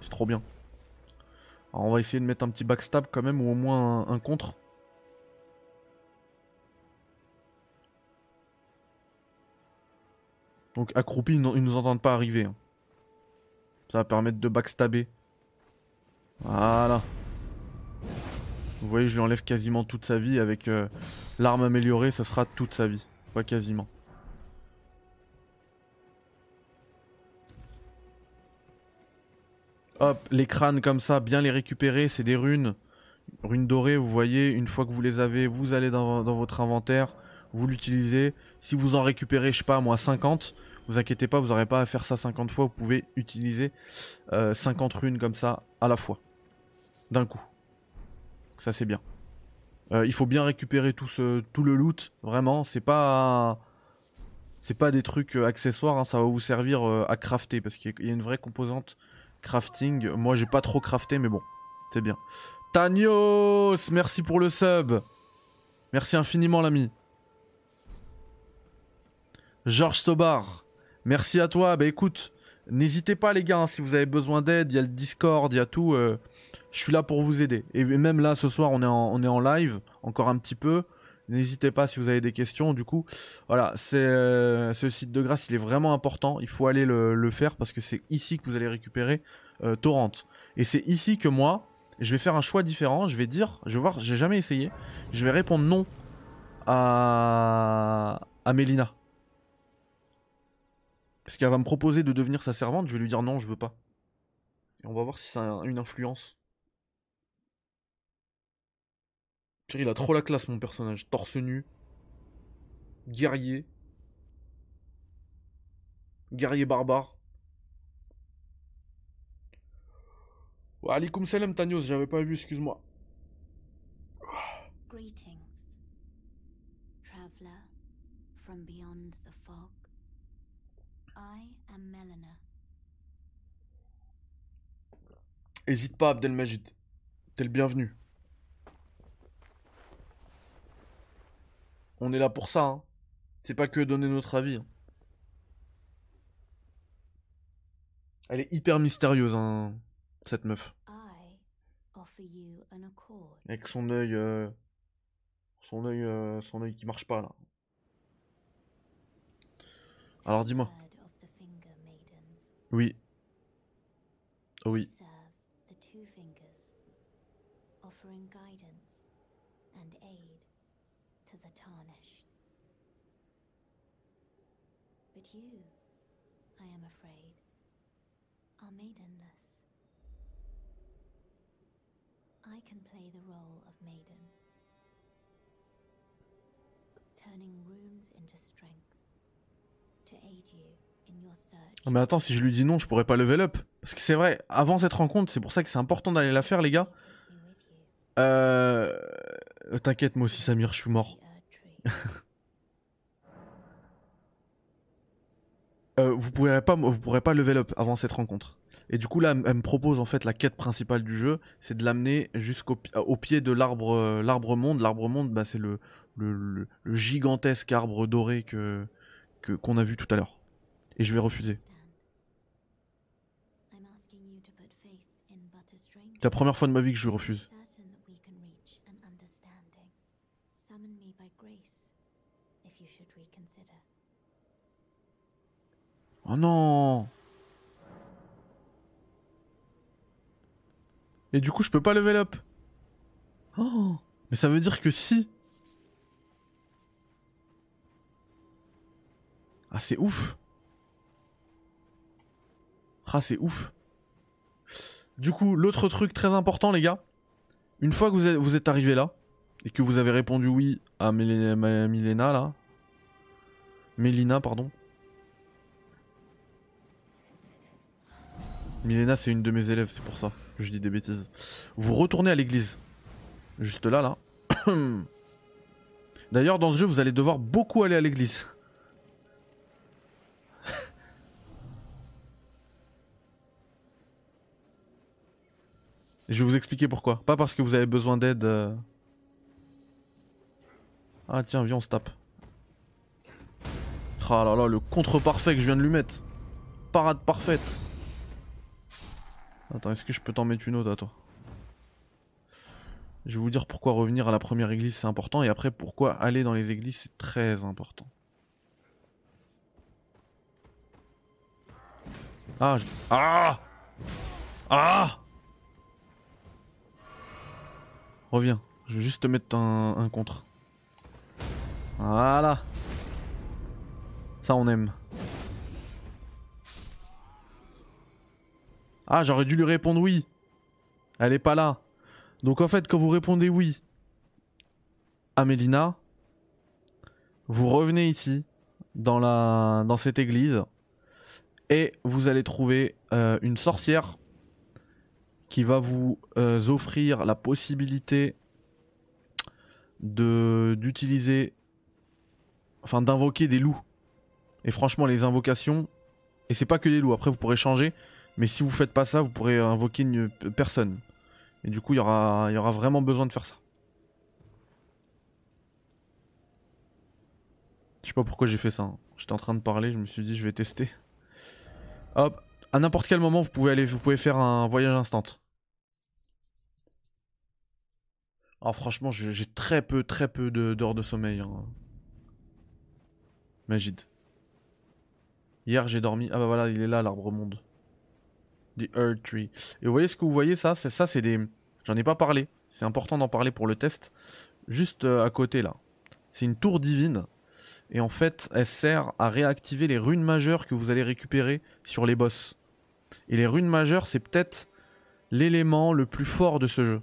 C'est trop bien. Alors on va essayer de mettre un petit backstab quand même, ou au moins un, contre. Donc accroupi, ils ils nous entendent pas arriver. hein. Ça va permettre de backstabber. Voilà. Vous voyez, je lui enlève quasiment toute sa vie avec euh, l'arme améliorée, ça sera toute sa vie. Pas quasiment. Hop, les crânes comme ça, bien les récupérer, c'est des runes. Runes dorées, vous voyez, une fois que vous les avez, vous allez dans, votre inventaire, vous l'utilisez. Si vous en récupérez, je sais pas, moi 50, vous inquiétez pas, vous n'aurez pas à faire ça 50 fois, vous pouvez utiliser euh, 50 runes comme ça à la fois. D'un coup. Ça c'est bien. Euh, il faut bien récupérer tout, ce, tout le loot, vraiment, c'est pas... C'est pas des trucs euh, accessoires, hein, ça va vous servir euh, à crafter, parce qu'il y a- une vraie composante crafting. Moi j'ai pas trop crafté, mais bon, c'est bien. Tanios, merci pour le sub. Merci infiniment l'ami. Georges Sobar, merci à toi. Bah écoute, n'hésitez pas les gars, hein, si vous avez besoin d'aide, il y a le Discord, il y a tout. euh, je suis là pour vous aider. Et même là, ce soir, on est en, on est en live, encore un petit peu. N'hésitez pas si vous avez des questions. Du coup, voilà, euh, ce site de grâce, il est vraiment important. Il faut aller le, le faire parce que c'est ici que vous allez récupérer euh, Torrent. Et c'est ici que moi, je vais faire un choix différent. Je vais dire, je vais voir, j'ai jamais essayé. Je vais répondre non à, à Mélina. Parce qu'elle va me proposer de devenir sa servante. Je vais lui dire non, je veux pas. Et on va voir si ça a un- une influence. Pire, il a trop la classe, mon personnage. Torse nu. Guerrier. Guerrier barbare. Wa alaikum salam Tanios, j'avais pas vu, excuse-moi. Greetings, traveler from beyond Hésite pas, Abdelmajid. T'es le bienvenu. On est là pour ça, hein. C'est pas que donner notre avis. hein. Elle est hyper mystérieuse, hein, cette meuf. Avec son œil. euh, Son œil. euh, Son œil qui marche pas là. Alors dis-moi. The tarnished. But you, I am afraid, are maidenless. I can play the role of maiden, turning runes into strength to aid you. Mais attends, si je lui dis non, je pourrais pas level up. Parce que c'est vrai, avant cette rencontre, c'est pour ça que c'est important d'aller la faire, les gars. Euh. T'inquiète, moi aussi, Samir, je suis mort. [laughs] Euh, vous pourrez pas, vous pourrez pas level up avant cette rencontre. Et du coup là, elle me propose en fait la quête principale du jeu, c'est de l'amener jusqu'au au pied de l'arbre, euh, l'arbre monde. L'arbre monde, bah, c'est le, gigantesque arbre doré que- qu'on a vu tout à l'heure. Et je vais refuser. C'est la première fois de ma vie que je lui refuse. Oh non Et du coup, je peux pas level up. Oh Mais ça veut dire que si. Ah, c'est ouf. Ah, c'est ouf. Du coup, l'autre truc très important, les gars. Une fois que vous êtes, arrivé là, et que vous avez répondu oui à Milena, là. Mélina, pardon. Milena, c'est une de mes élèves, c'est pour ça que je dis des bêtises. Vous retournez à l'église. Juste là, là. [coughs] D'ailleurs, dans ce jeu, vous allez devoir beaucoup aller à l'église. Je vais vous expliquer pourquoi. Pas parce que vous avez besoin d'aide. euh. Ah tiens, viens, on se tape. Ah là là, le contre parfait que je viens de lui mettre. Parade parfaite. Attends, est-ce que je peux t'en mettre une autre? À toi Je vais vous dire pourquoi revenir à la première église c'est important et après pourquoi aller dans les églises c'est très important. Ah je- Ah Ah Reviens, je vais juste te mettre un, contre. Voilà. Ça on aime. Ah, j'aurais dû lui répondre oui. Elle est pas là. Donc en fait, quand vous répondez oui à Mélina, vous revenez ici, dans, la... dans cette église, et vous allez trouver euh, une sorcière qui va vous euh, offrir la possibilité de d'utiliser, enfin d'invoquer des loups. Et franchement, les invocations, et c'est pas que des loups. Après, vous pourrez changer. Mais si vous faites pas ça, vous pourrez invoquer une personne. Et du coup, il y aura, y aura vraiment besoin de faire ça. Je sais pas pourquoi j'ai fait ça. hein. J'étais en train de parler, je me suis dit je vais tester. Hop, à n'importe quel moment, vous pouvez aller, vous pouvez faire un voyage instant. Alors franchement, je- j'ai très peu, très peu de- d'heures de, sommeil. hein. Magide. Hier, j'ai dormi. Ah bah voilà, il est là, l'arbre monde. The Earth Tree. Et vous voyez ce que vous voyez ça? C'est ça, c'est des. J'en ai pas parlé. C'est important d'en parler pour le test. Juste euh, à côté là. C'est une tour divine. Et en fait, elle sert à réactiver les runes majeures que vous allez récupérer sur les boss. Et les runes majeures, c'est peut-être l'élément le plus fort de ce jeu.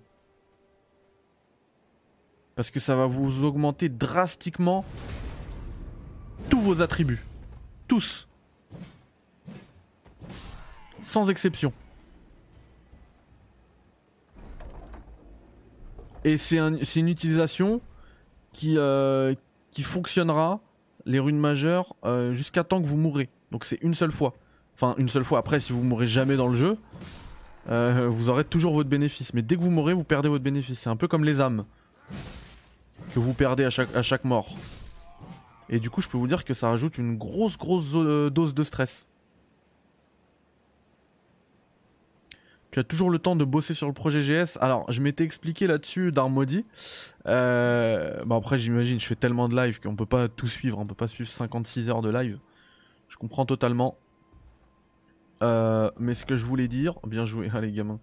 Parce que ça va vous augmenter drastiquement tous vos attributs. Tous. Sans exception. Et c'est un- c'est une utilisation qui, euh, qui fonctionnera, les runes majeures, euh, jusqu'à temps que vous mourrez. Donc c'est une seule fois. Enfin, une seule fois. Après, si vous mourrez jamais dans le jeu, euh, vous aurez toujours votre bénéfice. Mais dès que vous mourrez, vous perdez votre bénéfice. C'est un peu comme les âmes que vous perdez à chaque, mort. Et du coup, je peux vous dire que ça rajoute une grosse, grosse euh, dose de stress. Tu as toujours le temps de bosser sur le projet GS. Alors, je m'étais expliqué là-dessus d'Armody. Euh, bon, après, j'imagine, je fais tellement de live qu'on peut pas tout suivre. On peut pas suivre 56 heures de live. Je comprends totalement. Euh, mais ce que je voulais dire, bien joué, [laughs] allez gamins.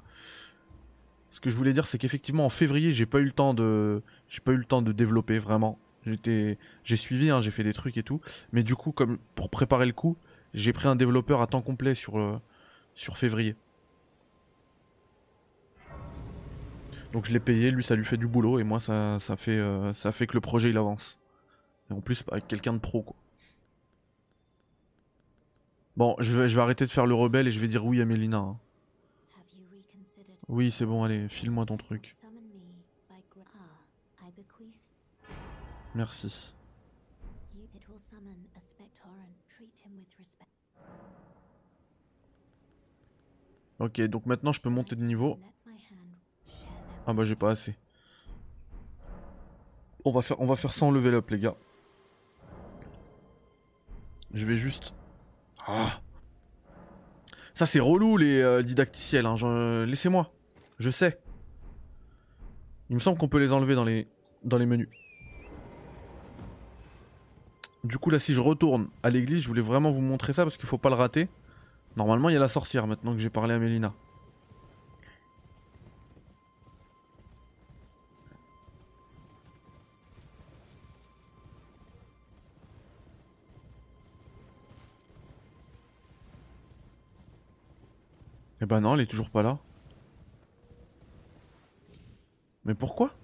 Ce que je voulais dire, c'est qu'effectivement en février, j'ai pas eu le temps de, j'ai pas eu le temps de développer vraiment. J'ai suivi, hein, j'ai fait des trucs et tout. Mais du coup, comme pour préparer le coup, j'ai pris un développeur à temps complet sur euh, février. Donc je l'ai payé, lui ça lui fait du boulot et moi ça, ça fait euh, ça fait que le projet il avance. Et en plus avec quelqu'un de pro quoi. Bon, je vais, je vais arrêter de faire le rebelle et je vais dire oui à Mélina. hein. Oui, c'est bon, allez, file-moi ton truc. Ah, Merci. Ok, donc maintenant je peux monter de niveau. Ah bah j'ai pas assez. On va faire, on va faire ça en level up les gars. Je vais juste... Ah. Ça c'est relou les euh, didacticiels, hein. laissez-moi. Je sais. Il me semble qu'on peut les enlever dans les, dans les menus. Du coup là si je retourne à l'église, je voulais vraiment vous montrer ça parce qu'il faut pas le rater. Normalement il y a la sorcière maintenant que j'ai parlé à Mélina. Ben non, elle est toujours pas là. Mais pourquoi?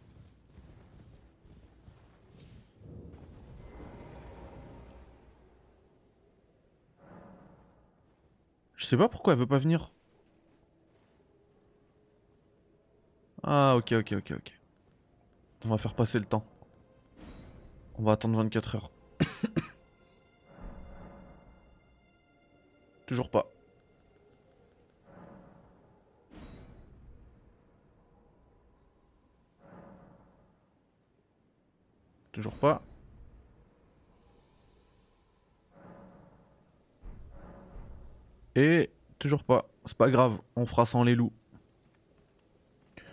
Je sais pas pourquoi elle veut pas venir. Ah ok ok ok ok. On va faire passer le temps. On va attendre 24 heures. [coughs] Toujours pas. Toujours pas. Et toujours pas. C'est pas grave, on fera sans les loups.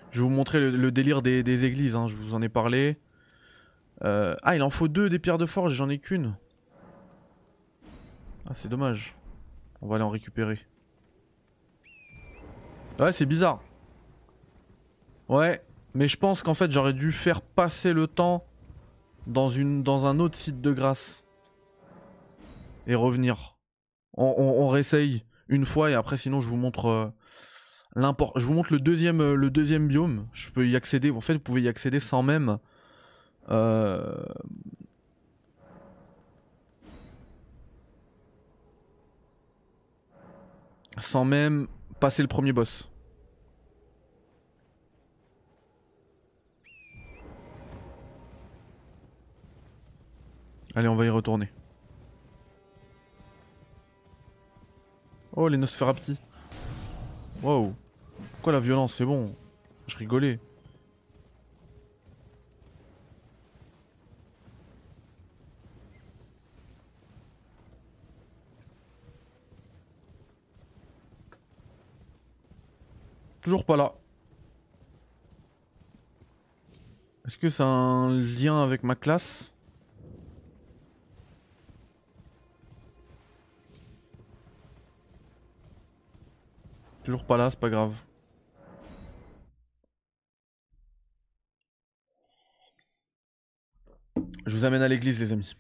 Je vais vous montrer le, délire des, églises, hein. je vous en ai parlé. Euh, ah, il en faut deux des pierres de forge, j'en ai qu'une. Ah, c'est dommage. On va aller en récupérer. Ouais, c'est bizarre. Ouais, mais je pense qu'en fait j'aurais dû faire passer le temps dans, une, dans un autre site de grâce. Et revenir. On, on, réessaye une fois et après sinon je vous montre euh, l'import. Je vous montre le deuxième, euh, le deuxième biome. Je peux y accéder. En fait, vous pouvez y accéder sans même. Euh, sans même passer le premier boss. Allez, on va y retourner. Oh, les Nosferapti. Wow. Pourquoi la violence C'est bon? Je rigolais. Toujours pas là. Est-ce que a un lien avec ma classe? Toujours pas là, c'est pas grave. Je vous amène à l'église, les amis.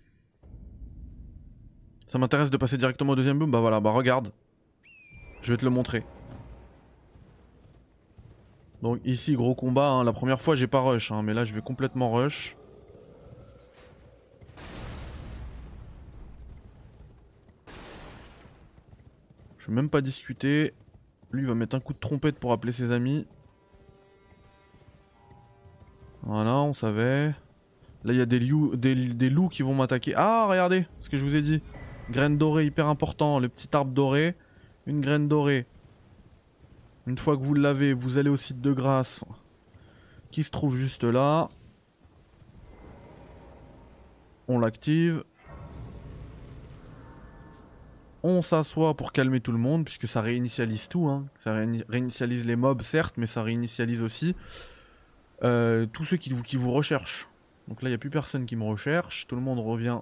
Ça m'intéresse de passer directement au deuxième boom? Bah voilà, bah regarde. Je vais te le montrer. Donc ici, gros combat. Hein. La première fois, j'ai pas rush, hein, mais là, je vais complètement rush. Je vais même pas discuter. Lui, il va mettre un coup de trompette pour appeler ses amis. Voilà, on savait. Là, il y a des, loups qui vont m'attaquer. Ah, regardez ce que je vous ai dit. Graine dorée, hyper important. Le petit arbre doré. Une graine dorée. Une fois que vous l'avez, vous allez au site de grâce. Qui se trouve juste là. On l'active. On s'assoit pour calmer tout le monde, puisque ça réinitialise tout. Hein. Ça réinitialise les mobs, certes, mais ça réinitialise aussi euh, tous ceux qui vous, qui vous recherchent. Donc là, il n'y a plus personne qui me recherche. Tout le monde revient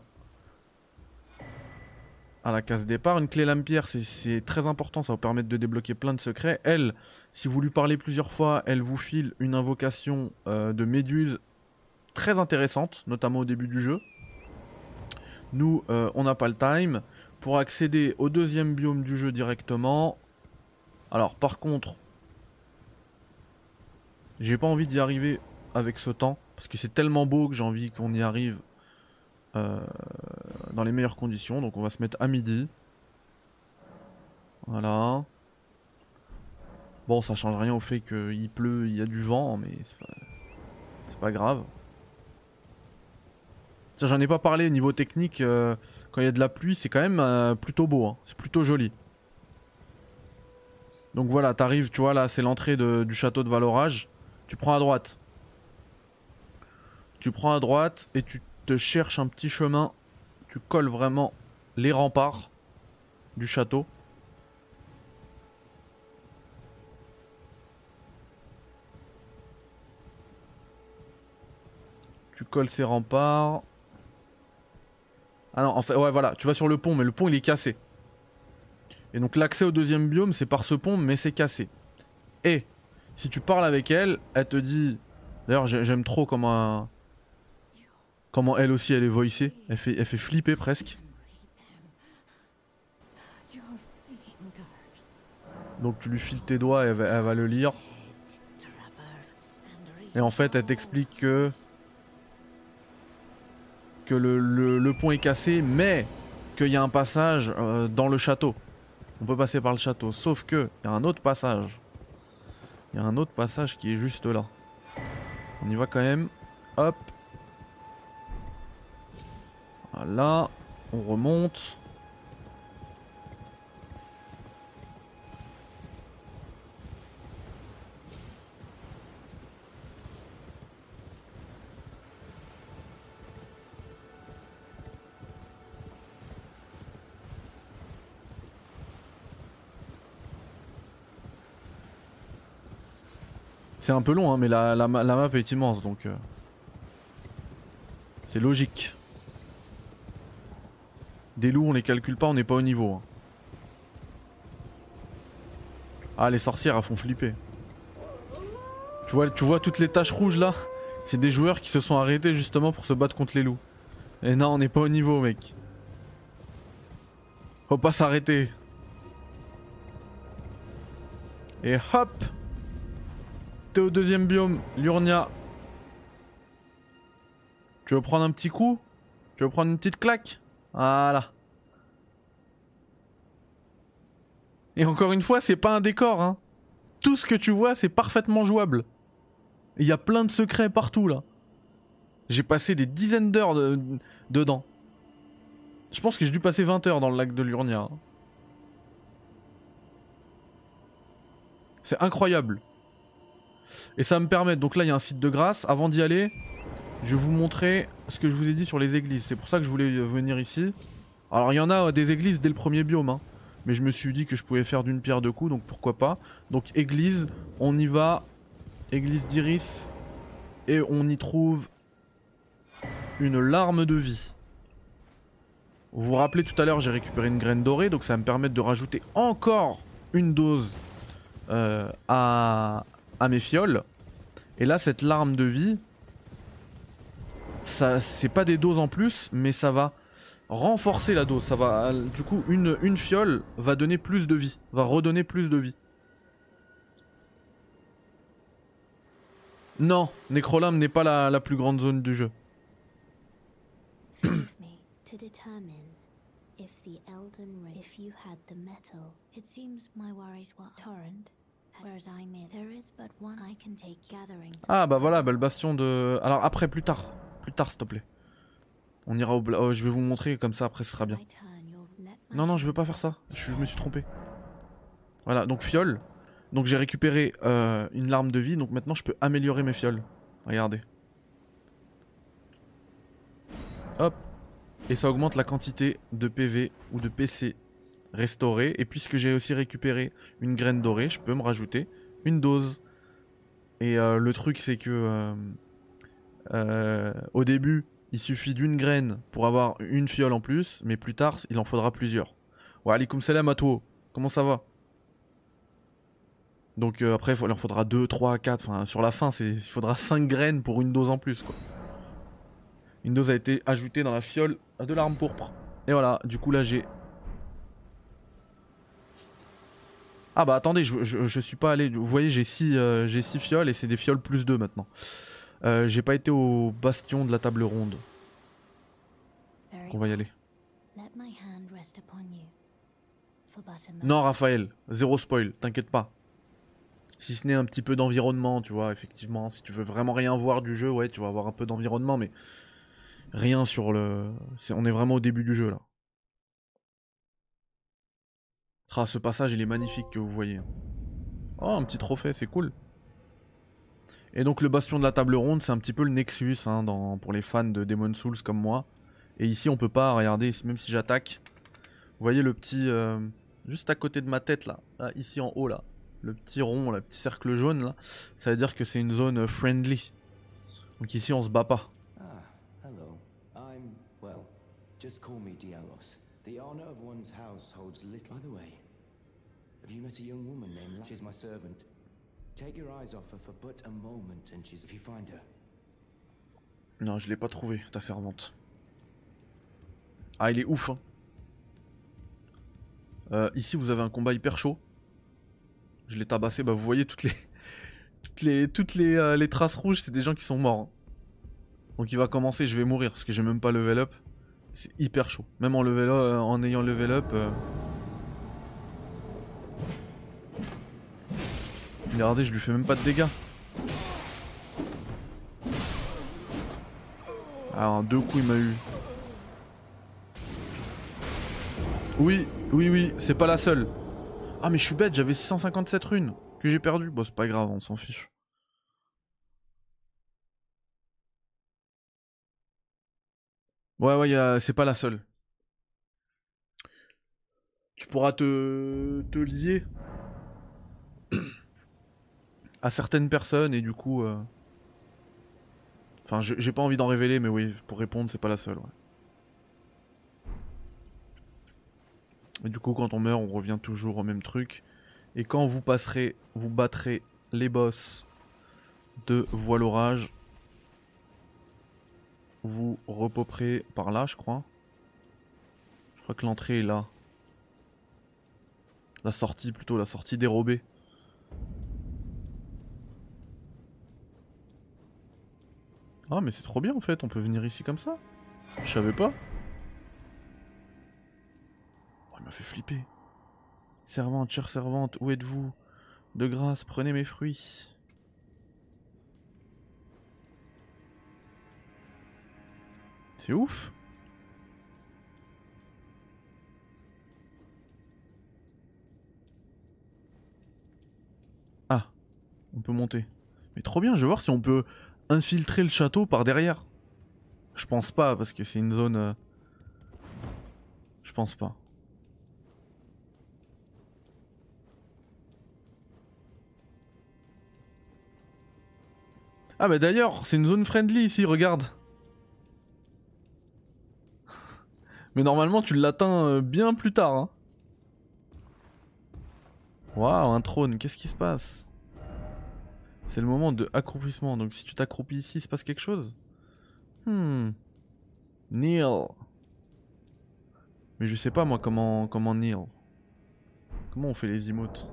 à la case départ. Une clé lame-pierre, c'est très important. Ça va vous permettre de débloquer plein de secrets. Elle, si vous lui parlez plusieurs fois, elle vous file une invocation euh, de méduse très intéressante, notamment au début du jeu. Nous, euh, on n'a pas le time pour accéder au deuxième biome du jeu directement. Alors par contre, j'ai pas envie d'y arriver avec ce temps, parce que c'est tellement beau que j'ai envie qu'on y arrive euh, dans les meilleures conditions. Donc on va se mettre à midi. Voilà. Bon, ça change rien au fait qu'il pleut, il y a du vent, mais c'est pas, grave. J'en ai pas parlé niveau technique. Euh, quand il y a de la pluie, c'est quand même euh, plutôt beau. Hein. C'est plutôt joli. Donc voilà, t'arrives, tu vois, là, c'est l'entrée du château de Valorage. Tu prends à droite. Tu prends à droite et tu te cherches un petit chemin. Tu colles vraiment les remparts du château. Tu colles ces remparts. Ah non, en fait, ouais, voilà, tu vas sur le pont, mais le pont il est cassé. Et donc l'accès au deuxième biome, c'est par ce pont, mais c'est cassé. Et si tu parles avec elle, elle te dit. D'ailleurs, j'ai- j'aime trop comment. Comment elle aussi elle est voicée. Elle fait, fait flipper presque. Donc tu lui files tes doigts et elle va, le lire. Et en fait, elle t'explique que. Le pont est cassé, mais qu'il y a un passage euh, dans le château. On peut passer par le château. Sauf que, il y a un autre passage. Il y a un autre passage qui est juste là. On y va quand même. Hop. Voilà. On remonte. C'est un peu long, hein, mais la, la ma- la map est immense, donc... euh, C'est logique. Des loups, on les calcule pas, on n'est pas au niveau. hein. Ah, les sorcières, elles font flipper. Tu vois, tu vois toutes les taches rouges là? C'est des joueurs qui se sont arrêtés justement pour se battre contre les loups. Et non, on n'est pas au niveau, mec. Faut pas s'arrêter. Et hop Au deuxième biome, l'Urnia. Tu veux prendre un petit coup? Tu veux prendre une petite claque? Voilà. Et encore une fois, c'est pas un décor, hein. Tout ce que tu vois, c'est parfaitement jouable. Il y a plein de secrets partout, là. J'ai passé des dizaines d'heures de- dedans. Je pense que j'ai dû passer 20 heures dans le lac de l'Urnia. hein. C'est incroyable. Et ça me permet, donc là il y a un site de grâce, avant d'y aller, je vais vous montrer ce que je vous ai dit sur les églises. C'est pour ça que je voulais venir ici. Alors il y en a euh, des églises dès le premier biome, hein. mais je me suis dit que je pouvais faire d'une pierre deux coups, donc pourquoi pas. Donc église, on y va, église d'Iris, et on y trouve une larme de vie. Vous vous rappelez tout à l'heure, j'ai récupéré une graine dorée, donc ça va me permettre de rajouter encore une dose euh, à, à mes fioles. Et là, cette larme de vie, ça, c'est pas des doses en plus, mais ça va renforcer la dose. Ça va, du coup, une, une fiole va donner plus de vie, va redonner plus de vie. Non, Necrolam n'est pas la, la plus grande zone du jeu. Forgive me to determine if the Elden Ring, if you had the metal. It seems my worries were torrent, Ah bah voilà, bah, le bastion de... Alors après, plus tard. Plus tard, s'il te plaît. On ira au... bla- oh, je vais vous montrer, comme ça après ce sera bien. Non, non, je veux pas faire ça. Je, je me suis trompé. Voilà, donc fiole. Donc j'ai récupéré euh, une larme de vie, donc maintenant je peux améliorer mes fioles. Regardez. Hop. Et ça augmente la quantité de PV ou de PC restauré. Et puisque j'ai aussi récupéré une graine dorée, je peux me rajouter une dose. Et euh, le truc c'est que euh, euh, au début, il suffit d'une graine pour avoir une fiole en plus, mais plus tard, il en faudra plusieurs. Wa alaikum salam à toi. Comment ça va? Donc après, il leur faudra 2, 3, 4. Enfin, sur la fin, il faudra 5 graines pour une dose en plus. Quoi. Une dose a été ajoutée dans la fiole de l'arme pourpre. Et voilà, du coup là j'ai... Ah bah attendez, je, je, je suis pas allé... Vous voyez, j'ai 6 j'ai six fioles et c'est des fioles plus 2 maintenant. Euh, j'ai pas été au bastion de la table ronde. On va y aller. Non, Raphaël, zéro spoil, t'inquiète pas. Si ce n'est un petit peu d'environnement, tu vois, effectivement. Si tu veux vraiment rien voir du jeu, ouais, tu vas avoir un peu d'environnement, mais rien sur le. On est vraiment au début du jeu là. Ah, ce passage, il est magnifique que vous voyez. Oh, un petit trophée, c'est cool. Et donc, le bastion de la table ronde, c'est un petit peu le Nexus hein, pour les fans de Demon Souls comme moi. Et ici, on peut pas, regardez, même si j'attaque, vous voyez le petit. euh, juste à côté de ma tête là, là, ici en haut là, le petit rond, le petit cercle jaune là, ça veut dire que c'est une zone euh, friendly. Donc ici on se bat pas. Ah, hello. I'm, well, Just call me Dialos. The honor of one's house holds little. By the way, have you met a young woman named La- She's my servant. Take your eyes off her for but a moment, and she's. If you find her, Non, je l'ai pas trouvé, ta servante. Ah, il est ouf. Hein. Euh, ici, vous avez un combat hyper chaud. Je l'ai tabassé. Bah, vous voyez toutes les, [laughs] toutes les, toutes les, euh, les traces rouges, c'est des gens qui sont morts. hein. Donc, il va commencer. Je vais mourir parce que j'ai même pas level up. C'est hyper chaud. Même en level, up- en ayant level up. euh. Regardez, je lui fais même pas de dégâts. Alors, en deux coups, il m'a eu. Oui, oui, oui, c'est pas la seule. Ah, mais je suis bête, j'avais 657 runes que j'ai perdu. Bon, c'est pas grave, on s'en fiche. Ouais, ouais, c'est pas la seule. Tu pourras te, te lier [clears throat] à certaines personnes et du coup. euh, Enfin, j'ai pas envie d'en révéler, mais oui, pour répondre, c'est pas la seule. Ouais. Et du coup, quand on meurt, on revient toujours au même truc. Et quand vous passerez, vous battrez les boss de Voile Orage, vous repoperez par là, je crois. Je crois que l'entrée est là. La sortie, plutôt, la sortie dérobée. Ah, mais c'est trop bien en fait, on peut venir ici comme ça. Je savais pas. Oh, il m'a fait flipper. Servante, chère servante, où êtes-vous? De grâce, prenez mes fruits. C'est ouf. Ah, on peut monter. Mais trop bien, je vais voir si on peut infiltrer le château par derrière. Je pense pas, parce que c'est une zone... euh, Je pense pas. Ah bah d'ailleurs, c'est une zone friendly ici, regarde. Mais normalement, tu l'atteins euh, bien plus tard. hein. Waouh, un trône, qu'est-ce qui se passe? C'est le moment de accroupissement, donc si tu t'accroupis ici, il se passe quelque chose? Hmm. Neil. Mais je sais pas moi comment comment Neil. Comment on fait les emotes?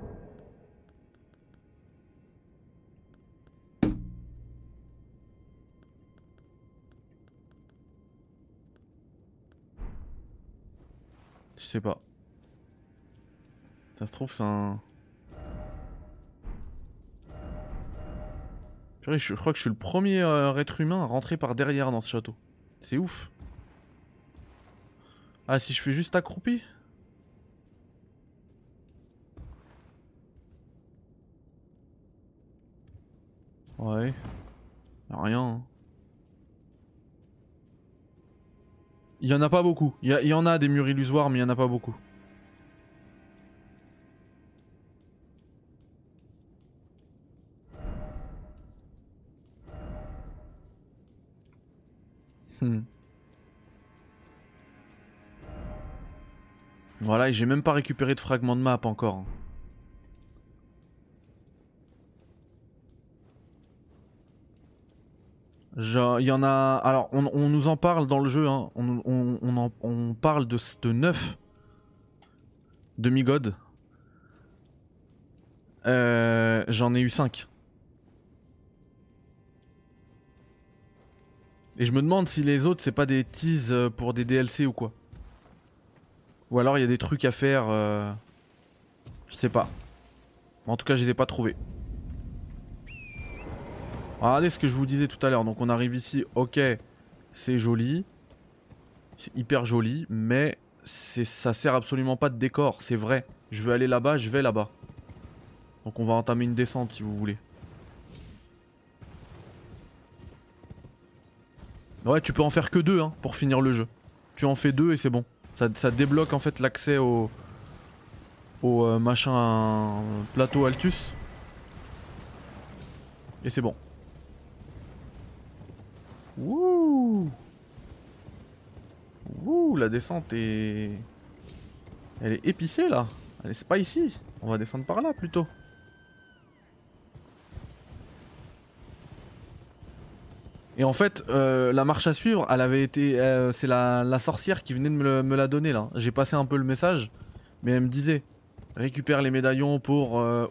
Sais pas. Ça se trouve c'est un... Purée, je, je crois que je suis le premier euh, être humain à rentrer par derrière dans ce château. C'est ouf. Ah, si je fais juste accroupi Ouais. Rien. hein. Il y en a pas beaucoup. Il y, en a des murs illusoires, mais il y en a pas beaucoup. Hmm. Voilà, et j'ai même pas récupéré de fragments de map encore. Il y en a. Alors, on, nous en parle dans le jeu, hein. on, parle de, de 9 demi-gods. Euh, J'en ai eu 5. Et je me demande si les autres, c'est pas des teases euh, pour des DLC ou quoi. Ou alors il y a des trucs à faire. euh, Je sais pas. En tout cas, je les ai pas trouvés. Regardez ce que je vous disais tout à l'heure. Donc on arrive ici, ok, c'est joli. C'est hyper joli, mais ça sert absolument pas de décor, c'est vrai. Je veux aller là-bas, je vais là-bas. Donc on va entamer une descente si vous voulez. Ouais, tu peux en faire que deux hein, pour finir le jeu. Tu en fais deux et c'est bon. Ça, débloque en fait l'accès au, euh, machin plateau Altus. Et c'est bon. Wouh Ouh, la descente est... Elle est épicée là. Elle est pas ici. On va descendre par là plutôt. Et en fait, euh, la marche à suivre, elle avait été, euh, c'est la, sorcière qui venait de me, la donner là. J'ai passé un peu le message, mais elle me disait récupère les médaillons pour euh,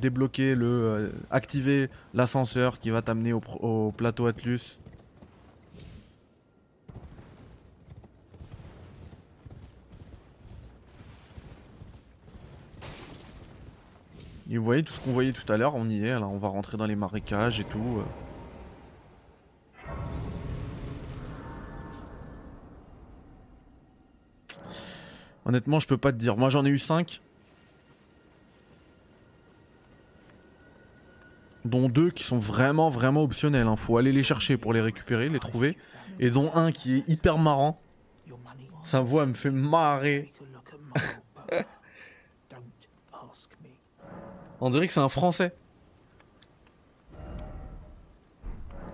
débloquer le, activer l'ascenseur qui va t'amener au, au plateau Atlus. Et vous voyez tout ce qu'on voyait tout à l'heure, on y est, là on va rentrer dans les marécages et tout. euh. Honnêtement, je peux pas te dire. Moi, j'en ai eu 5. Dont deux qui sont vraiment, vraiment optionnels. hein. Faut aller les chercher pour les récupérer, les trouver. Et dont un qui est hyper marrant. Sa voix me fait marrer. [laughs] On dirait que c'est un français.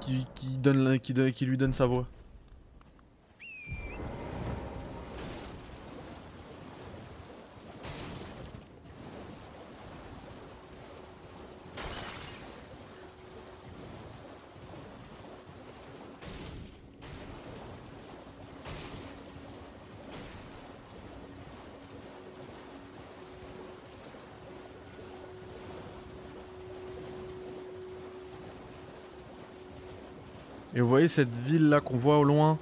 Qui, qui, donne, qui, qui lui donne sa voix. Cette ville là qu'on voit au loin?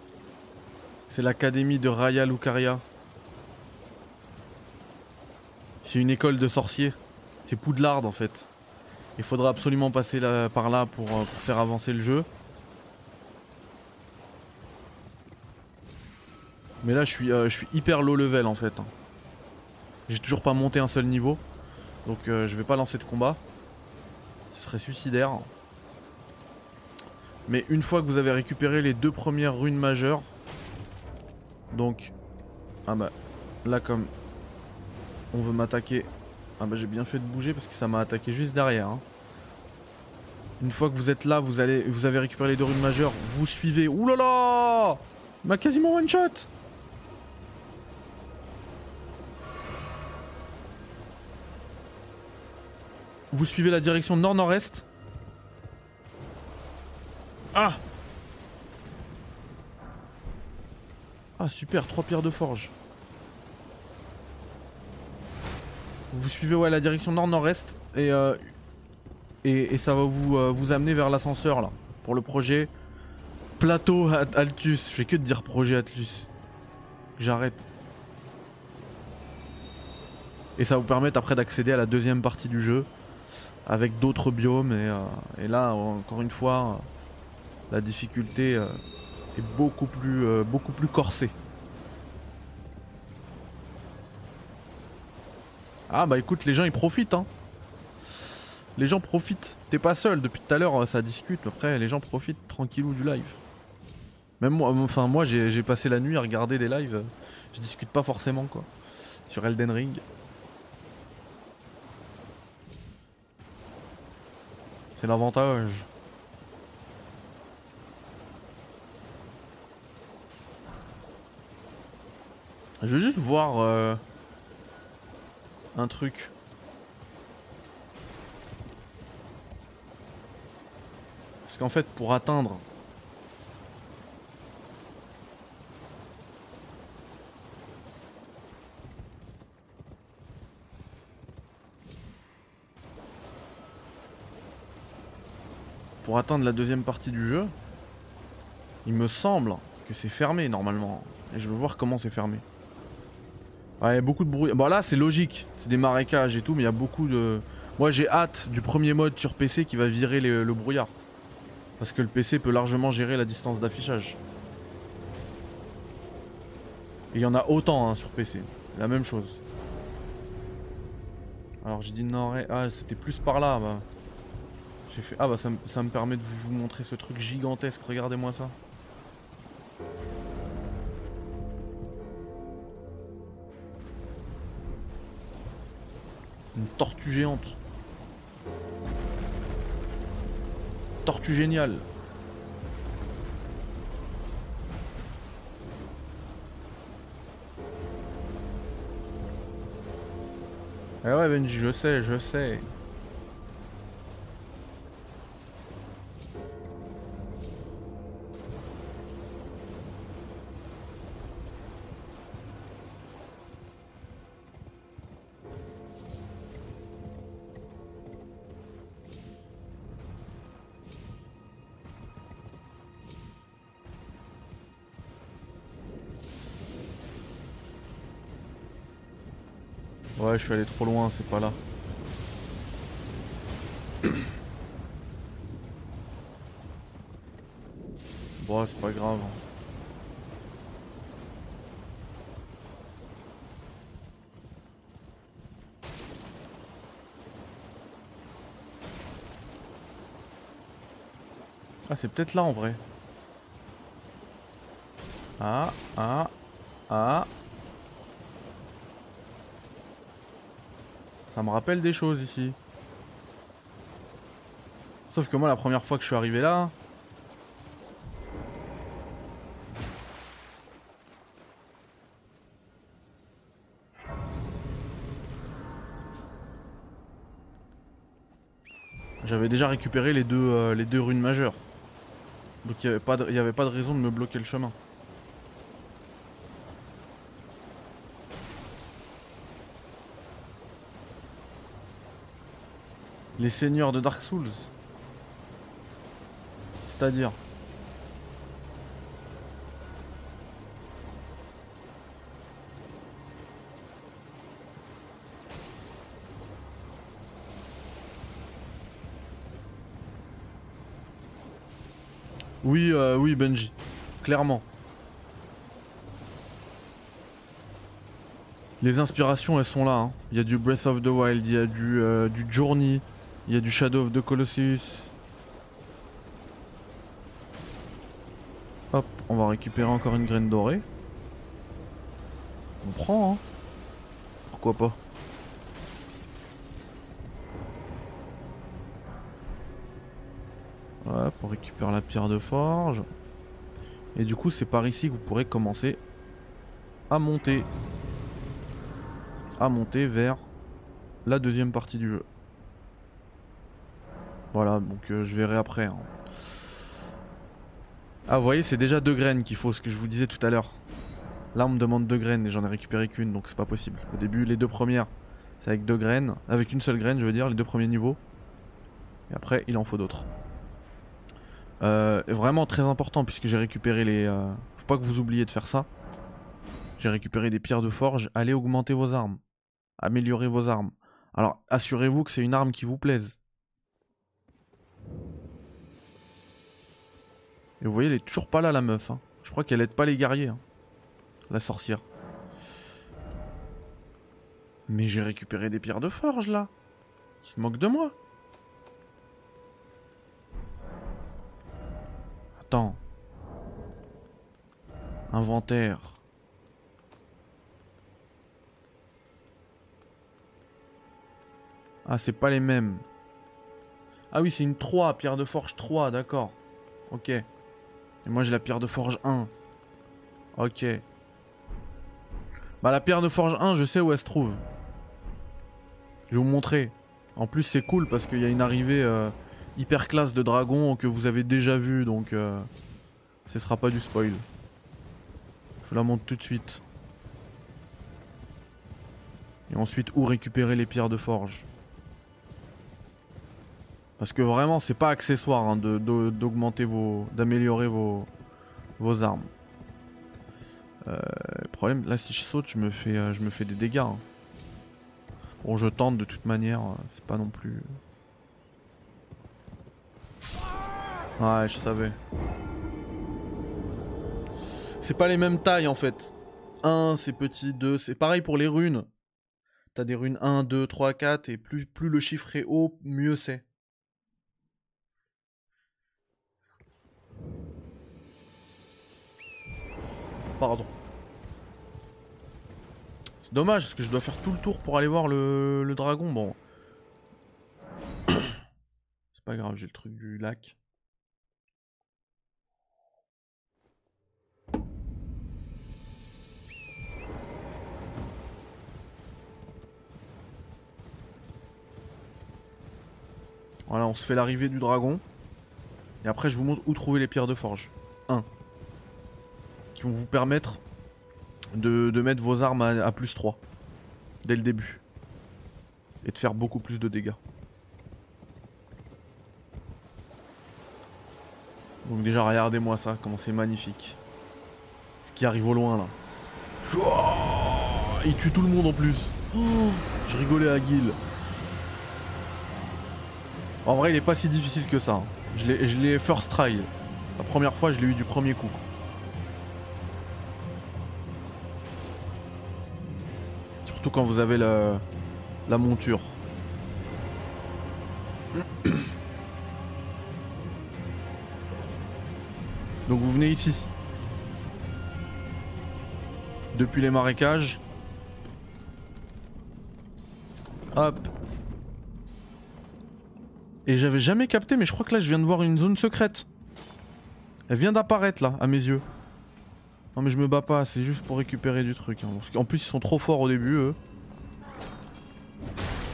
C'est l'académie de Raya Lucaria. C'est une école de sorciers. C'est Poudlard en fait. Il faudra absolument passer par là pour, euh, pour faire avancer le jeu. Mais là je suis, euh, hyper low level en fait. hein. J'ai toujours pas monté un seul niveau. Donc euh, je vais pas lancer de combat. Ce serait suicidaire. Mais une fois que vous avez récupéré les deux premières runes majeures, donc, ah bah, là comme on veut m'attaquer, ah bah j'ai bien fait de bouger parce que ça m'a attaqué juste derrière. hein. Une fois que vous êtes là, vous allez, vous avez récupéré les deux runes majeures, vous suivez. Ouh là là, m'a quasiment one shot. Vous suivez la direction nord-nord-est. Ah Ah super, trois pierres de forge. Vous suivez ouais la direction nord-nord-est et, euh, et ça va vous euh, vous amener vers l'ascenseur là pour le projet plateau At- Altus. Je fais que de dire projet Atlus. J'arrête. Et ça vous permettre après d'accéder à la deuxième partie du jeu avec d'autres biomes et, euh, et là encore une fois la difficulté euh, est beaucoup plus, euh, beaucoup plus corsée. Ah bah écoute, les gens ils profitent hein. Les gens profitent. T'es pas seul, depuis tout à l'heure ça discute, après les gens profitent tranquillou du live. Même moi, enfin moi j'ai passé la nuit à regarder des lives, euh, je discute pas forcément quoi. Sur Elden Ring. C'est l'avantage. Je veux juste voir euh, un truc. Parce qu'en fait, pour atteindre pour atteindre la deuxième partie du jeu, il me semble que c'est fermé normalement. Et je veux voir comment c'est fermé. Ouais, beaucoup de bruit. Bon là c'est logique, c'est des marécages et tout, mais il y a beaucoup de... Moi j'ai hâte du premier mode sur PC qui va virer le brouillard. Parce que le PC peut largement gérer la distance d'affichage. Et il y en a autant hein, sur PC. La même chose. Alors j'ai dit non, ah c'était plus par là. Bah. J'ai fait ah bah ça, me- ça me permet de vous montrer ce truc gigantesque. Regardez-moi ça. Une tortue géante. Tortue géniale. Eh ouais Benji, je sais, je sais. Suis trop loin, c'est pas là. [coughs] Bon, c'est pas grave. Ah, c'est peut-être là en vrai. Ah, ah, ah. Ça me rappelle des choses ici. Sauf que moi, la première fois que je suis arrivé là... J'avais déjà récupéré les deux, euh, les deux runes majeures. Donc il n'y avait, avait pas de raison de me bloquer le chemin. Les seigneurs de Dark Souls. C'est-à-dire Oui, euh, oui Benji. Clairement. Les inspirations, elles sont là. hein. Il y a du Breath of the Wild, il y a du, euh, du Journey, il y a du Shadow of the Colossus. Hop, on va récupérer encore une graine dorée. On prend, hein. Pourquoi pas Hop, on récupère la pierre de forge. Et du coup, c'est par ici que vous pourrez commencer à monter. À monter vers la deuxième partie du jeu. Voilà, donc euh, je verrai après. hein. Ah, vous voyez, c'est déjà deux graines qu'il faut, ce que je vous disais tout à l'heure. Là, on me demande deux graines et j'en ai récupéré qu'une, donc c'est pas possible. Au début, les deux premières, c'est avec deux graines. Avec une seule graine, je veux dire, les deux premiers niveaux. Et après, il en faut d'autres. Euh, vraiment très important, puisque j'ai récupéré les... euh, Faut pas que vous oubliez de faire ça. J'ai récupéré des pierres de forge. Allez augmenter vos armes. Améliorer vos armes. Alors, assurez-vous que c'est une arme qui vous plaise. Et vous voyez, elle est toujours pas là, la meuf. hein. Je crois qu'elle aide pas les guerriers. hein. La sorcière. Mais j'ai récupéré des pierres de forge, là. Ils se moquent de moi. Attends. Inventaire. Ah, c'est pas les mêmes. Ah oui, c'est une 3, pierre de forge 3, d'accord. Ok. Et moi j'ai la pierre de forge 1. Ok. Bah la pierre de forge 1, je sais où elle se trouve. Je vais vous montrer. En plus c'est cool parce qu'il y a une arrivée euh, hyper classe de dragon que vous avez déjà vu donc euh, ce sera pas du spoil. Je vous la montre tout de suite. Et ensuite où récupérer les pierres de forge. Parce que vraiment c'est pas accessoire hein, d'augmenter vos. d'améliorer vos, vos armes. Euh, le problème là si je saute je me fais, euh, je me fais des dégâts. hein. Bon je tente de toute manière, euh, c'est pas non plus. Ouais je savais. C'est pas les mêmes tailles en fait. 1 c'est petit, 2 c'est pareil pour les runes. T'as des runes 1, 2, 3, 4 et plus, plus le chiffre est haut, mieux c'est. C'est dommage parce que je dois faire tout le tour pour aller voir le, le dragon. Bon. [coughs] C'est pas grave, j'ai le truc du lac. Voilà, on se fait l'arrivée du dragon. Et après, je vous montre où trouver les pierres de forge. 1. Vont vous permettre de, mettre vos armes à, plus 3. Dès le début. Et de faire beaucoup plus de dégâts. Donc déjà, regardez-moi ça, comment c'est magnifique. Ce qui arrive au loin, là. Chouah Il tue tout le monde en plus. Oh, je rigolais à Guil. En vrai, il est pas si difficile que ça. hein. Je l'ai- Je l'ai first try. La première fois, je l'ai eu du premier coup. Surtout quand vous avez la, monture. [coughs] Donc vous venez ici. Depuis les marécages. Hop. Et j'avais jamais capté, mais je crois que là je viens de voir une zone secrète. Elle vient d'apparaître là, à mes yeux. Non mais je me bats pas, c'est juste pour récupérer du truc. hein, qu'en plus ils sont trop forts au début eux.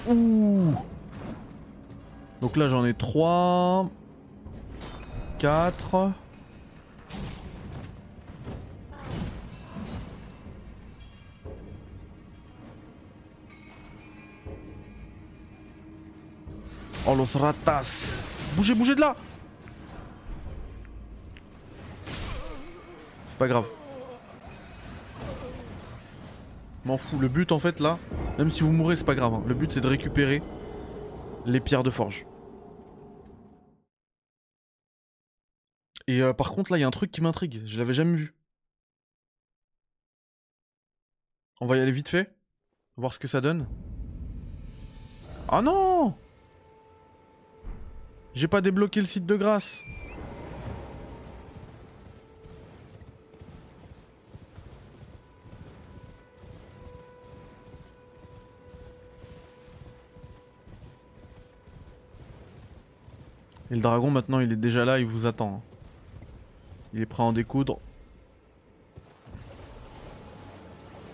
Ouh Donc là j'en ai 3... 4... Oh los ratas Bougez, bougez de là C'est pas grave. M'en. Le but en fait là, même si vous mourrez c'est pas grave. hein. Le but c'est de récupérer les pierres de forge. Et euh, par contre là il y a un truc qui m'intrigue. Je l'avais jamais vu. On va y aller vite fait. Voir ce que ça donne. Ah non j'ai pas débloqué le site de grâce. Et le dragon maintenant il est déjà là, il vous attend. Il est prêt à en découdre.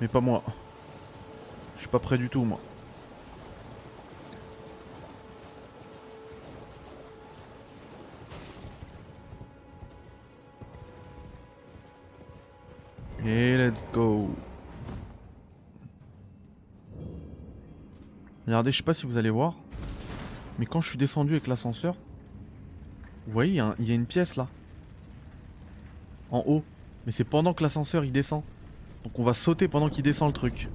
Mais pas moi. Je suis pas prêt du tout moi. Et let's go. Regardez, je sais pas si vous allez voir, mais quand je suis descendu avec l'ascenseur, vous voyez, il y, a une pièce là, en haut. Mais c'est pendant que l'ascenseur il descend. Donc on va sauter pendant qu'il descend le truc.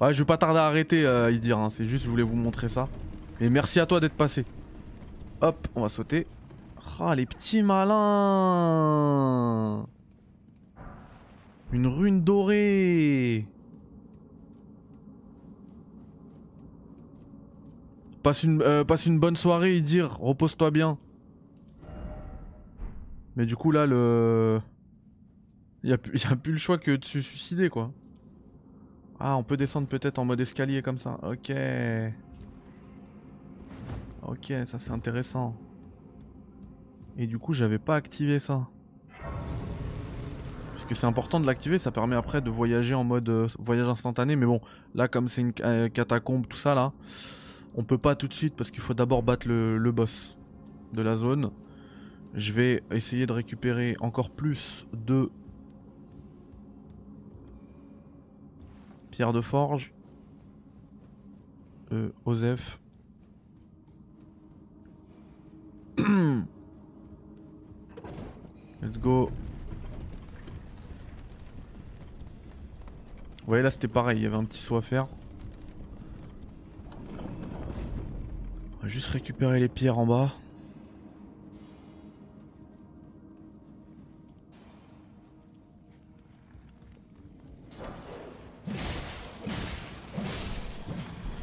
Ouais, je vais pas tarder à arrêter euh, dire, hein, c'est juste je voulais vous montrer ça. Et merci à toi d'être passé. Hop, on va sauter. Ah, les petits malins Une rune dorée Passe une, euh, passe une bonne soirée, dire repose-toi bien. Mais du coup là le... Y a, plus- le choix que de se suicider quoi. Ah on peut descendre peut-être en mode escalier comme ça. Ok. Ok ça c'est intéressant. Et du coup j'avais pas activé ça. Parce que c'est important de l'activer, ça permet après de voyager en mode euh, voyage instantané. Mais bon, là comme c'est une euh, catacombe, tout ça là, on peut pas tout de suite parce qu'il faut d'abord battre le, boss de la zone. Je vais essayer de récupérer encore plus de pierres de forge. Euh. [clears throat] Let's go. Vous voyez là c'était pareil, il y avait un petit saut à faire. Juste récupérer les pierres en bas.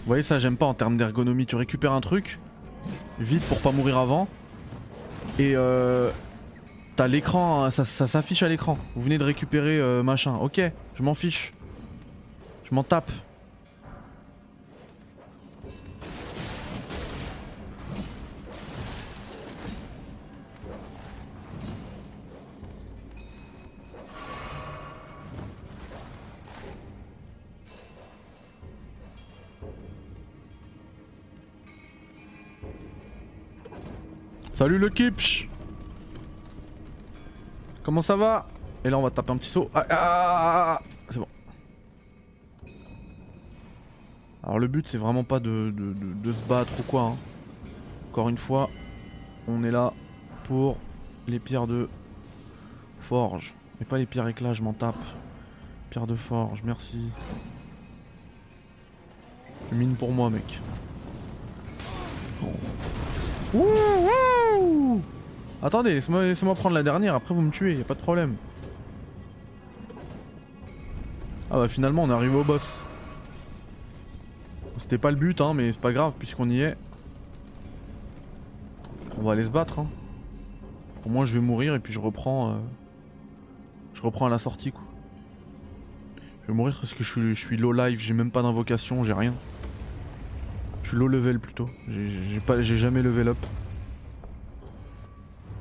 Vous voyez ça j'aime pas en termes d'ergonomie, tu récupères un truc, vite pour pas mourir avant, et euh, t'as l'écran, hein, ça, ça s'affiche à l'écran. Vous venez de récupérer euh, machin, ok, je m'en fiche. Je m'en tape. Salut le Kipch Comment ça va? Et là on va taper un petit saut. Ah, ah, ah, ah, c'est bon. Alors le but c'est vraiment pas de, se battre ou quoi. hein. Encore une fois, on est là pour les pierres de forge. Mais pas les pierres éclats, je m'en tape. Pierre de forge, merci. Mine pour moi mec. Ouh. Attendez, laissez-moi prendre la dernière, après vous me tuez, y a pas de problème. Ah bah finalement on est arrivé au boss. C'était pas le but hein, mais c'est pas grave puisqu'on y est. On va aller se battre hein. Au moins je vais mourir et puis je reprends... euh, Je reprends à la sortie quoi. Je vais mourir parce que je suis, je suis low life, j'ai même pas d'invocation, j'ai rien. Je suis low level plutôt, j'ai jamais level up.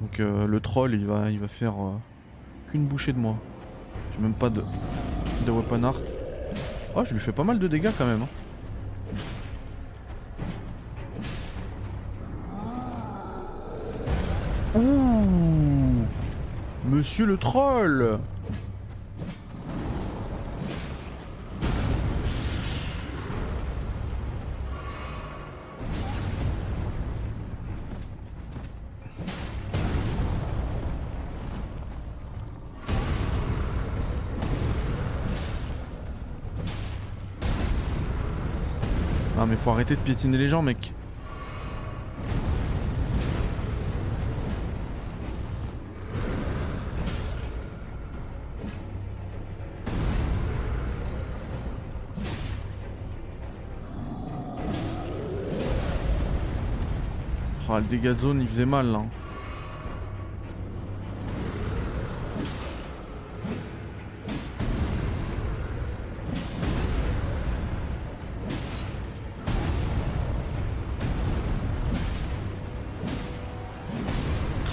Donc euh, le troll il va, il va faire euh, qu'une bouchée de moi. J'ai même pas de, weapon art. Oh je lui fais pas mal de dégâts quand même. hein. Monsieur le troll faut arrêter de piétiner les gens mec. Ah, le dégât de zone il faisait mal là.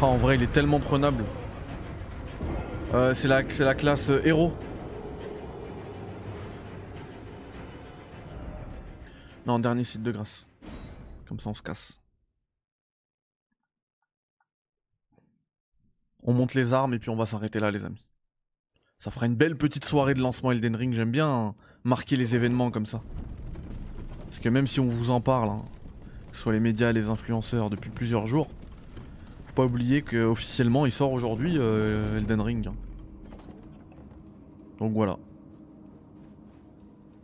En vrai il est tellement prenable. Euh, c'est la, classe euh, héros. Non, dernier site de grâce. Comme ça on se casse. On monte les armes et puis on va s'arrêter là les amis. Ça fera une belle petite soirée de lancement Elden Ring. J'aime bien hein, marquer les événements comme ça. Parce que même si on vous en parle, hein, ce soit les médias, les influenceurs depuis plusieurs jours, pas oublier que officiellement il sort aujourd'hui euh, Elden Ring. hein. Donc voilà.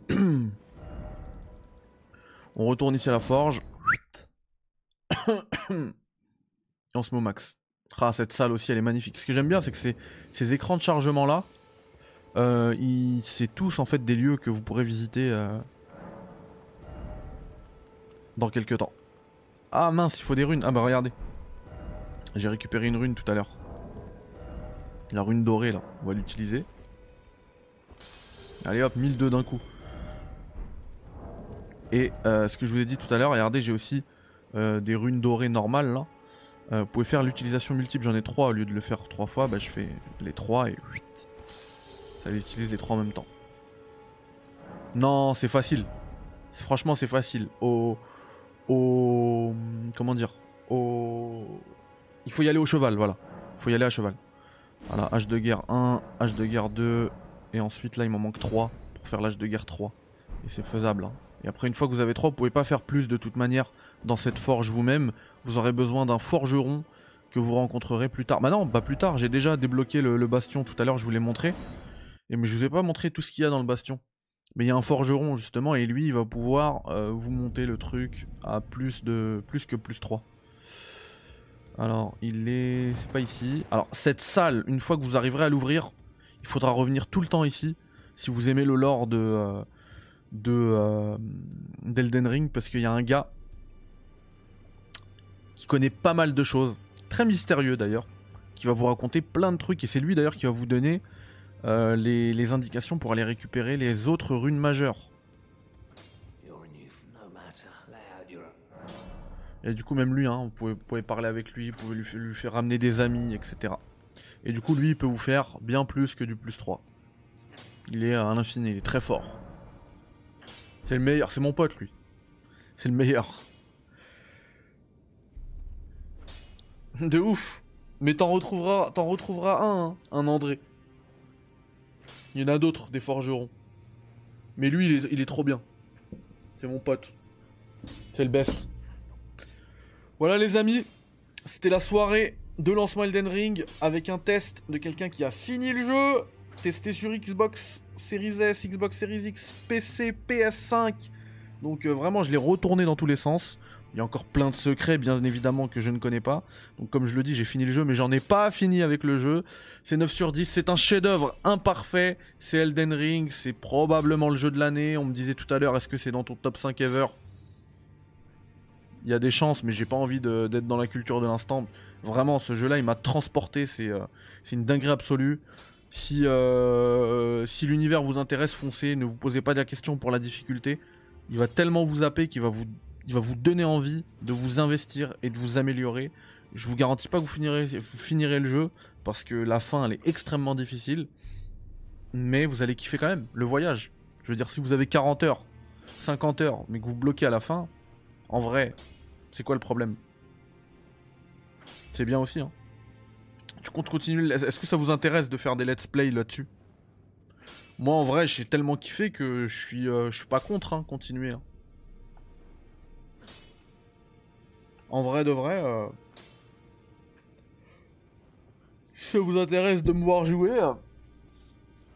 [clears throat] on retourne ici à la forge. [coughs] Et on max. Ah, cette salle aussi, elle est magnifique. Ce que j'aime bien, c'est que ces, écrans de chargement là, euh, c'est tous en fait des lieux que vous pourrez visiter euh, dans quelques temps. Ah mince, il faut des runes. Ah bah regardez. J'ai récupéré une rune tout à l'heure. La rune dorée là, on va l'utiliser. Allez hop, 1002 d'un coup. Et euh, ce que je vous ai dit tout à l'heure, regardez, j'ai aussi euh, des runes dorées normales là. Euh, vous pouvez faire l'utilisation multiple, j'en ai 3 au lieu de le faire 3 fois, bah je fais les 3 et 8. Ça utilise les 3 en même temps. Non, c'est facile. Franchement, c'est facile. Au. Au. Comment dire? Au. Il faut y aller au cheval, voilà. Il faut y aller à cheval. Voilà, H de guerre 1, H de guerre 2, et ensuite là il m'en manque 3 pour faire l'H de guerre 3. Et c'est faisable. hein. Et après, une fois que vous avez 3, vous pouvez pas faire plus de toute manière dans cette forge vous-même. Vous aurez besoin d'un forgeron que vous rencontrerez plus tard. Bah non, pas plus tard, j'ai déjà débloqué le, le bastion tout à l'heure, je vous l'ai montré. Et mais je vous ai pas montré tout ce qu'il y a dans le bastion. Mais il y a un forgeron justement, et lui il va pouvoir euh, vous monter le truc à plus de plus que plus 3. Alors, il est. C'est pas ici. Alors, cette salle, une fois que vous arriverez à l'ouvrir, il faudra revenir tout le temps ici. Si vous aimez le lore de. euh, de. euh, d'Elden Ring, parce qu'il y a un gars. qui connaît pas mal de choses. Très mystérieux d'ailleurs. Qui va vous raconter plein de trucs. Et c'est lui d'ailleurs qui va vous donner euh, les, les indications pour aller récupérer les autres runes majeures. Et du coup, même lui, hein, vous, pouvez, parler avec lui, vous pouvez lui, fa- lui faire ramener des amis, etc. Et du coup, lui, il peut vous faire bien plus que du plus 3. Il est à l'infini, il est très fort. C'est le meilleur, c'est mon pote, lui. C'est le meilleur. [laughs] De ouf. Mais t'en retrouveras, t'en retrouveras un, hein, un André. Il y en a d'autres, des forgerons. Mais lui, il est trop bien. C'est mon pote. C'est le best. Voilà les amis, c'était la soirée de lancement Elden Ring avec un test de quelqu'un qui a fini le jeu, testé sur Xbox Series S, Xbox Series X, PC, PS5. Donc euh, vraiment, je l'ai retourné dans tous les sens. Il y a encore plein de secrets, bien évidemment, que je ne connais pas. Donc comme je le dis, j'ai fini le jeu, mais j'en ai pas fini avec le jeu. C'est 9 sur 10, c'est un chef-d'œuvre imparfait. C'est Elden Ring, c'est probablement le jeu de l'année. On me disait tout à l'heure, est-ce que c'est dans ton top 5 ever? Il y a des chances, mais j'ai pas envie d'être dans la culture de l'instant. Vraiment, ce jeu-là, il m'a transporté. C'est euh, une dinguerie absolue. Si, euh, si l'univers vous intéresse, foncez. Ne vous posez pas de la question pour la difficulté. Il va tellement vous zapper qu'il va vous, donner envie de vous investir et de vous améliorer. Je vous garantis pas que vous finirez, vous finirez le jeu parce que la fin, elle est extrêmement difficile. Mais vous allez kiffer quand même le voyage. Je veux dire, si vous avez 40 heures, 50 heures, mais que vous bloquez à la fin, en vrai, c'est quoi le problème? C'est bien aussi, hein. Tu comptes continuer Est-ce que ça vous intéresse de faire des let's play là-dessus? Moi, en vrai, j'ai tellement kiffé que je suis, euh, suis pas contre, hein, continuer. Hein. En vrai de vrai, euh... si ça vous intéresse de me voir jouer, euh,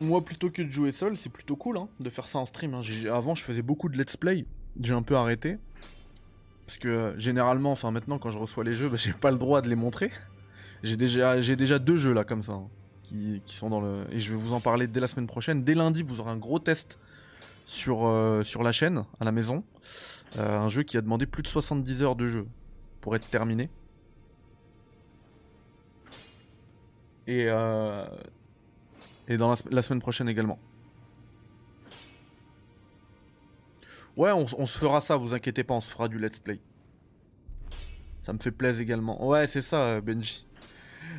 moi plutôt que de jouer seul, c'est plutôt cool de faire ça en stream. Avant, je faisais beaucoup de let's play, j'ai un peu arrêté. Parce que généralement, enfin maintenant quand je reçois les jeux, bah, j'ai pas le droit de les montrer. J'ai déjà, déjà deux jeux là comme ça hein, qui, sont dans le et je vais vous en parler dès la semaine prochaine. Dès lundi, vous aurez un gros test sur euh, sur la chaîne à la maison. Euh, un jeu qui a demandé plus de 70 heures de jeu pour être terminé. Et euh, et dans la semaine prochaine également. Ouais, on, se fera ça, vous inquiétez pas, on se fera du let's play. Ça me fait plaisir également. Ouais, c'est ça, Benji.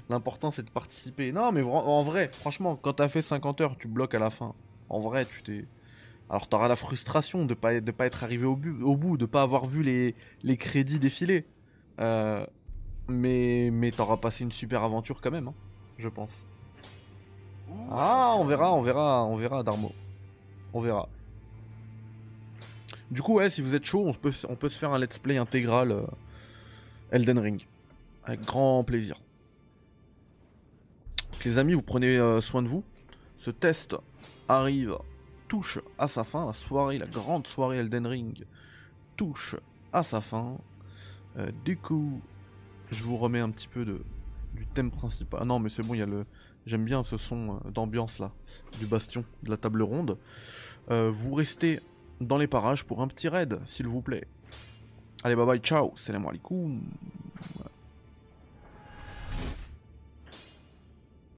L'important, c'est de participer. Non, mais en vrai, franchement, quand t'as fait 50 heures, tu bloques à la fin. En vrai, tu t'es. Alors, t'auras la frustration de pas, de pas être arrivé au, au bout, de pas avoir vu les, les crédits défiler. Euh, mais mais t'auras passé une super aventure quand même, hein, je pense. Ah, on verra, on verra, on verra, Darmo. On verra. Du coup, ouais, si vous êtes chaud, on peut, se faire un let's play intégral euh, Elden Ring. Avec grand plaisir. les amis, vous prenez euh, soin de vous. Ce test arrive, touche à sa fin. La soirée, la grande soirée Elden Ring touche à sa fin. Euh, du coup, je vous remets un petit peu du thème principal. Ah non, mais c'est bon, il y a le. J'aime bien ce son d'ambiance là, du bastion, de la table ronde. vous restez dans les parages pour un petit raid, s'il vous plaît. Allez, bye bye, ciao, salam alaikum.